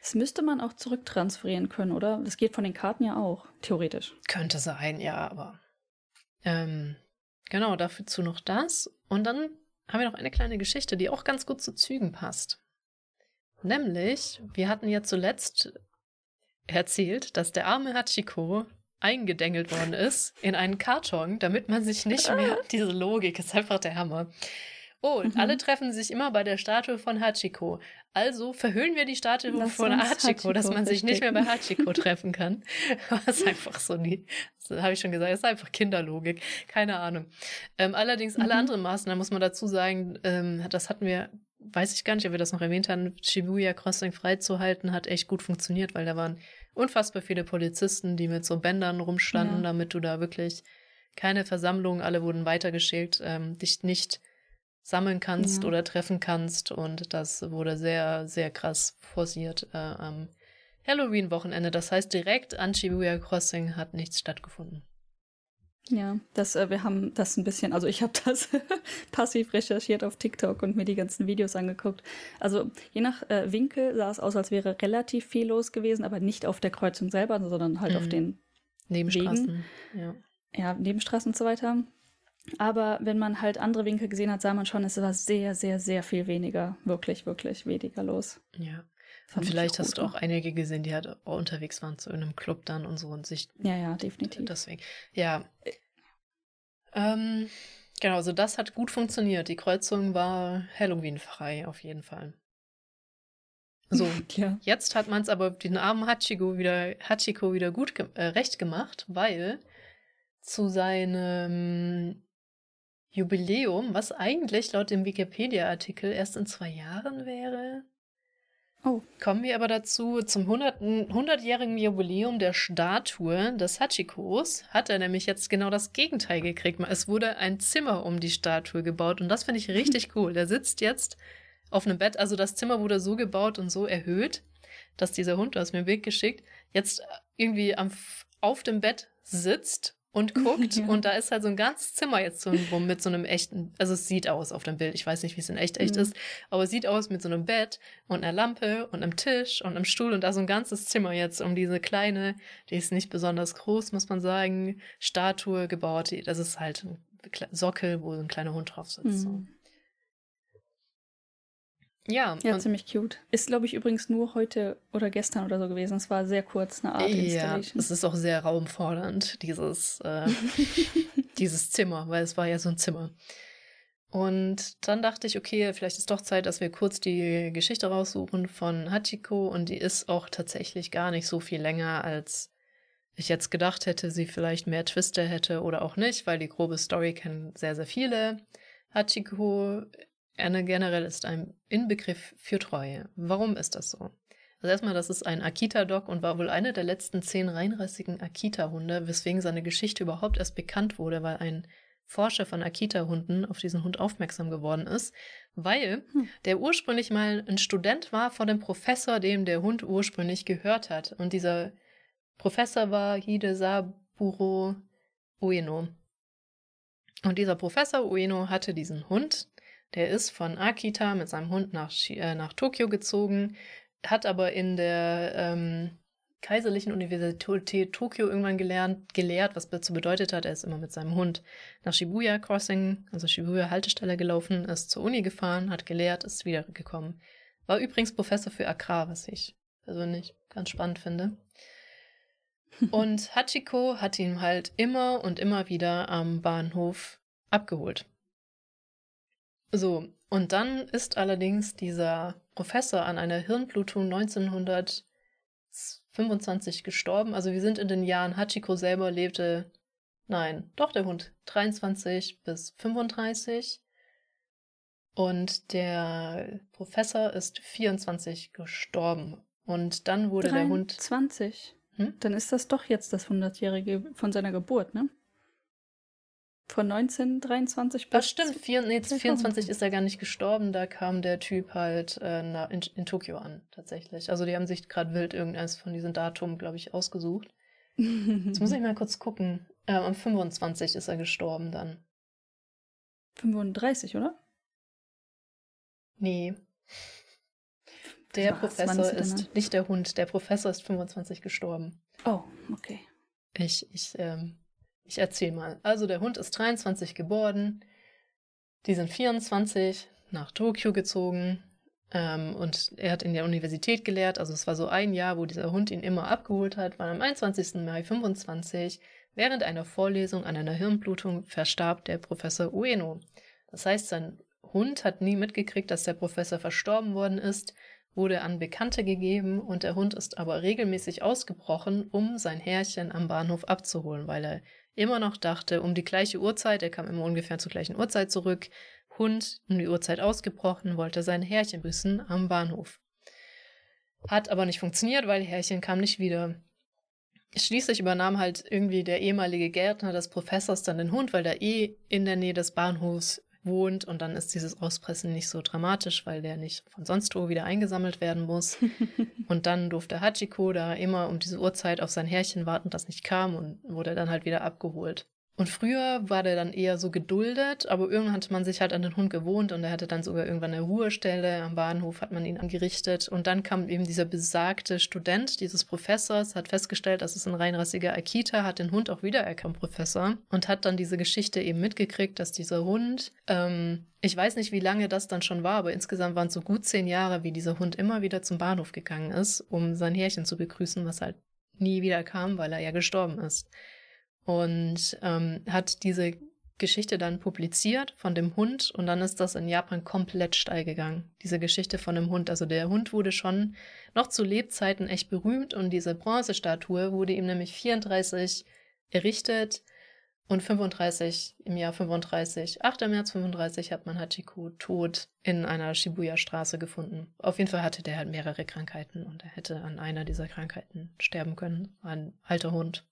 S2: Das müsste man auch zurücktransferieren können, oder? Das geht von den Karten ja auch, theoretisch.
S1: Könnte sein, ja, aber. Ähm, genau, dazu noch das. Und dann haben wir noch eine kleine Geschichte, die auch ganz gut zu Zügen passt. Nämlich, wir hatten ja zuletzt erzählt, dass der arme Hachiko eingedengelt worden ist in einen Karton, damit man sich nicht mehr. Diese Logik ist einfach der Hammer. Oh,
S2: Mhm.
S1: alle treffen sich immer bei der Statue von Hachiko. Also verhüllen wir die Statue
S2: Lass
S1: von
S2: uns
S1: Hachiko, dass
S2: Hachiko
S1: man sich nicht mehr bei. Hachiko *laughs* treffen kann. Das ist einfach so die, das habe ich schon gesagt, das ist einfach Kinderlogik. Keine Ahnung. Ähm, allerdings alle
S2: Mhm.
S1: anderen Maßnahmen, muss man dazu sagen, ähm, das hatten wir, weiß ich gar nicht, ob wir das noch erwähnt haben, Shibuya Crossing freizuhalten, hat echt gut funktioniert, weil da waren unfassbar viele Polizisten, die mit so Bändern rumstanden,
S2: Ja.
S1: damit du da wirklich keine Versammlung, alle wurden weitergeschickt, ähm, dich nicht sammeln kannst
S2: Ja.
S1: oder treffen kannst. Und das wurde sehr, sehr krass forciert äh, am Halloween-Wochenende. Das heißt, direkt an Shibuya Crossing hat nichts stattgefunden.
S2: Ja, das, äh, wir haben das ein bisschen, also ich habe *laughs* das passiv recherchiert auf TikTok und mir die ganzen Videos angeguckt. Also je nach äh, Winkel sah es aus, als wäre relativ viel los gewesen, aber nicht auf der Kreuzung selber, sondern halt auf
S1: Mhm.
S2: den
S1: Nebenstraßen. Ja.
S2: ja, Nebenstraßen und so weiter. Aber wenn man halt andere Winkel gesehen hat, sah man schon, es war sehr, sehr, sehr viel weniger, wirklich, wirklich weniger los.
S1: ja. Und
S2: ich
S1: vielleicht hast du auch einige gesehen, die halt auch unterwegs waren zu irgendeinem Club dann und so und sich
S2: Ja, ja, definitiv.
S1: deswegen. Ja. Ähm, genau, also das hat gut funktioniert. Die Kreuzung war Halloween-frei, auf jeden Fall. So, *laughs* ja. jetzt hat man es aber den armen Hachiko wieder, Hachiko wieder gut ge äh, recht gemacht, weil zu seinem Jubiläum, was eigentlich laut dem Wikipedia-Artikel erst in zwei Jahren wäre, Oh. Kommen wir aber dazu, zum 100-jährigen Jubiläum der Statue des Hachikos hat er nämlich jetzt genau das Gegenteil gekriegt. Es wurde ein Zimmer um die Statue gebaut und das finde ich richtig *laughs* cool. Der sitzt jetzt auf einem Bett, also das Zimmer wurde so gebaut und so erhöht, dass dieser Hund, du hast mir ein Bild geschickt, jetzt irgendwie am, auf dem Bett sitzt und guckt *laughs* ja. und da ist halt so ein ganzes Zimmer jetzt so mit so einem echten, also es sieht aus auf dem Bild, ich weiß nicht, wie es in echt echt mhm. ist, aber es sieht aus mit so einem Bett und einer Lampe und einem Tisch und einem Stuhl und da so ein ganzes Zimmer jetzt um diese kleine, die ist nicht besonders groß, muss man sagen, Statue gebaut, das ist halt ein Sockel, wo ein kleiner Hund drauf sitzt. Mhm. So. Ja.
S2: Ja, ziemlich cute. Ist, glaube ich, übrigens nur heute oder gestern oder so gewesen. Es war sehr kurz, eine Art
S1: Ja, es ist auch sehr raumfordernd, dieses, äh, *laughs* dieses Zimmer, weil es war ja so ein Zimmer. Und dann dachte ich, okay, vielleicht ist doch Zeit, dass wir kurz die Geschichte raussuchen von Hachiko. Und die ist auch tatsächlich gar nicht so viel länger, als ich jetzt gedacht hätte, sie vielleicht mehr Twiste hätte oder auch nicht, weil die grobe Story kennen sehr, sehr viele. Hachiko Erne generell ist ein Inbegriff für Treue. Warum ist das so? Also erstmal, das ist ein Akita-Dog und war wohl einer der letzten zehn reinrassigen Akita-Hunde, weswegen seine Geschichte überhaupt erst bekannt wurde, weil ein Forscher von Akita-Hunden auf diesen Hund aufmerksam geworden ist, weil hm. der ursprünglich mal ein Student war von dem Professor, dem der Hund ursprünglich gehört hat. Und dieser Professor war Hidesaburo Ueno. Und dieser Professor Ueno hatte diesen Hund, der ist von Akita mit seinem Hund nach, äh, nach Tokio gezogen, hat aber in der ähm, Kaiserlichen Universität Tokio irgendwann gelernt, gelehrt, was dazu bedeutet hat, er ist immer mit seinem Hund nach Shibuya Crossing, also Shibuya Haltestelle gelaufen, ist zur Uni gefahren, hat gelehrt, ist wiedergekommen. War übrigens Professor für Agrar, was ich persönlich ganz spannend finde. Und Hachiko hat ihn halt immer und immer wieder am Bahnhof abgeholt. So, und dann ist allerdings dieser Professor an einer Hirnblutung 1925 gestorben. Also wir sind in den Jahren, Hachiko selber lebte, nein, doch der Hund, 23 bis 35. Und der Professor ist 24 gestorben. Und dann wurde 23. der Hund.
S2: 20? Hm? Dann ist das doch jetzt das 100-jährige von seiner Geburt, ne? Von 1923 bis.
S1: Das stimmt, vier, nee, 24 ist er gar nicht gestorben, da kam der Typ halt äh, in, in, Tokio an, tatsächlich. Also die haben sich gerade wild irgendeines von diesen Datum, glaube ich, ausgesucht. *laughs* Jetzt muss ich mal kurz gucken. Äh, am 25 ist er gestorben dann.
S2: 35, oder?
S1: Nee. Der Was, Professor ist nicht der Hund, der Professor ist 25 gestorben.
S2: Oh, okay.
S1: Ich, ich, ähm, ich erzähle mal. Also der Hund ist 23 geboren, die sind 24 nach Tokio gezogen ähm, und er hat in der Universität gelehrt. Also es war so ein Jahr, wo dieser Hund ihn immer abgeholt hat, weil am 21. Mai 25 während einer Vorlesung an einer Hirnblutung verstarb der Professor Ueno. Das heißt, sein Hund hat nie mitgekriegt, dass der Professor verstorben worden ist, wurde an Bekannte gegeben und der Hund ist aber regelmäßig ausgebrochen, um sein Herrchen am Bahnhof abzuholen, weil er immer noch dachte, um die gleiche Uhrzeit, er kam immer ungefähr zur gleichen Uhrzeit zurück, Hund um die Uhrzeit ausgebrochen, wollte sein Herrchen büßen am Bahnhof. Hat aber nicht funktioniert, weil Herrchen kam nicht wieder. Schließlich übernahm halt irgendwie der ehemalige Gärtner des Professors dann den Hund, weil der eh in der Nähe des Bahnhofs wohnt und dann ist dieses Auspressen nicht so dramatisch, weil der nicht von sonst wo wieder eingesammelt werden muss. *laughs* und dann durfte Hachiko da immer um diese Uhrzeit auf sein Härchen warten, das nicht kam und wurde dann halt wieder abgeholt. Und früher war der dann eher so geduldet, aber irgendwann hatte man sich halt an den Hund gewohnt und er hatte dann sogar irgendwann eine Ruhestelle am Bahnhof, hat man ihn angerichtet. Und dann kam eben dieser besagte Student dieses Professors, hat festgestellt, dass es ein reinrassiger Akita, hat den Hund auch wiedererkannt, Professor, und hat dann diese Geschichte eben mitgekriegt, dass dieser Hund, ähm, ich weiß nicht, wie lange das dann schon war, aber insgesamt waren es so gut zehn Jahre, wie dieser Hund immer wieder zum Bahnhof gegangen ist, um sein Härchen zu begrüßen, was halt nie wieder kam, weil er ja gestorben ist und ähm, hat diese Geschichte dann publiziert von dem Hund und dann ist das in Japan komplett steil gegangen. Diese Geschichte von dem Hund. Also der Hund wurde schon noch zu Lebzeiten echt berühmt und diese Bronzestatue wurde ihm nämlich 34 errichtet und 35 im Jahr 35, 8. März 35 hat man Hachiko tot in einer Shibuya-Straße gefunden. Auf jeden Fall hatte der halt mehrere Krankheiten und er hätte an einer dieser Krankheiten sterben können. Ein alter Hund.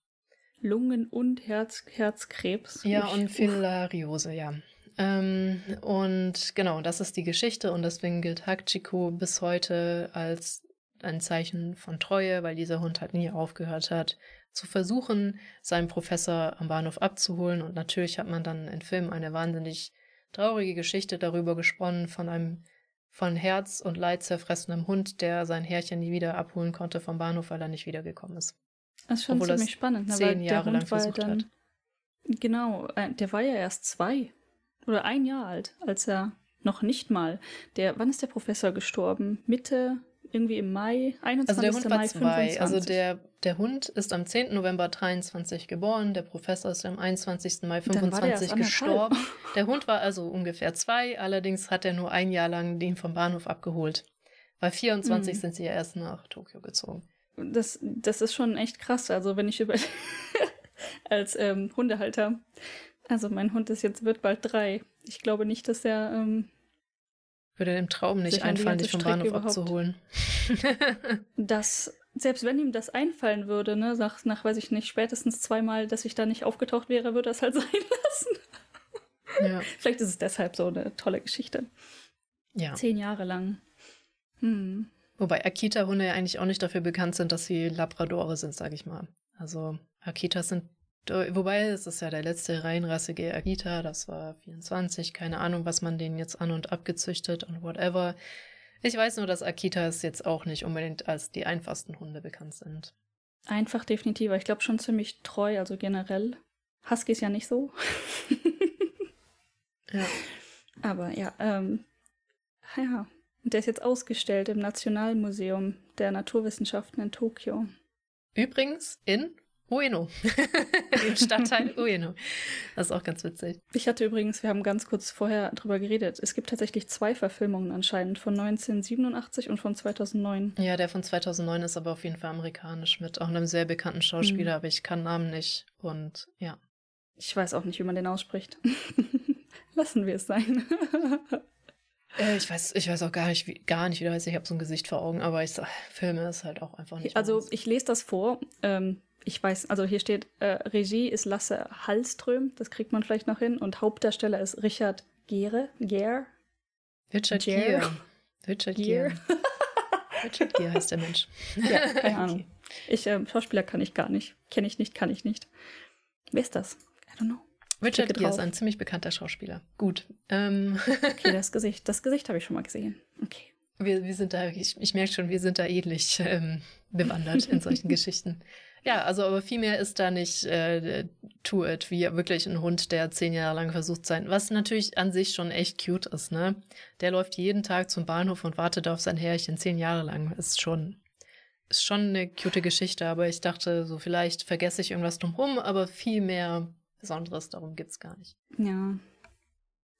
S2: Lungen- und Herz Herzkrebs.
S1: Ja, und Filariose, ja. Ähm, und genau, das ist die Geschichte und deswegen gilt Hachiko bis heute als ein Zeichen von Treue, weil dieser Hund halt nie aufgehört hat, zu versuchen, seinen Professor am Bahnhof abzuholen. Und natürlich hat man dann im Film eine wahnsinnig traurige Geschichte darüber gesponnen von einem von Herz und Leid zerfressenem Hund, der sein Herrchen nie wieder abholen konnte vom Bahnhof, weil er nicht wiedergekommen ist.
S2: Das ist schon
S1: Obwohl
S2: ziemlich spannend, ne?
S1: zehn
S2: weil
S1: Jahre
S2: der
S1: lang
S2: war
S1: versucht
S2: dann,
S1: hat.
S2: Genau, äh, der war ja erst zwei oder ein Jahr alt, als er noch nicht mal. Der, wann ist der Professor gestorben? Mitte, irgendwie im Mai, 21.
S1: Also der Hund war
S2: Mai
S1: zwei. Also
S2: 25.
S1: der, der Hund ist am 10. November 23 geboren, der Professor ist am 21. Mai
S2: Dann war der erst
S1: 25
S2: anderthalb.
S1: gestorben. Der Hund war also ungefähr zwei, allerdings hat er nur ein Jahr lang den vom Bahnhof abgeholt. Weil 24
S2: Mhm.
S1: sind sie ja erst nach Tokio gezogen.
S2: Das, das ist schon echt krass. Also wenn ich über *laughs* als ähm, Hundehalter, also mein Hund ist jetzt wird bald drei. Ich glaube nicht, dass er ähm,
S1: Würde dem Traum nicht einfallen, dich vom
S2: Strecke
S1: Bahnhof
S2: überhaupt-
S1: abzuholen. *laughs*
S2: das, selbst wenn ihm das einfallen würde, ne, nach, nach weiß ich nicht, spätestens zweimal, dass ich da nicht aufgetaucht wäre, würde er es halt *laughs* sein lassen.
S1: ja.
S2: Vielleicht ist es deshalb so eine tolle Geschichte.
S1: ja.
S2: Zehn Jahre lang. Hm.
S1: Wobei Akita-Hunde ja eigentlich auch nicht dafür bekannt sind, dass sie Labradore sind, sag ich mal. Also Akitas sind, wobei es ist ja der letzte reinrassige Akita, das war 24, keine Ahnung, was man denen jetzt an und abgezüchtet und whatever. Ich weiß nur, dass Akitas jetzt auch nicht unbedingt als die einfachsten Hunde bekannt sind.
S2: Einfach definitiv, aber ich glaube schon ziemlich treu, also generell. Husky ist ja nicht so.
S1: Ja. *laughs*
S2: Aber ja, ähm, ja. Und der ist jetzt ausgestellt im Nationalmuseum der Naturwissenschaften in Tokio.
S1: Übrigens in Ueno, *laughs* im Stadtteil Ueno. Das ist auch ganz witzig.
S2: Ich hatte übrigens, wir haben ganz kurz vorher drüber geredet, es gibt tatsächlich zwei Verfilmungen anscheinend, von 1987 und von 2009.
S1: Ja, der von 2009 ist aber auf jeden Fall amerikanisch mit auch einem sehr bekannten Schauspieler,
S2: Mhm.
S1: aber ich kann Namen nicht. Und ja.
S2: Ich weiß auch nicht, wie man den ausspricht. *laughs* Lassen wir es sein. *laughs*
S1: Äh, ich, weiß, ich weiß auch gar nicht, wie, gar nicht, wie der heißt. Ich habe so ein Gesicht vor Augen, aber ich sag, Filme ist halt auch einfach nicht.
S2: Also
S1: meins.
S2: ich lese das vor. Ähm, ich weiß, also hier steht, äh, Regie ist Lasse Hallström, das kriegt man vielleicht noch hin. Und Hauptdarsteller ist Richard Gere. Gere?
S1: Richard
S2: Gere.
S1: Gere. Richard
S2: Gere.
S1: Gere. Richard Gere heißt der Mensch. *laughs*
S2: Ja, keine *laughs*
S1: Okay.
S2: Ahnung. Ich, ähm, Schauspieler kann ich gar nicht. Kenne ich nicht, kann ich nicht. Wer ist das? I don't know.
S1: Richard Gere ist ein ziemlich bekannter Schauspieler. Gut. Ähm, *laughs*
S2: Okay, das Gesicht, das Gesicht habe ich schon mal gesehen. Okay.
S1: wir, wir sind da, ich, ich merke schon, wir sind da ähnlich ähm, bewandert in solchen *laughs* Geschichten. Ja, also aber viel mehr ist da nicht äh, to it, wie wirklich ein Hund, der zehn Jahre lang versucht sein, was natürlich an sich schon echt cute ist, ne? Der läuft jeden Tag zum Bahnhof und wartet auf sein Herrchen zehn Jahre lang. Ist schon, ist schon eine cute Geschichte, aber ich dachte, so vielleicht vergesse ich irgendwas drumherum, aber viel mehr Besonderes darum gibt's gar nicht.
S2: Ja.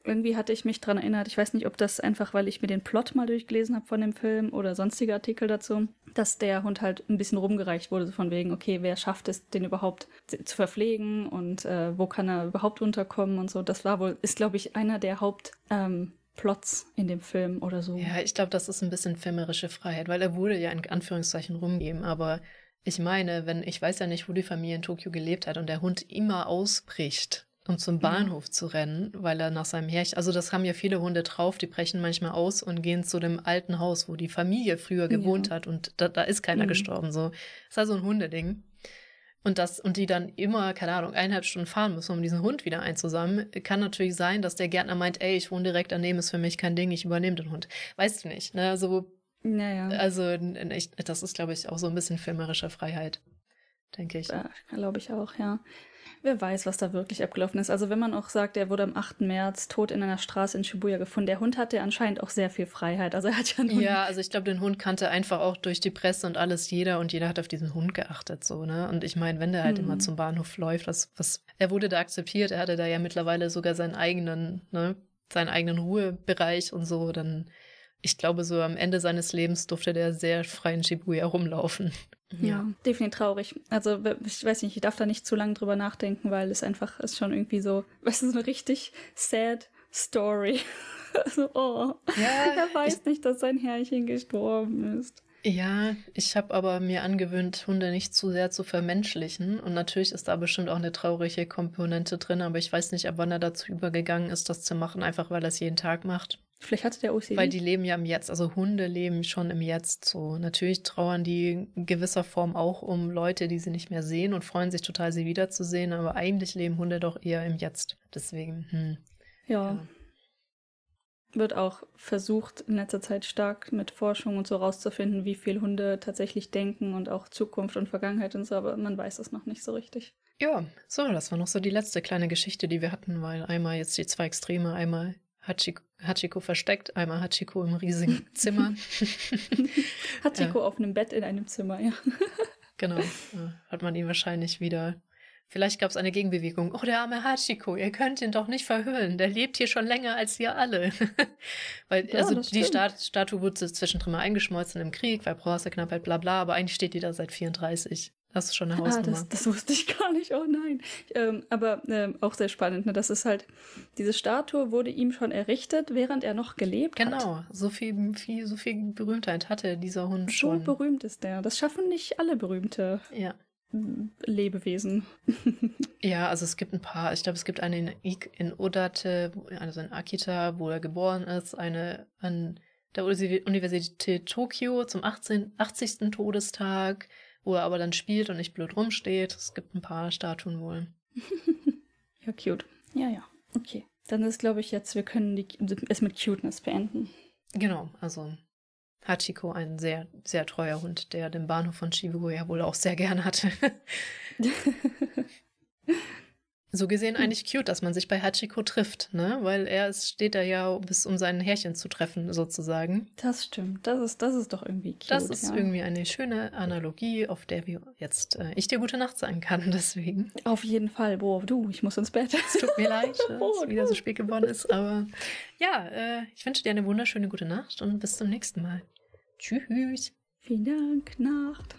S2: Irgendwie hatte ich mich dran erinnert, ich weiß nicht, ob das einfach, weil ich mir den Plot mal durchgelesen habe von dem Film oder sonstige Artikel dazu, dass der Hund halt ein bisschen rumgereicht wurde, so von wegen, okay, wer schafft es, den überhaupt zu verpflegen und äh, wo kann er überhaupt unterkommen und so. Das war wohl, ist, glaube ich, einer der Hauptplots ähm, Plots in dem Film oder so.
S1: Ja, ich glaube, das ist ein bisschen filmerische Freiheit, weil er wurde ja in Anführungszeichen rumgeben, aber ich meine, wenn ich weiß ja nicht, wo die Familie in Tokio gelebt hat und der Hund immer ausbricht, um zum Bahnhof zu rennen, weil er nach seinem Herrchen, also das haben ja viele Hunde drauf, die brechen manchmal aus und gehen zu dem alten Haus, wo die Familie früher gewohnt
S2: Ja.
S1: hat und da, da ist keiner
S2: Mhm.
S1: gestorben, so. Das ist also ein Hundeding. Und das, und die dann immer, keine Ahnung, eineinhalb Stunden fahren müssen, um diesen Hund wieder einzusammeln, kann natürlich sein, dass der Gärtner meint, ey, ich wohne direkt daneben, ist für mich kein Ding, ich übernehme den Hund. Weißt du nicht, ne? So,
S2: Naja.
S1: also, ich, das ist, glaube ich, auch so ein bisschen filmerische Freiheit. denke ich.
S2: Ja, glaube ich auch, ja. Wer weiß, was da wirklich abgelaufen ist. Also wenn man auch sagt, er wurde am 8. März tot in einer Straße in Shibuya gefunden. Der Hund hatte anscheinend auch sehr viel Freiheit. Also er hat ja
S1: nun Ja, also ich glaube, den Hund kannte einfach auch durch die Presse und alles jeder und jeder hat auf diesen Hund geachtet, so, ne? Und ich meine, wenn der halt mhm. immer zum Bahnhof läuft, was, was, er wurde da akzeptiert, er hatte da ja mittlerweile sogar seinen eigenen, ne, seinen eigenen Ruhebereich und so, dann ich glaube, so am Ende seines Lebens durfte der sehr frei in Shibuya rumlaufen.
S2: Ja, ja, definitiv traurig. Also ich weiß nicht, ich darf da nicht zu lange drüber nachdenken, weil es einfach ist schon irgendwie so, weißt du, so eine richtig sad Story. *laughs* also, oh, ja, *laughs* er weiß ich, nicht, dass sein Herrchen gestorben ist.
S1: Ja, ich habe aber mir angewöhnt, Hunde nicht zu sehr zu vermenschlichen. Und natürlich ist da bestimmt auch eine traurige Komponente drin, aber ich weiß nicht, ab wann er dazu übergegangen ist, das zu machen, einfach weil er es jeden Tag macht.
S2: Vielleicht hatte der OCD.
S1: Weil die leben ja im Jetzt, also Hunde leben schon im Jetzt so. Natürlich trauern die in gewisser Form auch um Leute, die sie nicht mehr sehen und freuen sich total, sie wiederzusehen, aber eigentlich leben Hunde doch eher im Jetzt. Deswegen, hm.
S2: ja. ja wird auch versucht, in letzter Zeit stark mit Forschung und so rauszufinden, wie viel Hunde tatsächlich denken und auch Zukunft und Vergangenheit und so, aber man weiß es noch nicht so richtig.
S1: Ja, so, das war noch so die letzte kleine Geschichte, die wir hatten, weil einmal jetzt die zwei Extreme, einmal Hachiko, Hachiko versteckt, einmal Hachiko im riesigen *laughs* Zimmer. *laughs*
S2: Hachiko ja. auf einem Bett in einem Zimmer, ja. *laughs*
S1: genau. Hat man ihn wahrscheinlich wieder. Vielleicht gab es eine Gegenbewegung. Oh, der arme Hachiko, ihr könnt ihn doch nicht verhüllen. Der lebt hier schon länger als wir alle. weil, ja, also die Stat Statue wurde zwischendrin mal eingeschmolzen im Krieg, weil Bronzeknappheit, bla bla, aber eigentlich steht die da seit 34. Das ist schon eine Hausnummer.
S2: Ah, das, das wusste ich gar nicht. Oh nein. Ähm, aber ähm, auch sehr spannend. Ne? Das ist halt, diese Statue wurde ihm schon errichtet, während er noch gelebt
S1: genau.
S2: hat.
S1: Genau. So viel, viel, so viel Berühmtheit hatte dieser Hund
S2: so
S1: schon.
S2: So berühmt ist der. Das schaffen nicht alle berühmte ja. Lebewesen. *laughs*
S1: ja, also es gibt ein paar. Ich glaube, es gibt eine in, in Odate, also in Akita, wo er geboren ist, eine an der Universität Tokio zum 18, 80. Todestag wo er aber dann spielt und nicht blöd rumsteht. Es gibt ein paar Statuen wohl. *laughs*
S2: ja, cute. Ja, ja. Okay. Dann ist, glaube ich, jetzt, wir können die, es mit Cuteness beenden.
S1: Genau, also Hachiko ein sehr, sehr treuer Hund, der den Bahnhof von Shibuya wohl auch sehr gern hatte. *laughs* *laughs* So gesehen eigentlich cute, dass man sich bei Hachiko trifft, ne? Weil er ist, steht da ja, bis um sein Härchen zu treffen, sozusagen.
S2: Das stimmt. Das ist, das ist doch irgendwie cute.
S1: Das ist ja. irgendwie eine schöne Analogie, auf der wir jetzt äh, ich dir gute Nacht sagen kann, *laughs* deswegen.
S2: Auf jeden Fall. Boah, du, ich muss ins Bett.
S1: Es tut mir leid, *laughs* dass es wieder so spät geworden ist, aber ja, äh, ich wünsche dir eine wunderschöne gute Nacht und bis zum nächsten Mal. Tschüss.
S2: Vielen Dank. Nacht.